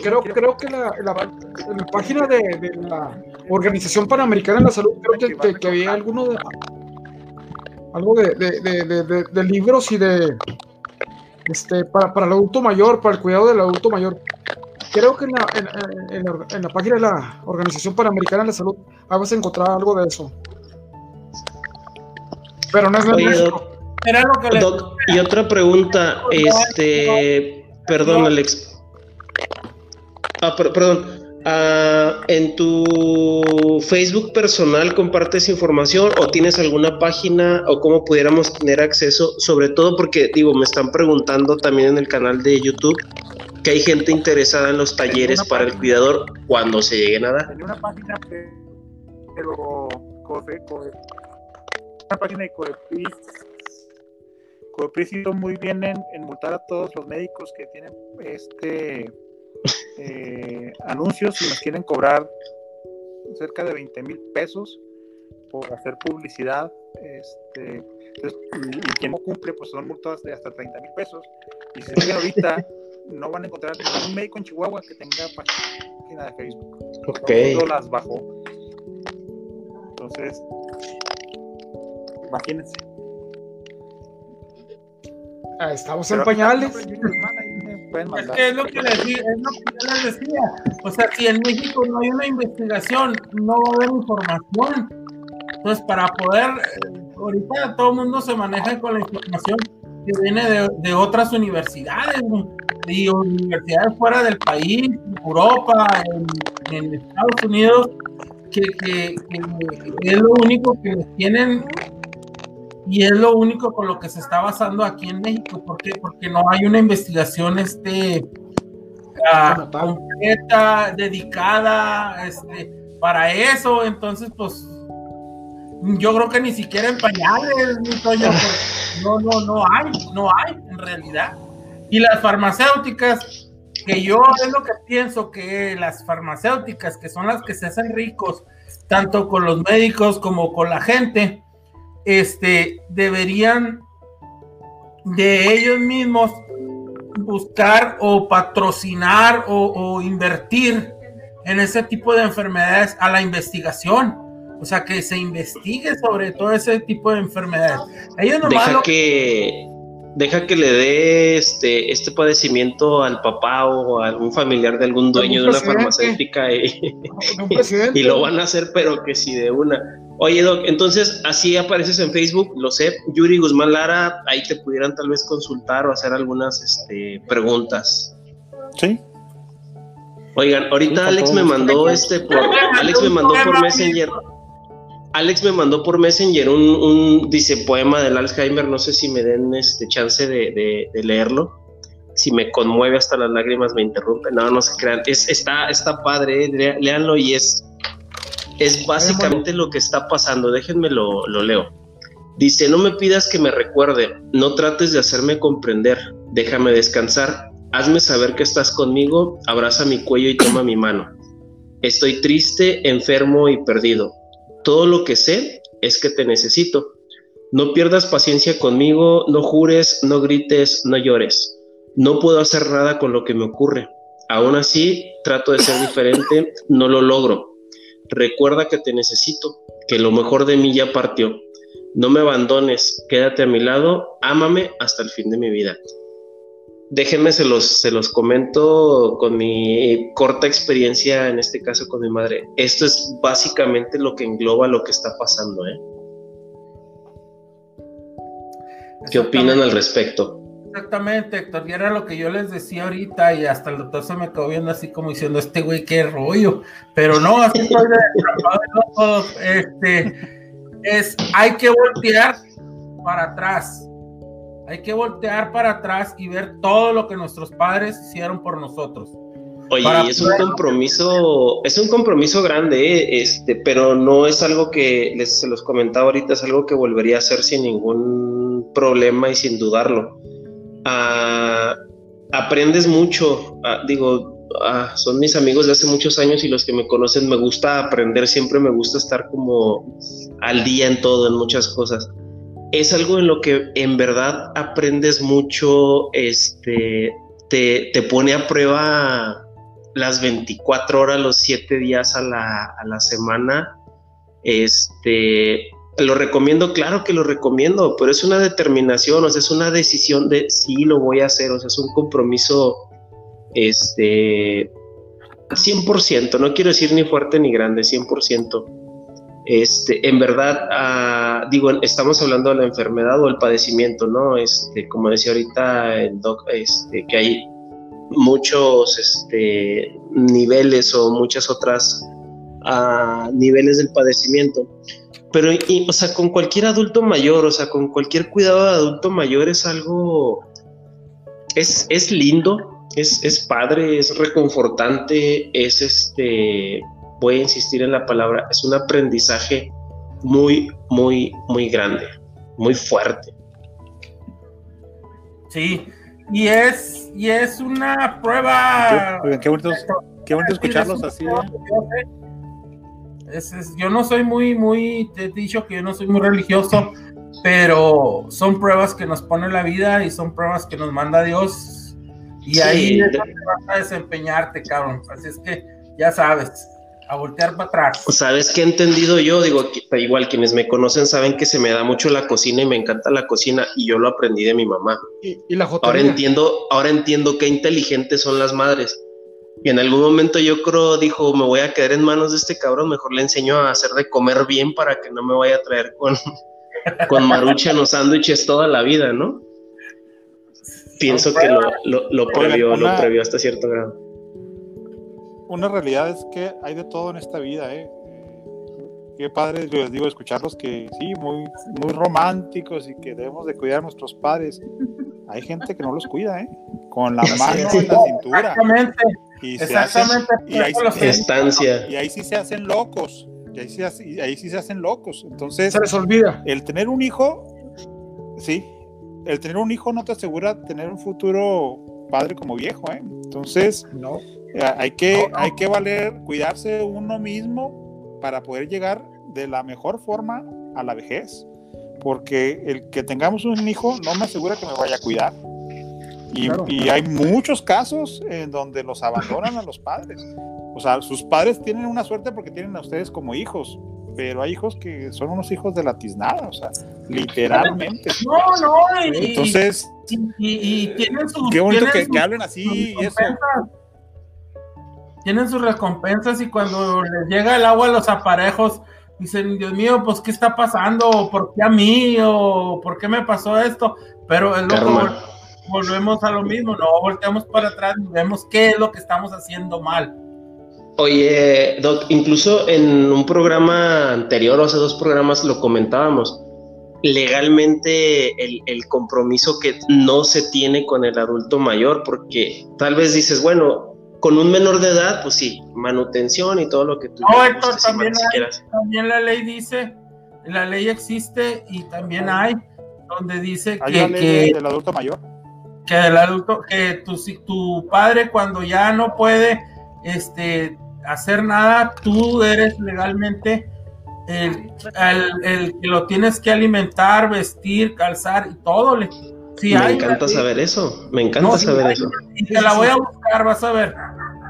S4: creo, creo que la, la, la página de, de, la Organización Panamericana de la Salud, creo que, que, que había alguno de, algo de, de, de libros y de este, para, para, el adulto mayor, para el cuidado del adulto mayor. Creo que en la, en, la, en la, página de la Organización Panamericana de la Salud vas a encontrar algo de eso. Pero no es Oye,
S1: y otra pregunta, este, perdón, Alex. Ah, perdón. Ah, ¿En tu Facebook personal compartes información o tienes alguna página o cómo pudiéramos tener acceso? Sobre todo porque, digo, me están preguntando también en el canal de YouTube que hay gente interesada en los talleres para el cuidador cuando se lleguen a dar.
S2: Tenía una página, pero una página de Codepris. Codepris hizo muy bien en, en multar a todos los médicos que tienen este eh, anuncios y nos quieren cobrar cerca de 20 mil pesos por hacer publicidad. Este, y, quien no cumple, pues son multas de hasta 30 mil pesos. Y si se ahorita, no van a encontrar ningún médico en Chihuahua que tenga página de Facebook.
S1: Ok.
S2: las bajó. Entonces, imagínense.
S4: Ah, estamos en pañales.
S3: Es que es lo que, les, es lo que yo les decía. O sea, si en México no hay una investigación, no va a haber información. Entonces, para poder, eh, ahorita todo el mundo se maneja con la información que viene de, de otras universidades, y universidades fuera del país, en Europa, en, Estados Unidos, que, que, que, es lo único que tienen y es lo único con lo que se está basando aquí en México. ¿Por qué? Porque no hay una investigación este, uh, completa, dedicada este, para eso. Entonces, pues, yo creo que ni siquiera en pañales, pues, no, no, no hay, no hay en realidad. Y las farmacéuticas, que yo es lo que pienso que las farmacéuticas, que son las que se hacen ricos, tanto con los médicos como con la gente, este, deberían de ellos mismos buscar o patrocinar o, invertir en ese tipo de enfermedades a la investigación. O sea, que se investigue sobre todo ese tipo de enfermedades. Ellos
S1: deja que deja que le dé este, este padecimiento al papá o a algún familiar de algún dueño de una farmacéutica y, y, lo van a hacer, pero que si de una. Oye, Doc, entonces así apareces en Facebook, lo sé, Yuri Guzmán Lara, ahí te pudieran tal vez consultar o hacer algunas este, preguntas.
S2: Sí.
S1: Oigan, ahorita Alex me mandó este por Alex me mandó por Messenger. Alex me mandó por Messenger un, dice poema del Alzheimer, no sé si me den este chance de, leerlo. Si me conmueve hasta las lágrimas me interrumpe. No, no se crean. Es, está, está padre, eh, léanlo y es es básicamente lo que está pasando. Déjenme lo, lo leo. Dice, no me pidas que me recuerde, no trates de hacerme comprender, déjame descansar, hazme saber que estás conmigo, abraza mi cuello y toma mi mano. Estoy triste, enfermo y perdido. Todo lo que sé es que te necesito. No pierdas paciencia conmigo, no jures, no grites, no llores. No puedo hacer nada con lo que me ocurre. Aún así, trato de ser diferente, no lo logro. Recuerda que te necesito, que lo mejor de mí ya partió. No me abandones, quédate a mi lado, ámame hasta el fin de mi vida. Déjenme, se los, se los comento con mi corta experiencia, en este caso con mi madre. Esto es básicamente lo que engloba lo que está pasando. ¿eh? ¿Qué opinan al respecto?
S3: Exactamente, Héctor, y era lo que yo les decía ahorita, y hasta el doctor se me quedó viendo así como diciendo, este güey, qué rollo, pero no, así estoy de, este, es, hay que voltear para atrás, hay que voltear para atrás y ver todo lo que nuestros padres hicieron por nosotros.
S1: Oye, es un compromiso, es un compromiso grande, ¿eh? este, pero no es algo que les se los comentaba ahorita, es algo que volvería a hacer sin ningún problema y sin dudarlo aprendes mucho, digo, son mis amigos de hace muchos años y los que me conocen me gusta aprender, siempre me gusta estar como al día en todo, en muchas cosas. Es algo en lo que en verdad aprendes mucho, este, te, te pone a prueba las 24 horas, los 7 días a la, a la semana, este, lo recomiendo, claro que lo recomiendo, pero es una determinación, o sea, es una decisión de sí lo voy a hacer, o sea, es un compromiso, este, 100%, no quiero decir ni fuerte ni grande, 100%. Este, en verdad, ah, digo, estamos hablando de la enfermedad o el padecimiento, ¿no? Este, como decía ahorita el doc, este, que hay muchos este, niveles o muchas otras ah, niveles del padecimiento. Pero, o sea, con cualquier adulto mayor, o sea, con cualquier cuidado de adulto mayor es algo, es, es lindo, es, es padre, es reconfortante, es este, voy a insistir en la palabra, es un aprendizaje muy, muy, muy grande, muy fuerte.
S3: Sí, y es, y es una prueba.
S2: Qué, bonito, qué bonito escucharlos así. ¿eh?
S3: yo no soy muy, muy, te he dicho que yo no soy muy religioso, pero son pruebas que nos pone la vida y son pruebas que nos manda Dios. Y ahí vas a desempeñarte, cabrón. Así es que ya sabes, a voltear para atrás.
S1: ¿Sabes qué he entendido yo? Digo, igual quienes me conocen saben que se me da mucho la cocina y me encanta la cocina y yo lo aprendí de mi mamá.
S4: Y, la
S1: ahora entiendo, ahora entiendo qué inteligentes son las madres y en algún momento yo creo dijo, me voy a quedar en manos de este cabrón, mejor le enseño a hacer de comer bien para que no me vaya a traer con, con maruchan o sándwiches toda la vida, ¿no? Pienso que lo, lo, lo previó, lo previó hasta cierto grado.
S2: Una realidad es que hay de todo en esta vida, ¿eh? Qué padre, les digo, escucharlos que sí, muy, muy románticos y que debemos de cuidar a nuestros padres. Hay gente que no los cuida, ¿eh? Con la mano en la cintura.
S3: Exactamente.
S2: Y Exactamente. y, ahí,
S1: estancia.
S2: y ahí sí se hacen locos. Y ahí sí, ahí sí se hacen locos. Entonces.
S4: Se les olvida.
S2: El tener un hijo, sí. El tener un hijo no te asegura tener un futuro padre como viejo, ¿eh? Entonces, no. Hay, que, hay que valer, cuidarse uno mismo para poder llegar de la mejor forma a la vejez. porque el que tengamos un hijo no me asegura que me vaya a cuidar. Y, y hay muchos casos en donde los abandonan a los padres. O sea, sus padres tienen una suerte porque tienen a ustedes como hijos, pero hay hijos que son unos hijos de la tiznada, o sea, literalmente.
S3: No, no, y,
S2: entonces.
S3: Y, tienen sus.
S2: Qué bonito que, hablen así y eso.
S3: Tienen sus recompensas y cuando les llega el agua a los aparejos, dicen, Dios mío, pues, ¿qué está pasando? ¿Por qué a mí? ¿O por qué me pasó esto? Pero es lo volvemos a lo mismo, no volteamos para atrás y vemos qué es lo que estamos haciendo mal
S1: Oye, Doc, incluso en un programa anterior o hace dos programas lo comentábamos. Legalmente el, compromiso que no se tiene con el adulto mayor, porque tal vez dices, bueno, con un menor de edad, pues sí, manutención y todo lo que tú
S3: No, Héctor, también, también la ley dice, la ley existe y también hay donde dice que,
S2: que del adulto mayor.
S3: Que el adulto, que tu, tu padre cuando ya no puede este hacer nada, tú eres legalmente el, que lo tienes que alimentar, vestir, calzar y todo. Le,
S1: me encanta saber eso, me encanta saber eso.
S3: Y te la voy a buscar, vas a ver.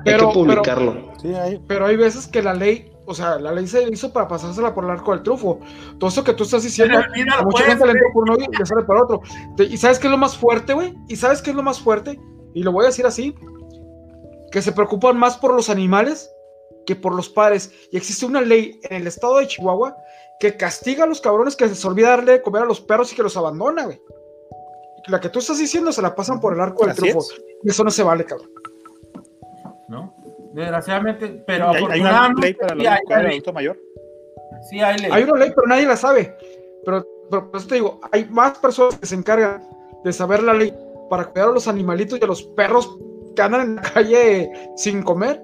S1: Pero, hay que publicarlo.
S4: Pero, hay, pero hay veces que la ley, o sea, la ley se hizo para pasársela por el arco del trufo. Todo eso que tú estás diciendo, mucha gente le entra por uno y le sale por otro. ¿Y sabes qué es lo más fuerte, güey? ¿Y sabes qué es lo más fuerte? Y lo voy a decir así, que se preocupan más por los animales que por los padres. Y existe una ley en el estado de Chihuahua que castiga a los cabrones que se olvida darle de comer a los perros y que los abandona, güey. La que tú estás diciendo se la pasan por el arco del trufo. Y eso no se vale, cabrón.
S3: ¿No? Desgraciadamente, pero
S2: hay, una ley para el adulto mayor.
S3: Sí, hay ley.
S4: Hay una ley, pero nadie la sabe. Pero, pero por eso te digo, hay más personas que se encargan de saber la ley para cuidar a los animalitos y a los perros que andan en la calle sin comer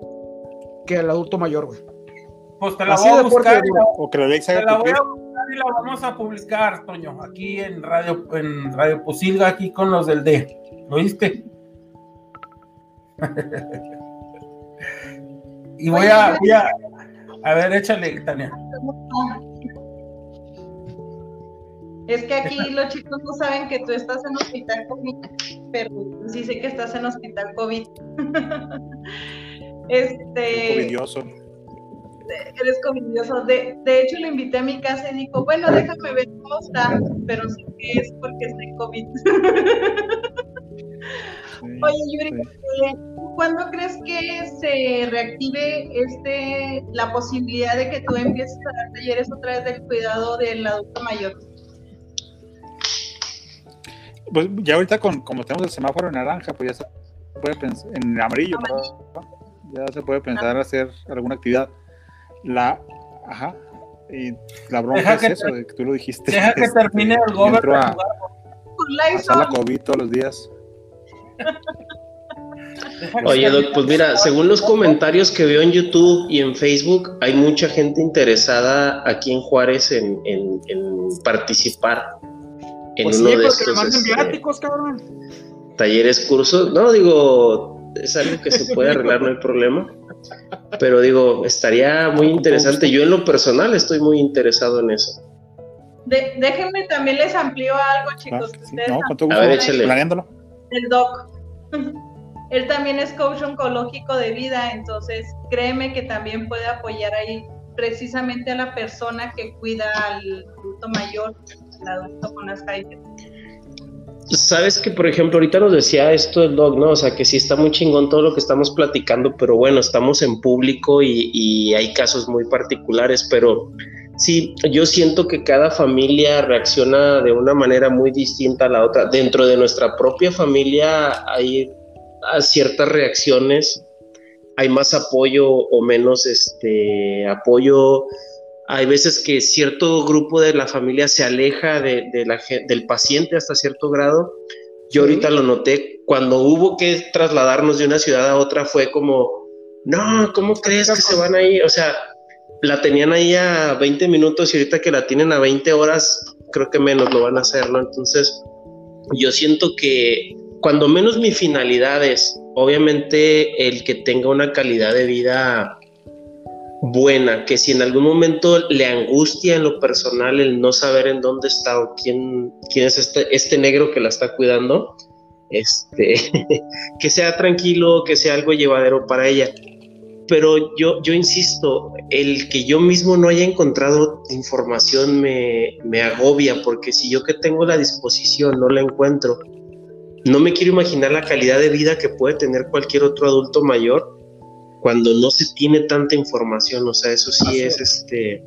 S4: que el adulto mayor, güey.
S3: Pues te la voy a buscar. o que la ley te la voy a buscar y la vamos a publicar, Toño, aquí en Radio, en Radio Posilga, aquí con los del D. ¿Lo oíste? y voy a, voy a, a ver, échale, Tania.
S5: Es que aquí los chicos no saben que tú estás en hospital COVID, pero sí sé que estás en hospital COVID. Este.
S2: Covidioso.
S5: Eres covidioso. De, de hecho, lo invité a mi casa y dijo, bueno, déjame ver cómo está, pero sí que es porque estoy COVID. Oye, Yuri, eh, ¿cuándo crees que se reactive este la posibilidad de que tú empieces a dar talleres otra vez del cuidado del adulto mayor?
S2: Pues ya ahorita con, como tenemos el semáforo en naranja, pues ya se puede pensar en amarillo. amarillo ya se puede pensar hacer alguna actividad. La, ajá, y la bronca es eso, de que tú lo dijiste.
S3: Deja que termine el gobierno. A,
S2: a la COVID todos los días.
S1: Oye, Doc, pues mira, según los comentarios que veo en YouTube y en Facebook, hay mucha gente interesada aquí en Juárez en, en, participar en
S4: pues
S1: uno
S4: sí,
S1: de estos
S4: este, viáticos, cabrón.
S1: talleres, cursos. No, digo, es algo que se puede arreglar, no hay problema. Pero digo, estaría muy interesante. Yo en lo personal estoy muy interesado en eso.
S5: déjenme también les amplío algo, chicos.
S2: A ver, échale.
S5: El doc. Él también es coach oncológico de vida, entonces créeme que también puede apoyar ahí precisamente a la persona que cuida al adulto mayor, al adulto con Alzheimer.
S1: Sabes que, por ejemplo, ahorita nos decía esto del dog, ¿no? O sea, que sí está muy chingón todo lo que estamos platicando, pero bueno, estamos en público y, hay casos muy particulares, pero sí, yo siento que cada familia reacciona de una manera muy distinta a la otra. Dentro de nuestra propia familia hay ciertas reacciones, hay más apoyo o menos este apoyo hay veces que cierto grupo de la familia se aleja de, la, del paciente hasta cierto grado. Yo ahorita lo noté, cuando hubo que trasladarnos de una ciudad a otra fue como, no, ¿cómo crees que se van ahí? O sea, la tenían ahí a 20 minutos y ahorita que la tienen a 20 horas, creo que menos lo van a hacer, ¿no? Entonces, yo siento que cuando menos mi finalidad es, obviamente, el que tenga una calidad de vida buena, que si en algún momento le angustia en lo personal el no saber en dónde está o quién, quién es este, este negro que la está cuidando, este, que sea tranquilo, que sea algo llevadero para ella. Pero yo, yo insisto, el que yo mismo no haya encontrado información me, me agobia, porque si yo que tengo la disposición no la encuentro, no me quiero imaginar la calidad de vida que puede tener cualquier otro adulto mayor cuando no se tiene tanta información, o sea, eso sí es este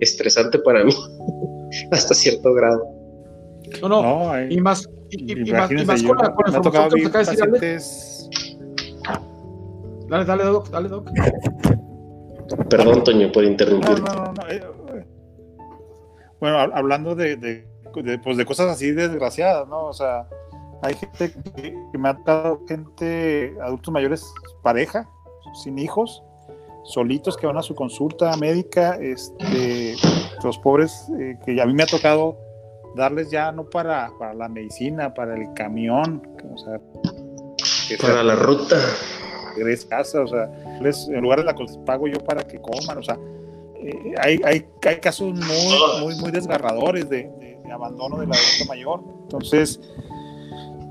S1: estresante para mí hasta cierto grado.
S4: No, no, y más y, más, y más con la, con la información que acaba de decir Dale, dale, Doc, dale, Doc.
S1: Perdón, Toño, por interrumpir. No, no, no,
S2: eh, bueno, hablando de, de, de, pues de cosas así desgraciadas, ¿no? O sea, hay gente que, me ha dado gente, adultos mayores, pareja, sin hijos, solitos que van a su consulta médica, este, los pobres eh, que a mí me ha tocado darles ya no para, para la medicina, para el camión, o sea,
S1: para la ruta.
S2: Regresa casa, o sea, en lugar de la que pago yo para que coman, o sea, eh, hay, hay, hay, casos muy, muy, muy desgarradores de, de, de abandono del adulto mayor. Entonces,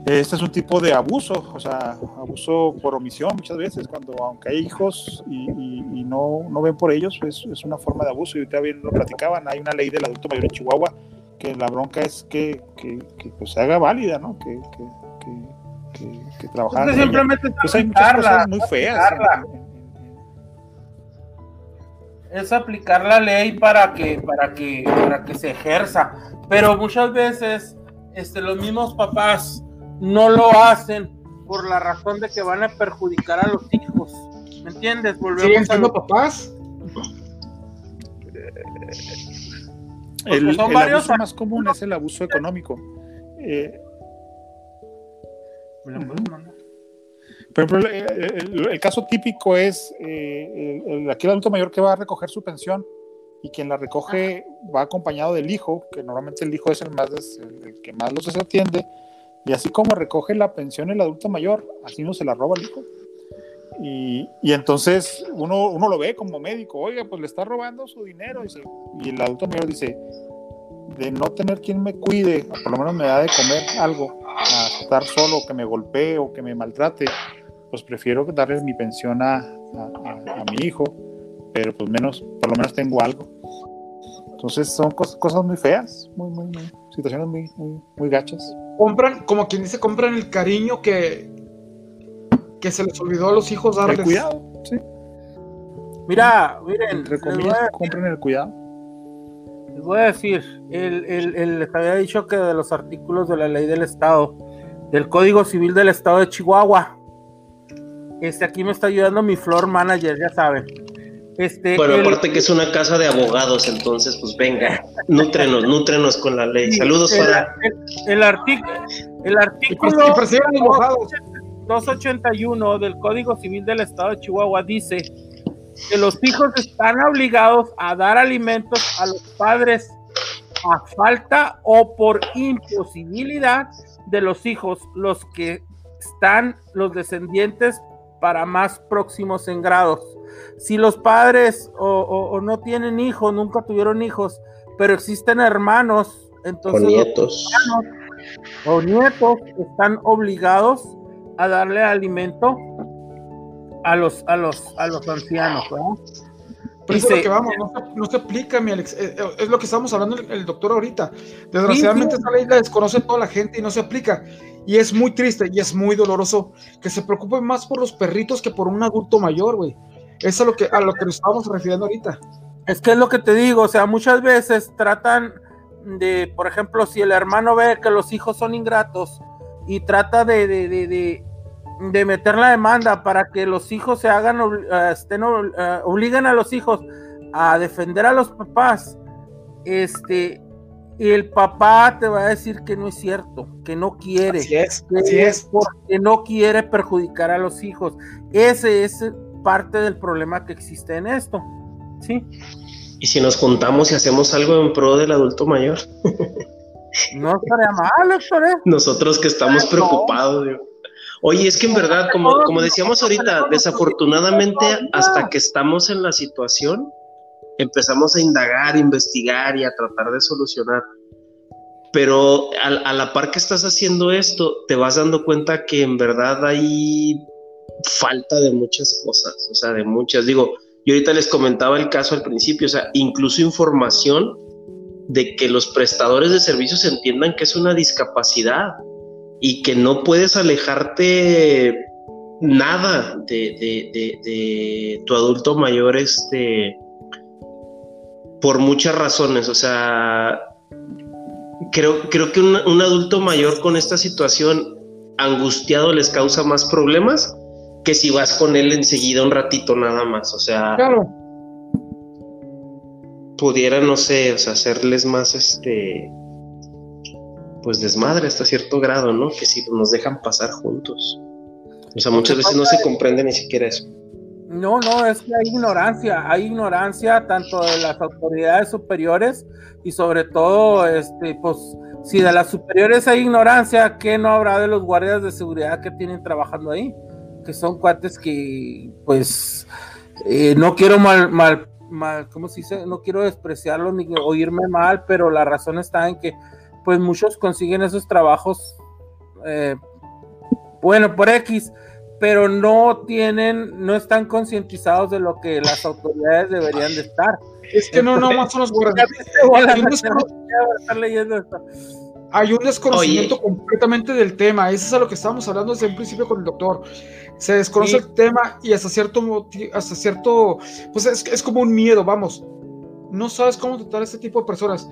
S2: este es un tipo de abuso, o sea, abuso por omisión muchas veces, cuando aunque hay hijos y, no, no, ven por ellos, pues es una forma de abuso. Y ahorita bien lo platicaban, hay una ley del adulto mayor en Chihuahua que la bronca es que, que, pues, se haga válida, ¿no? Que, que, que, que trabajar.
S3: Simplemente
S2: pues hay muchas cosas muy feas.
S3: Es aplicar la ley para que, para que, para que se ejerza. Pero muchas veces este, los mismos papás no lo hacen por la razón de que van a perjudicar a los hijos. ¿Me entiendes?
S4: Volvemos a los papás.
S2: El, el abuso más común es el abuso económico. Eh, por ejemplo, el, caso típico es eh, el, aquel adulto mayor que va a recoger su pensión y quien la recoge va acompañado del hijo, que normalmente el hijo es el, más el que más los atiende, y así como recoge la pensión el adulto mayor, así no se la roba el hijo. Y, entonces uno, uno, lo ve como médico, oiga, pues le está robando su dinero. Y, el adulto mayor dice, de no tener quien me cuide, o por lo menos me da de comer algo, a estar solo, que me golpee o que me maltrate, pues prefiero darle mi pensión a, a, mi hijo, pero pues menos, por lo menos tengo algo. Entonces son cosas, cosas muy feas, muy, muy, muy, situaciones muy, muy, muy gachas
S4: compran, como quien dice, compran el cariño que, que se les olvidó a los hijos darles.
S2: El cuidado, sí.
S3: Mira, miren,
S2: compren el cuidado.
S3: Les voy a decir, el, el, les había dicho que de los artículos de la ley del Estado, del Código Civil del Estado de Chihuahua, este aquí me está ayudando mi floor manager, ya saben. Este,
S1: bueno, aparte que es una casa de abogados, entonces, pues venga, nútrenos, nútrenos con la ley. Saludos
S3: el,
S1: para.
S3: El, artículo, el artículo 281 del Código Civil del Estado de Chihuahua dice que los hijos están obligados a dar alimentos a los padres a falta o por imposibilidad de los hijos, los que están los descendientes para más próximos en grados si los padres o, no tienen hijos, nunca tuvieron hijos, pero existen hermanos, entonces
S1: o nietos.
S3: o nietos están obligados a darle alimento a los a los a los ancianos,
S4: Pero eso es lo que vamos, no se, aplica, mi Alex. Eh, eh, es, lo que estamos hablando el, doctor ahorita. Desgraciadamente, esta ley la desconoce toda la gente y no se aplica. Y es muy triste y es muy doloroso que se preocupe más por los perritos que por un adulto mayor, güey. Eso es lo que, a lo que nos estamos refiriendo ahorita.
S3: Es que es lo que te digo, o sea, muchas veces tratan de, por ejemplo, si el hermano ve que los hijos son ingratos y trata de, de, meter la demanda para que los hijos se hagan, eh, estén, uh, obliguen a los hijos a defender a los papás, este, y el papá te va a decir que no es cierto, que no quiere,
S4: así es, así es.
S3: porque no quiere perjudicar a los hijos. Ese es parte del problema que existe en esto. ¿Sí?
S1: ¿Y si nos juntamos y hacemos algo en pro del adulto mayor?
S3: no estaría mal, Héctor. ¿eh?
S1: Nosotros que estamos preocupados, Oye, es que en verdad, como, como decíamos ahorita, desafortunadamente hasta que estamos en la situación, empezamos a indagar, investigar y a tratar de solucionar. Pero a, la par que estás haciendo esto, te vas dando cuenta que en verdad hay falta de muchas cosas, o sea, de muchas. Digo, yo ahorita les comentaba el caso al principio, o sea, incluso información de que los prestadores de servicios entiendan que es una discapacidad y que no puedes alejarte nada de, tu adulto mayor este, por muchas razones. O sea, creo, creo que un, adulto mayor con esta situación angustiado les causa más problemas que si vas con él enseguida un ratito nada más. O sea, pudiera, no sé, hacerles más este pues desmadre hasta cierto grado, ¿no? Que si nos dejan pasar juntos. O sea, muchas veces no se comprende ni siquiera eso.
S3: No, no, es que hay ignorancia, hay ignorancia tanto de las autoridades superiores y sobre todo, este, pues, si de las superiores hay ignorancia, ¿qué no habrá de los guardias de seguridad que tienen trabajando ahí? Que son cuates que, pues, eh, no quiero mal, mal, mal, ¿cómo se dice? No quiero despreciarlo ni oírme mal, pero la razón está en que pues muchos consiguen esos trabajos, eh, bueno, por X, pero no tienen, no están concientizados de lo que las autoridades deberían de estar.
S4: Es que no, no, más son los Hay un desconocimiento completamente del tema. Eso es a lo que estábamos hablando desde un principio con el doctor. Se desconoce el tema y hasta cierto, hasta cierto, pues es, es como un miedo, vamos. No sabes cómo tratar a este tipo de personas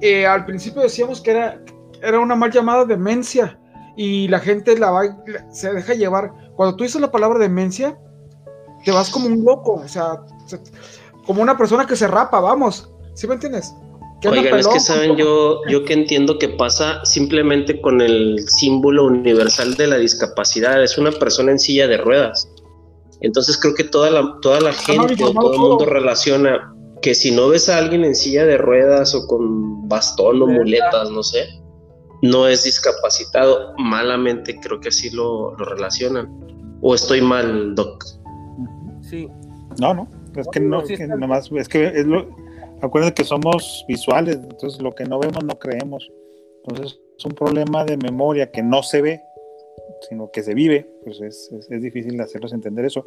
S4: eh, al principio decíamos que era, era una mal llamada demencia y la gente la va, se deja llevar. Cuando tú dices la palabra demencia, te vas como un loco, o sea, como una persona que se rapa, vamos, ¿sí me entiendes?
S1: Oigan, es que saben, yo, yo que entiendo que pasa simplemente con el símbolo universal de la discapacidad, es una persona en silla de ruedas. Entonces creo que toda la, toda la gente o todo el mundo relaciona que si no ves a alguien en silla de ruedas o con bastón o muletas, no sé, no es discapacitado. Malamente creo que así lo, relacionan. ¿O estoy mal, Doc?
S2: Sí. No, no, es que no, es que nada más, es que es lo, acuérdense que somos visuales, entonces lo que no vemos no creemos. Entonces es un problema de memoria que no se ve, sino que se vive, pues es, es, difícil hacerlos entender eso.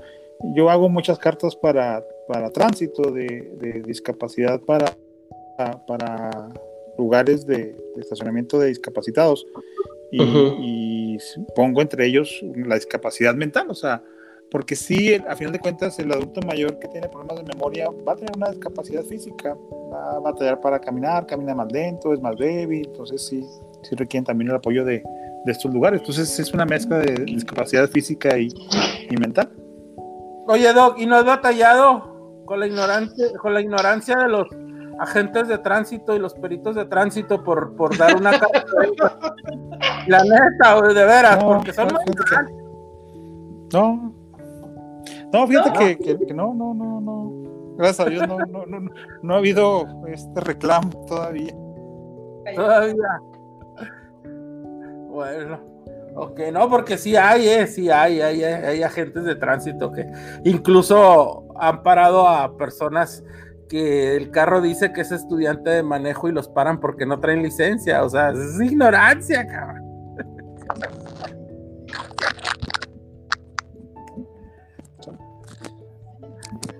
S2: Yo hago muchas cartas para, para tránsito de, discapacidad para, para lugares de, estacionamiento de discapacitados y, pongo entre ellos la discapacidad mental, o sea, porque sí, a final de cuentas, el adulto mayor que tiene problemas de memoria va a tener una discapacidad física, va a batallar para caminar, camina más lento, es más débil, entonces sí, sí requieren también el apoyo de, de estos lugares. Entonces es una mezcla de discapacidad física y, mental.
S3: Oye, Doc, ¿y no has batallado con la ignorancia, con la ignorancia de los agentes de tránsito y los peritos de tránsito por, por dar una carta? la neta, de veras, porque son
S2: No. No, fíjate Que, que, no, no, no, no. Gracias a Dios no, no, no, no ha habido este reclamo todavía.
S3: Todavía. Bueno, ok, no, porque sí hay, eh, sí hay, hay, hay agentes de tránsito que incluso han parado a personas que el carro dice que es estudiante de manejo y los paran porque no traen licencia, o sea, es ignorancia, cabrón.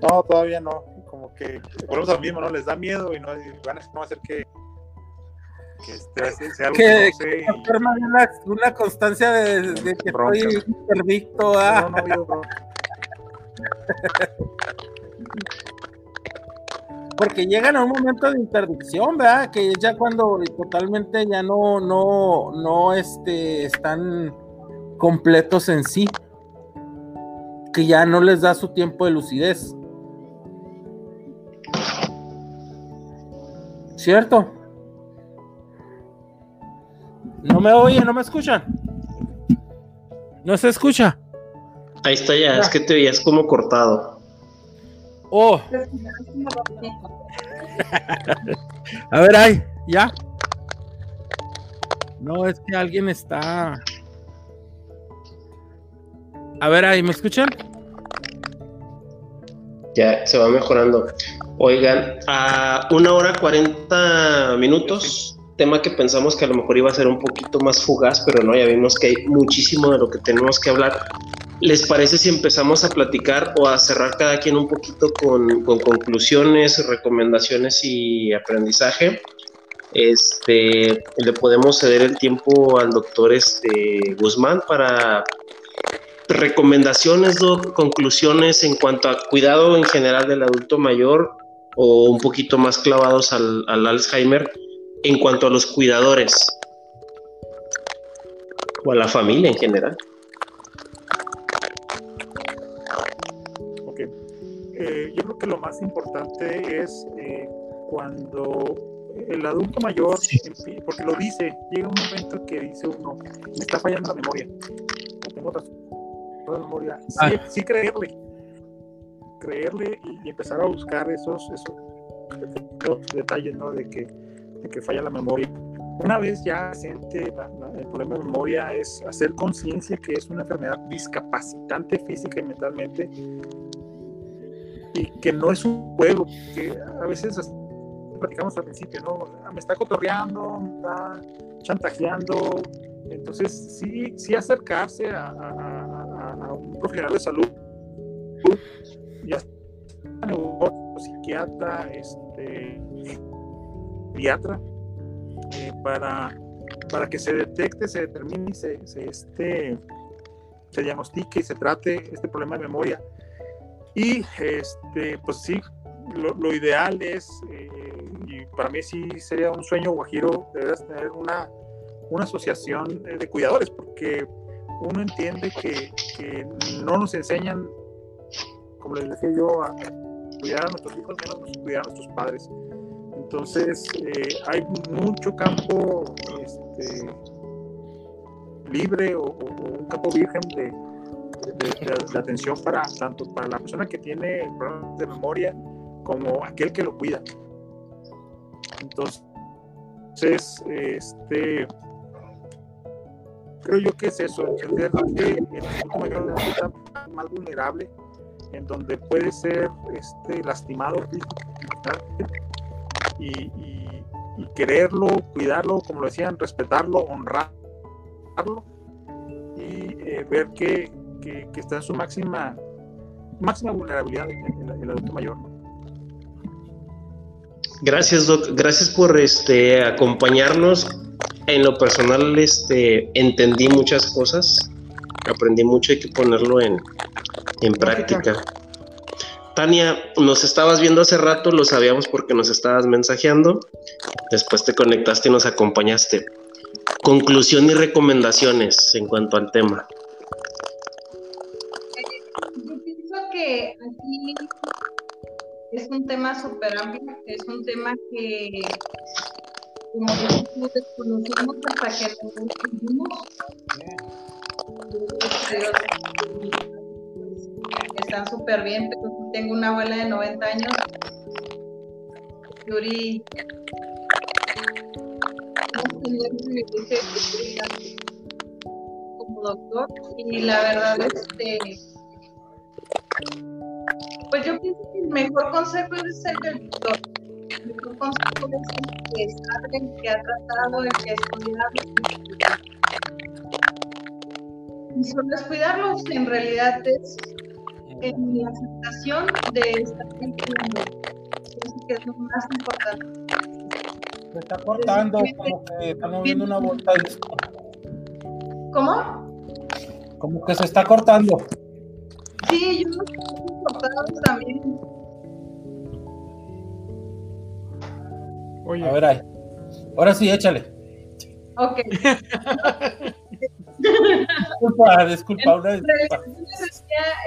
S2: No, todavía no. Como que volvemos al mismo, ¿no? Les da miedo y no van a hacer que que este, sea algo que, que,
S3: una, una, constancia de, de que soy interdicto. ¿ah? No, no, Porque llegan a un momento de interdicción, ¿verdad? Que ya cuando totalmente ya no, no, no este, están completos en sí. Que ya no les da su tiempo de lucidez. ¿Cierto? No me oye, no me escuchan. No se escucha.
S1: Ahí está ya, es que te veías como cortado.
S3: Oh. A ver, ahí, ya. No, es que alguien está. A ver, ahí, ¿me escuchan?
S1: Ya, se va mejorando. Oigan, a una hora cuarenta minutos, tema que pensamos que a lo mejor iba a ser un poquito más fugaz, pero no, ya vimos que hay muchísimo de lo que tenemos que hablar. ¿Les parece si empezamos a platicar o a cerrar cada quien un poquito con, con conclusiones, recomendaciones y aprendizaje? Este, le podemos ceder el tiempo al doctor este, Guzmán para recomendaciones, conclusiones en cuanto a cuidado en general del adulto mayor o un poquito más clavados al, Alzheimer en cuanto a los cuidadores o a la familia en general.
S2: Ok. Eh, yo creo que lo más importante es eh, cuando el adulto mayor, porque lo dice, llega un momento que dice uno, me está fallando la memoria, tengo otra memoria, sí, sí, creerle, creerle y, empezar a buscar esos, esos, detalles, ¿no? De que, de que falla la memoria. Una vez ya siente el problema de memoria es hacer conciencia que es una enfermedad discapacitante física y mentalmente y que no es un juego, que a veces platicamos al principio, ¿no? Me está cotorreando, me está chantajeando. Entonces, sí, sí acercarse a, un profesional de salud, ya psiquiatra, este, psiquiatra, eh, para, para que se detecte, se determine y se, se, este, se diagnostique y se trate este problema de memoria. Y este, pues sí, lo, ideal es eh, para mí sí sería un sueño guajiro, deberías tener una, una asociación de cuidadores, porque uno entiende que, que, no nos enseñan, como les decía yo, a cuidar a nuestros hijos, menos cuidar a nuestros padres. Entonces, eh, hay mucho campo este, libre o, un campo virgen de, de, atención para tanto para la persona que tiene problemas de memoria como aquel que lo cuida. Entonces, este, creo yo que es eso, entender que el adulto mayor está más vulnerable, en donde puede ser este, lastimado y, quererlo, cuidarlo, como lo decían, respetarlo, honrarlo y eh, ver que, que, está en su máxima máxima vulnerabilidad el, el adulto mayor.
S1: Gracias, Doc. Gracias por este, acompañarnos. En lo personal, este, entendí muchas cosas. Aprendí mucho, hay que ponerlo en, en práctica. Tania, nos estabas viendo hace rato, lo sabíamos porque nos estabas mensajeando. Después te conectaste y nos acompañaste. Conclusión y recomendaciones en cuanto al tema.
S5: Yo pienso que aquí es un tema súper amplio, es un tema que como desconocemos hasta que lo. Están súper bien, pero tengo una abuela de 90 años. Yuri como doctor y la verdad este pues yo pienso que el mejor consejo es el del doctor. El mejor consejo es el que sabe, el que ha tratado, el que ha estudiado. Y solo es cuidarlos, en realidad es en la aceptación de estar viviendo. Pienso que es lo más importante.
S3: Se está cortando, como que estamos moviendo una vuelta.
S5: ¿Cómo?
S3: Como que se está cortando.
S5: Sí, yo no sé también.
S3: Oye. A ver ahí. Ahora sí, échale.
S5: Ok.
S3: disculpa, disculpa. Una
S5: disculpa.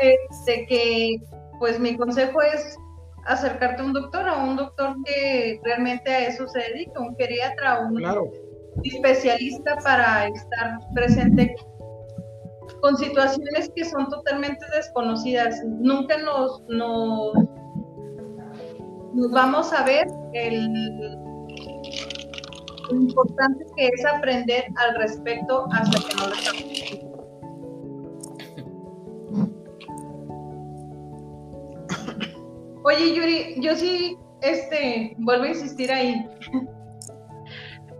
S5: Este, que pues mi consejo es acercarte a un doctor, a un doctor que realmente a eso se dedica, un geriatra, un especialista para estar presente con situaciones que son totalmente desconocidas. Nunca nos, nos, vamos a ver el, lo importante que es aprender al respecto hasta que no lo estamos. Oye, Yuri, yo sí, este, vuelvo a insistir ahí.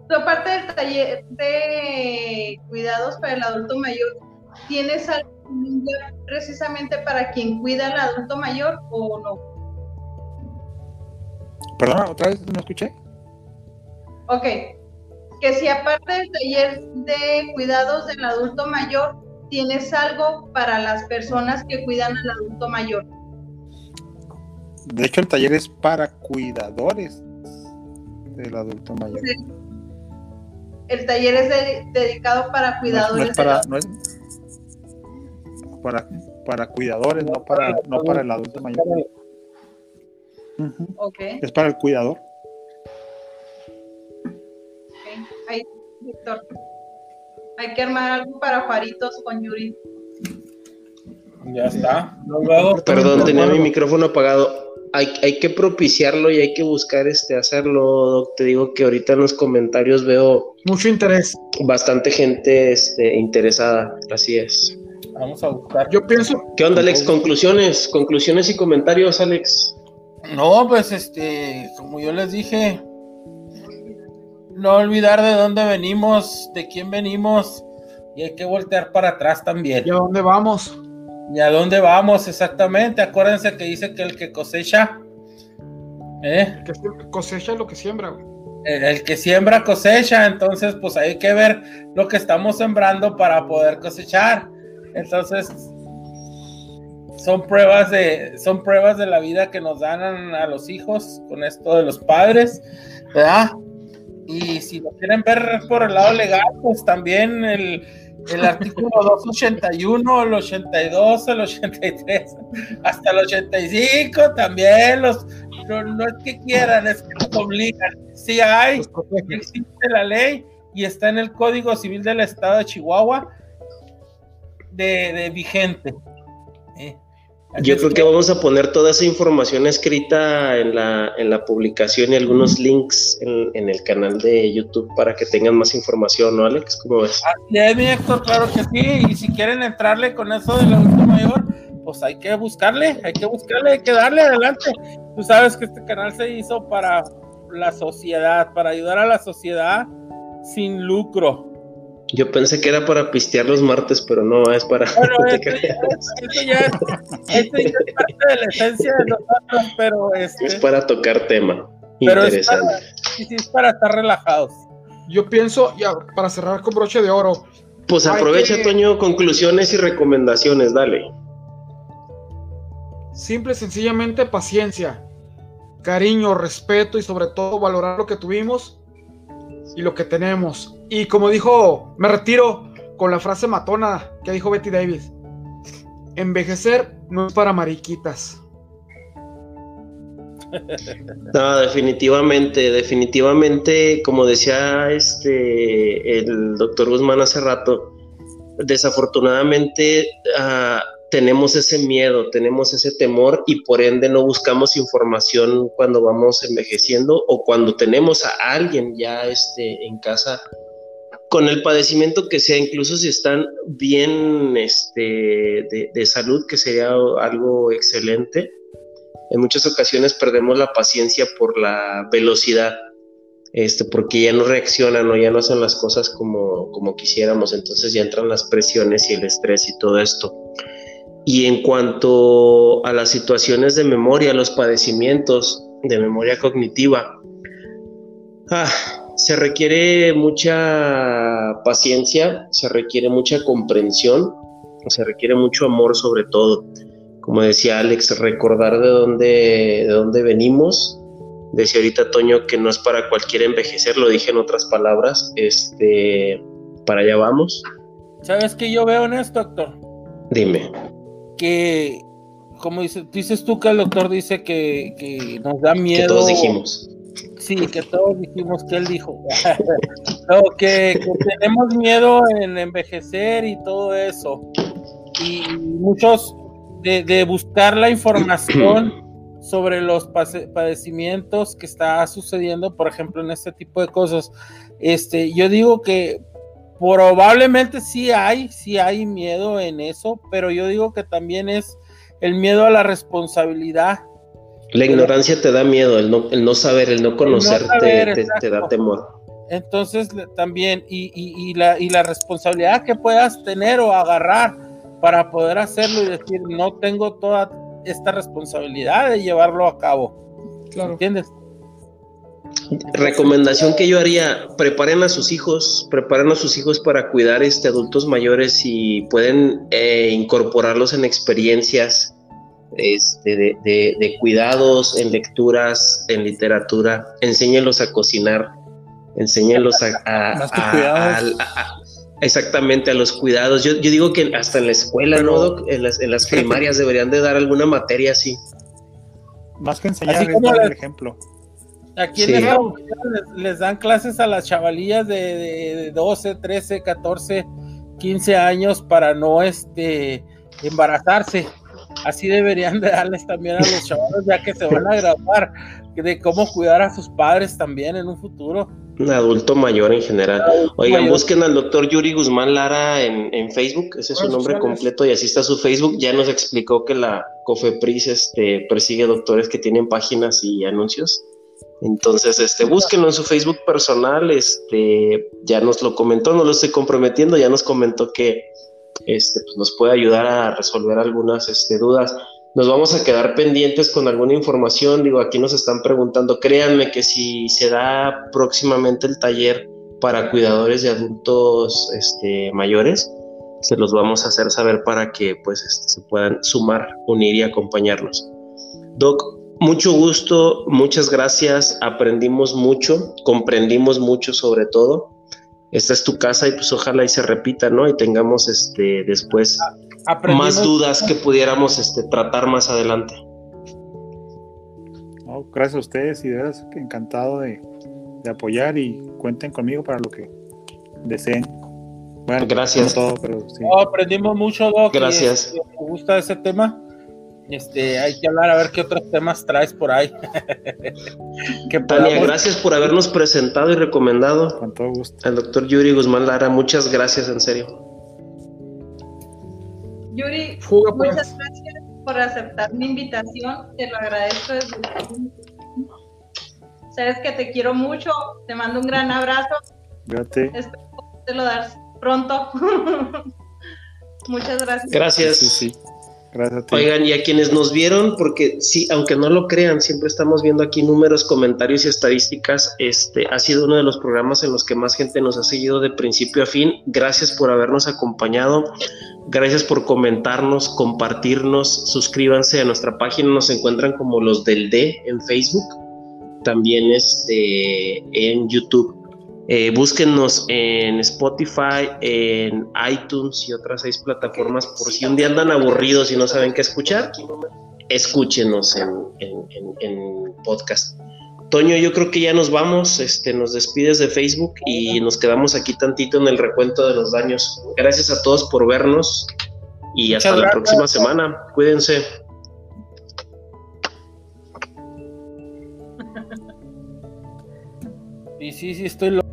S5: Tu parte del taller de cuidados para el adulto mayor, ¿tienes algo precisamente para quien cuida al adulto mayor o no?
S2: Perdona, otra vez no escuché.
S5: Ok, que si aparte del taller de cuidados del adulto mayor, tienes algo para las personas que cuidan al adulto mayor.
S2: De hecho, el taller es para cuidadores del adulto mayor.
S5: El taller es dedicado para cuidadores.
S2: No, es para, no es para, para cuidadores, no para, no para el adulto mayor.
S5: okay.
S2: Es para el cuidador.
S5: Ahí, Víctor. Hay que armar algo para Juaritos con Yuri.
S3: Ya está.
S1: Perdón, tenía mi micrófono apagado. Hay, hay, que propiciarlo y hay que buscar este hacerlo. Te digo que ahorita en los comentarios veo
S4: mucho interés.
S1: Bastante gente este, interesada. Así es.
S3: Vamos a buscar.
S4: Yo pienso.
S1: ¿Qué onda, Alex? Conclusiones, conclusiones y comentarios, Alex.
S3: No, pues este, como yo les dije, no olvidar de dónde venimos, de quién venimos, y hay que voltear para atrás también.
S4: ¿Y a dónde vamos?
S3: ¿Y a dónde vamos exactamente? Acuérdense que dice que el que cosecha, ¿eh?
S4: Que cosecha lo que siembra,
S3: El, que siembra cosecha, entonces pues hay que ver lo que estamos sembrando para poder cosechar. Entonces, son pruebas de, son pruebas de la vida que nos dan a los hijos con esto de los padres, ¿verdad? Y si lo quieren ver por el lado legal, pues también el, el artículo 281, el 82, el 83, hasta el 85 también los no, es que quieran, es que nos obligan. Sí hay, existe la ley y está en el Código Civil del Estado de Chihuahua de, de vigente.
S1: ¿eh? Yo creo que vamos a poner toda esa información escrita en la, en la publicación y algunos links en, en, el canal de YouTube para que tengan más información, ¿no, Alex? ¿Cómo ves?
S3: Así es, mi Héctor, claro que sí. Y si quieren entrarle con eso del adulto mayor, pues hay que buscarle, hay que buscarle, hay que darle adelante. Tú sabes que este canal se hizo para la sociedad, para ayudar a la sociedad sin lucro.
S1: Yo pensé que era para pistear los martes, pero no, es para. Bueno,
S3: esto, ya, es, parte de la esencia de nosotros, pero. Este,
S1: es para tocar tema. Interesante.
S3: sí, sí, es para estar relajados.
S4: Yo pienso, ya, para cerrar con broche de oro.
S1: Pues aprovecha, Toño, conclusiones y recomendaciones, dale.
S4: Simple, sencillamente paciencia, cariño, respeto y sobre todo valorar lo que tuvimos y lo que tenemos. Y como dijo, me retiro con la frase matona que dijo Betty Davis. Envejecer no es para mariquitas.
S1: No, definitivamente, definitivamente, como decía este el doctor Guzmán hace rato, desafortunadamente uh, tenemos ese miedo, tenemos ese temor y por ende no buscamos información cuando vamos envejeciendo o cuando tenemos a alguien ya este, en casa con el padecimiento que sea, incluso si están bien este, de, salud, que sería algo excelente. En muchas ocasiones perdemos la paciencia por la velocidad, este, porque ya no reaccionan o ya no hacen las cosas como, como quisiéramos, entonces ya entran las presiones y el estrés y todo esto. Y en cuanto a las situaciones de memoria, los padecimientos de memoria cognitiva, ah, se requiere mucha paciencia, se requiere mucha comprensión, se requiere mucho amor sobre todo. Como decía Alex, recordar de dónde, de dónde venimos. Decía ahorita Toño que no es para cualquier envejecer, lo dije en otras palabras. Este, para allá vamos.
S3: ¿Sabes qué yo veo en esto, doctor?
S1: Dime
S3: que, como dices tú que el doctor dice que, nos da miedo. Que
S1: todos dijimos.
S3: Sí, que todos dijimos que él dijo. que, tenemos miedo en envejecer y todo eso. Y muchos de, buscar la información sobre los padecimientos que está sucediendo, por ejemplo, en este tipo de cosas. Este, yo digo que Probablemente sí hay, sí hay miedo en eso, pero yo digo que también es el miedo a la responsabilidad.
S1: La ignorancia te da miedo, el no, el no saber, el no conocerte te, da temor.
S3: Entonces también, y, y, la, y la responsabilidad que puedas tener o agarrar para poder hacerlo y decir, no tengo toda esta responsabilidad de llevarlo a cabo. Claro. ¿Entiendes?
S1: Recomendación que yo haría, preparen a sus hijos, preparen a sus hijos para cuidar este adultos mayores y pueden eh, incorporarlos en experiencias este, de, cuidados, en lecturas, en literatura, enséñenlos a cocinar, enséñenlos a, exactamente a los cuidados. Yo, digo que hasta en la escuela, ¿no? En las, en las primarias deberían de dar alguna materia así.
S2: Más que enseñar, el ejemplo.
S3: Aquí en les, dan clases a las chavalillas de, 12, 13, 14, 15 años para no este, embarazarse. Así deberían de darles también a los chavales ya que se van a graduar, de cómo cuidar a sus padres también en un futuro.
S1: Un adulto mayor en general. Oigan, busquen al doctor Yuri Guzmán Lara en, en Facebook, ese es su nombre completo y así está su Facebook. Ya nos explicó que la COFEPRIS este, persigue doctores que tienen páginas y anuncios. Entonces, este, búsquenlo en su Facebook personal, este, ya nos lo comentó, no lo estoy comprometiendo, ya nos comentó que este, pues nos puede ayudar a resolver algunas este, dudas. Nos vamos a quedar pendientes con alguna información, digo, aquí nos están preguntando, créanme que si se da próximamente el taller para cuidadores de adultos este, mayores, se los vamos a hacer saber para que pues este, se puedan sumar, unir y acompañarnos. Doc, mucho gusto, muchas gracias, aprendimos mucho, comprendimos mucho sobre todo. Esta es tu casa y pues ojalá y se repita, ¿no? Y tengamos este después más dudas que pudiéramos este, tratar más adelante.
S2: gracias a ustedes y de verdad encantado de, apoyar y cuenten conmigo para lo que deseen.
S1: Bueno, gracias.
S3: Todo, pero aprendimos mucho, Doc.
S1: Gracias.
S3: me gusta ese tema. Este, hay que hablar a ver qué otros temas traes por ahí.
S1: Tania, gracias por habernos presentado y recomendado.
S2: Con todo gusto.
S1: Al doctor Yuri Guzmán Lara, muchas gracias, en serio.
S5: Yuri, pues. muchas gracias por aceptar mi invitación. Te lo agradezco desde Sabes que te quiero mucho. Te mando un gran abrazo.
S2: Gracias.
S5: Espero te lo das pronto. muchas gracias.
S1: Gracias. Sí, sí. Oigan, y a quienes nos vieron, porque sí, aunque no lo crean, siempre estamos viendo aquí números, comentarios y estadísticas. Este ha sido uno de los programas en los que más gente nos ha seguido de principio a fin. Gracias por habernos acompañado. Gracias por comentarnos, compartirnos. Suscríbanse a nuestra página. Nos encuentran como los del D en Facebook. También este, en YouTube. Eh, búsquenos en Spotify, en iTunes y otras seis plataformas por si un día andan aburridos y no saben qué escuchar, escúchenos en, podcast. Toño, yo creo que ya nos vamos, este, nos despides de Facebook y nos quedamos aquí tantito en el recuento de los daños. Gracias a todos por vernos y hasta la próxima semana. Cuídense.
S3: Y sí, sí, estoy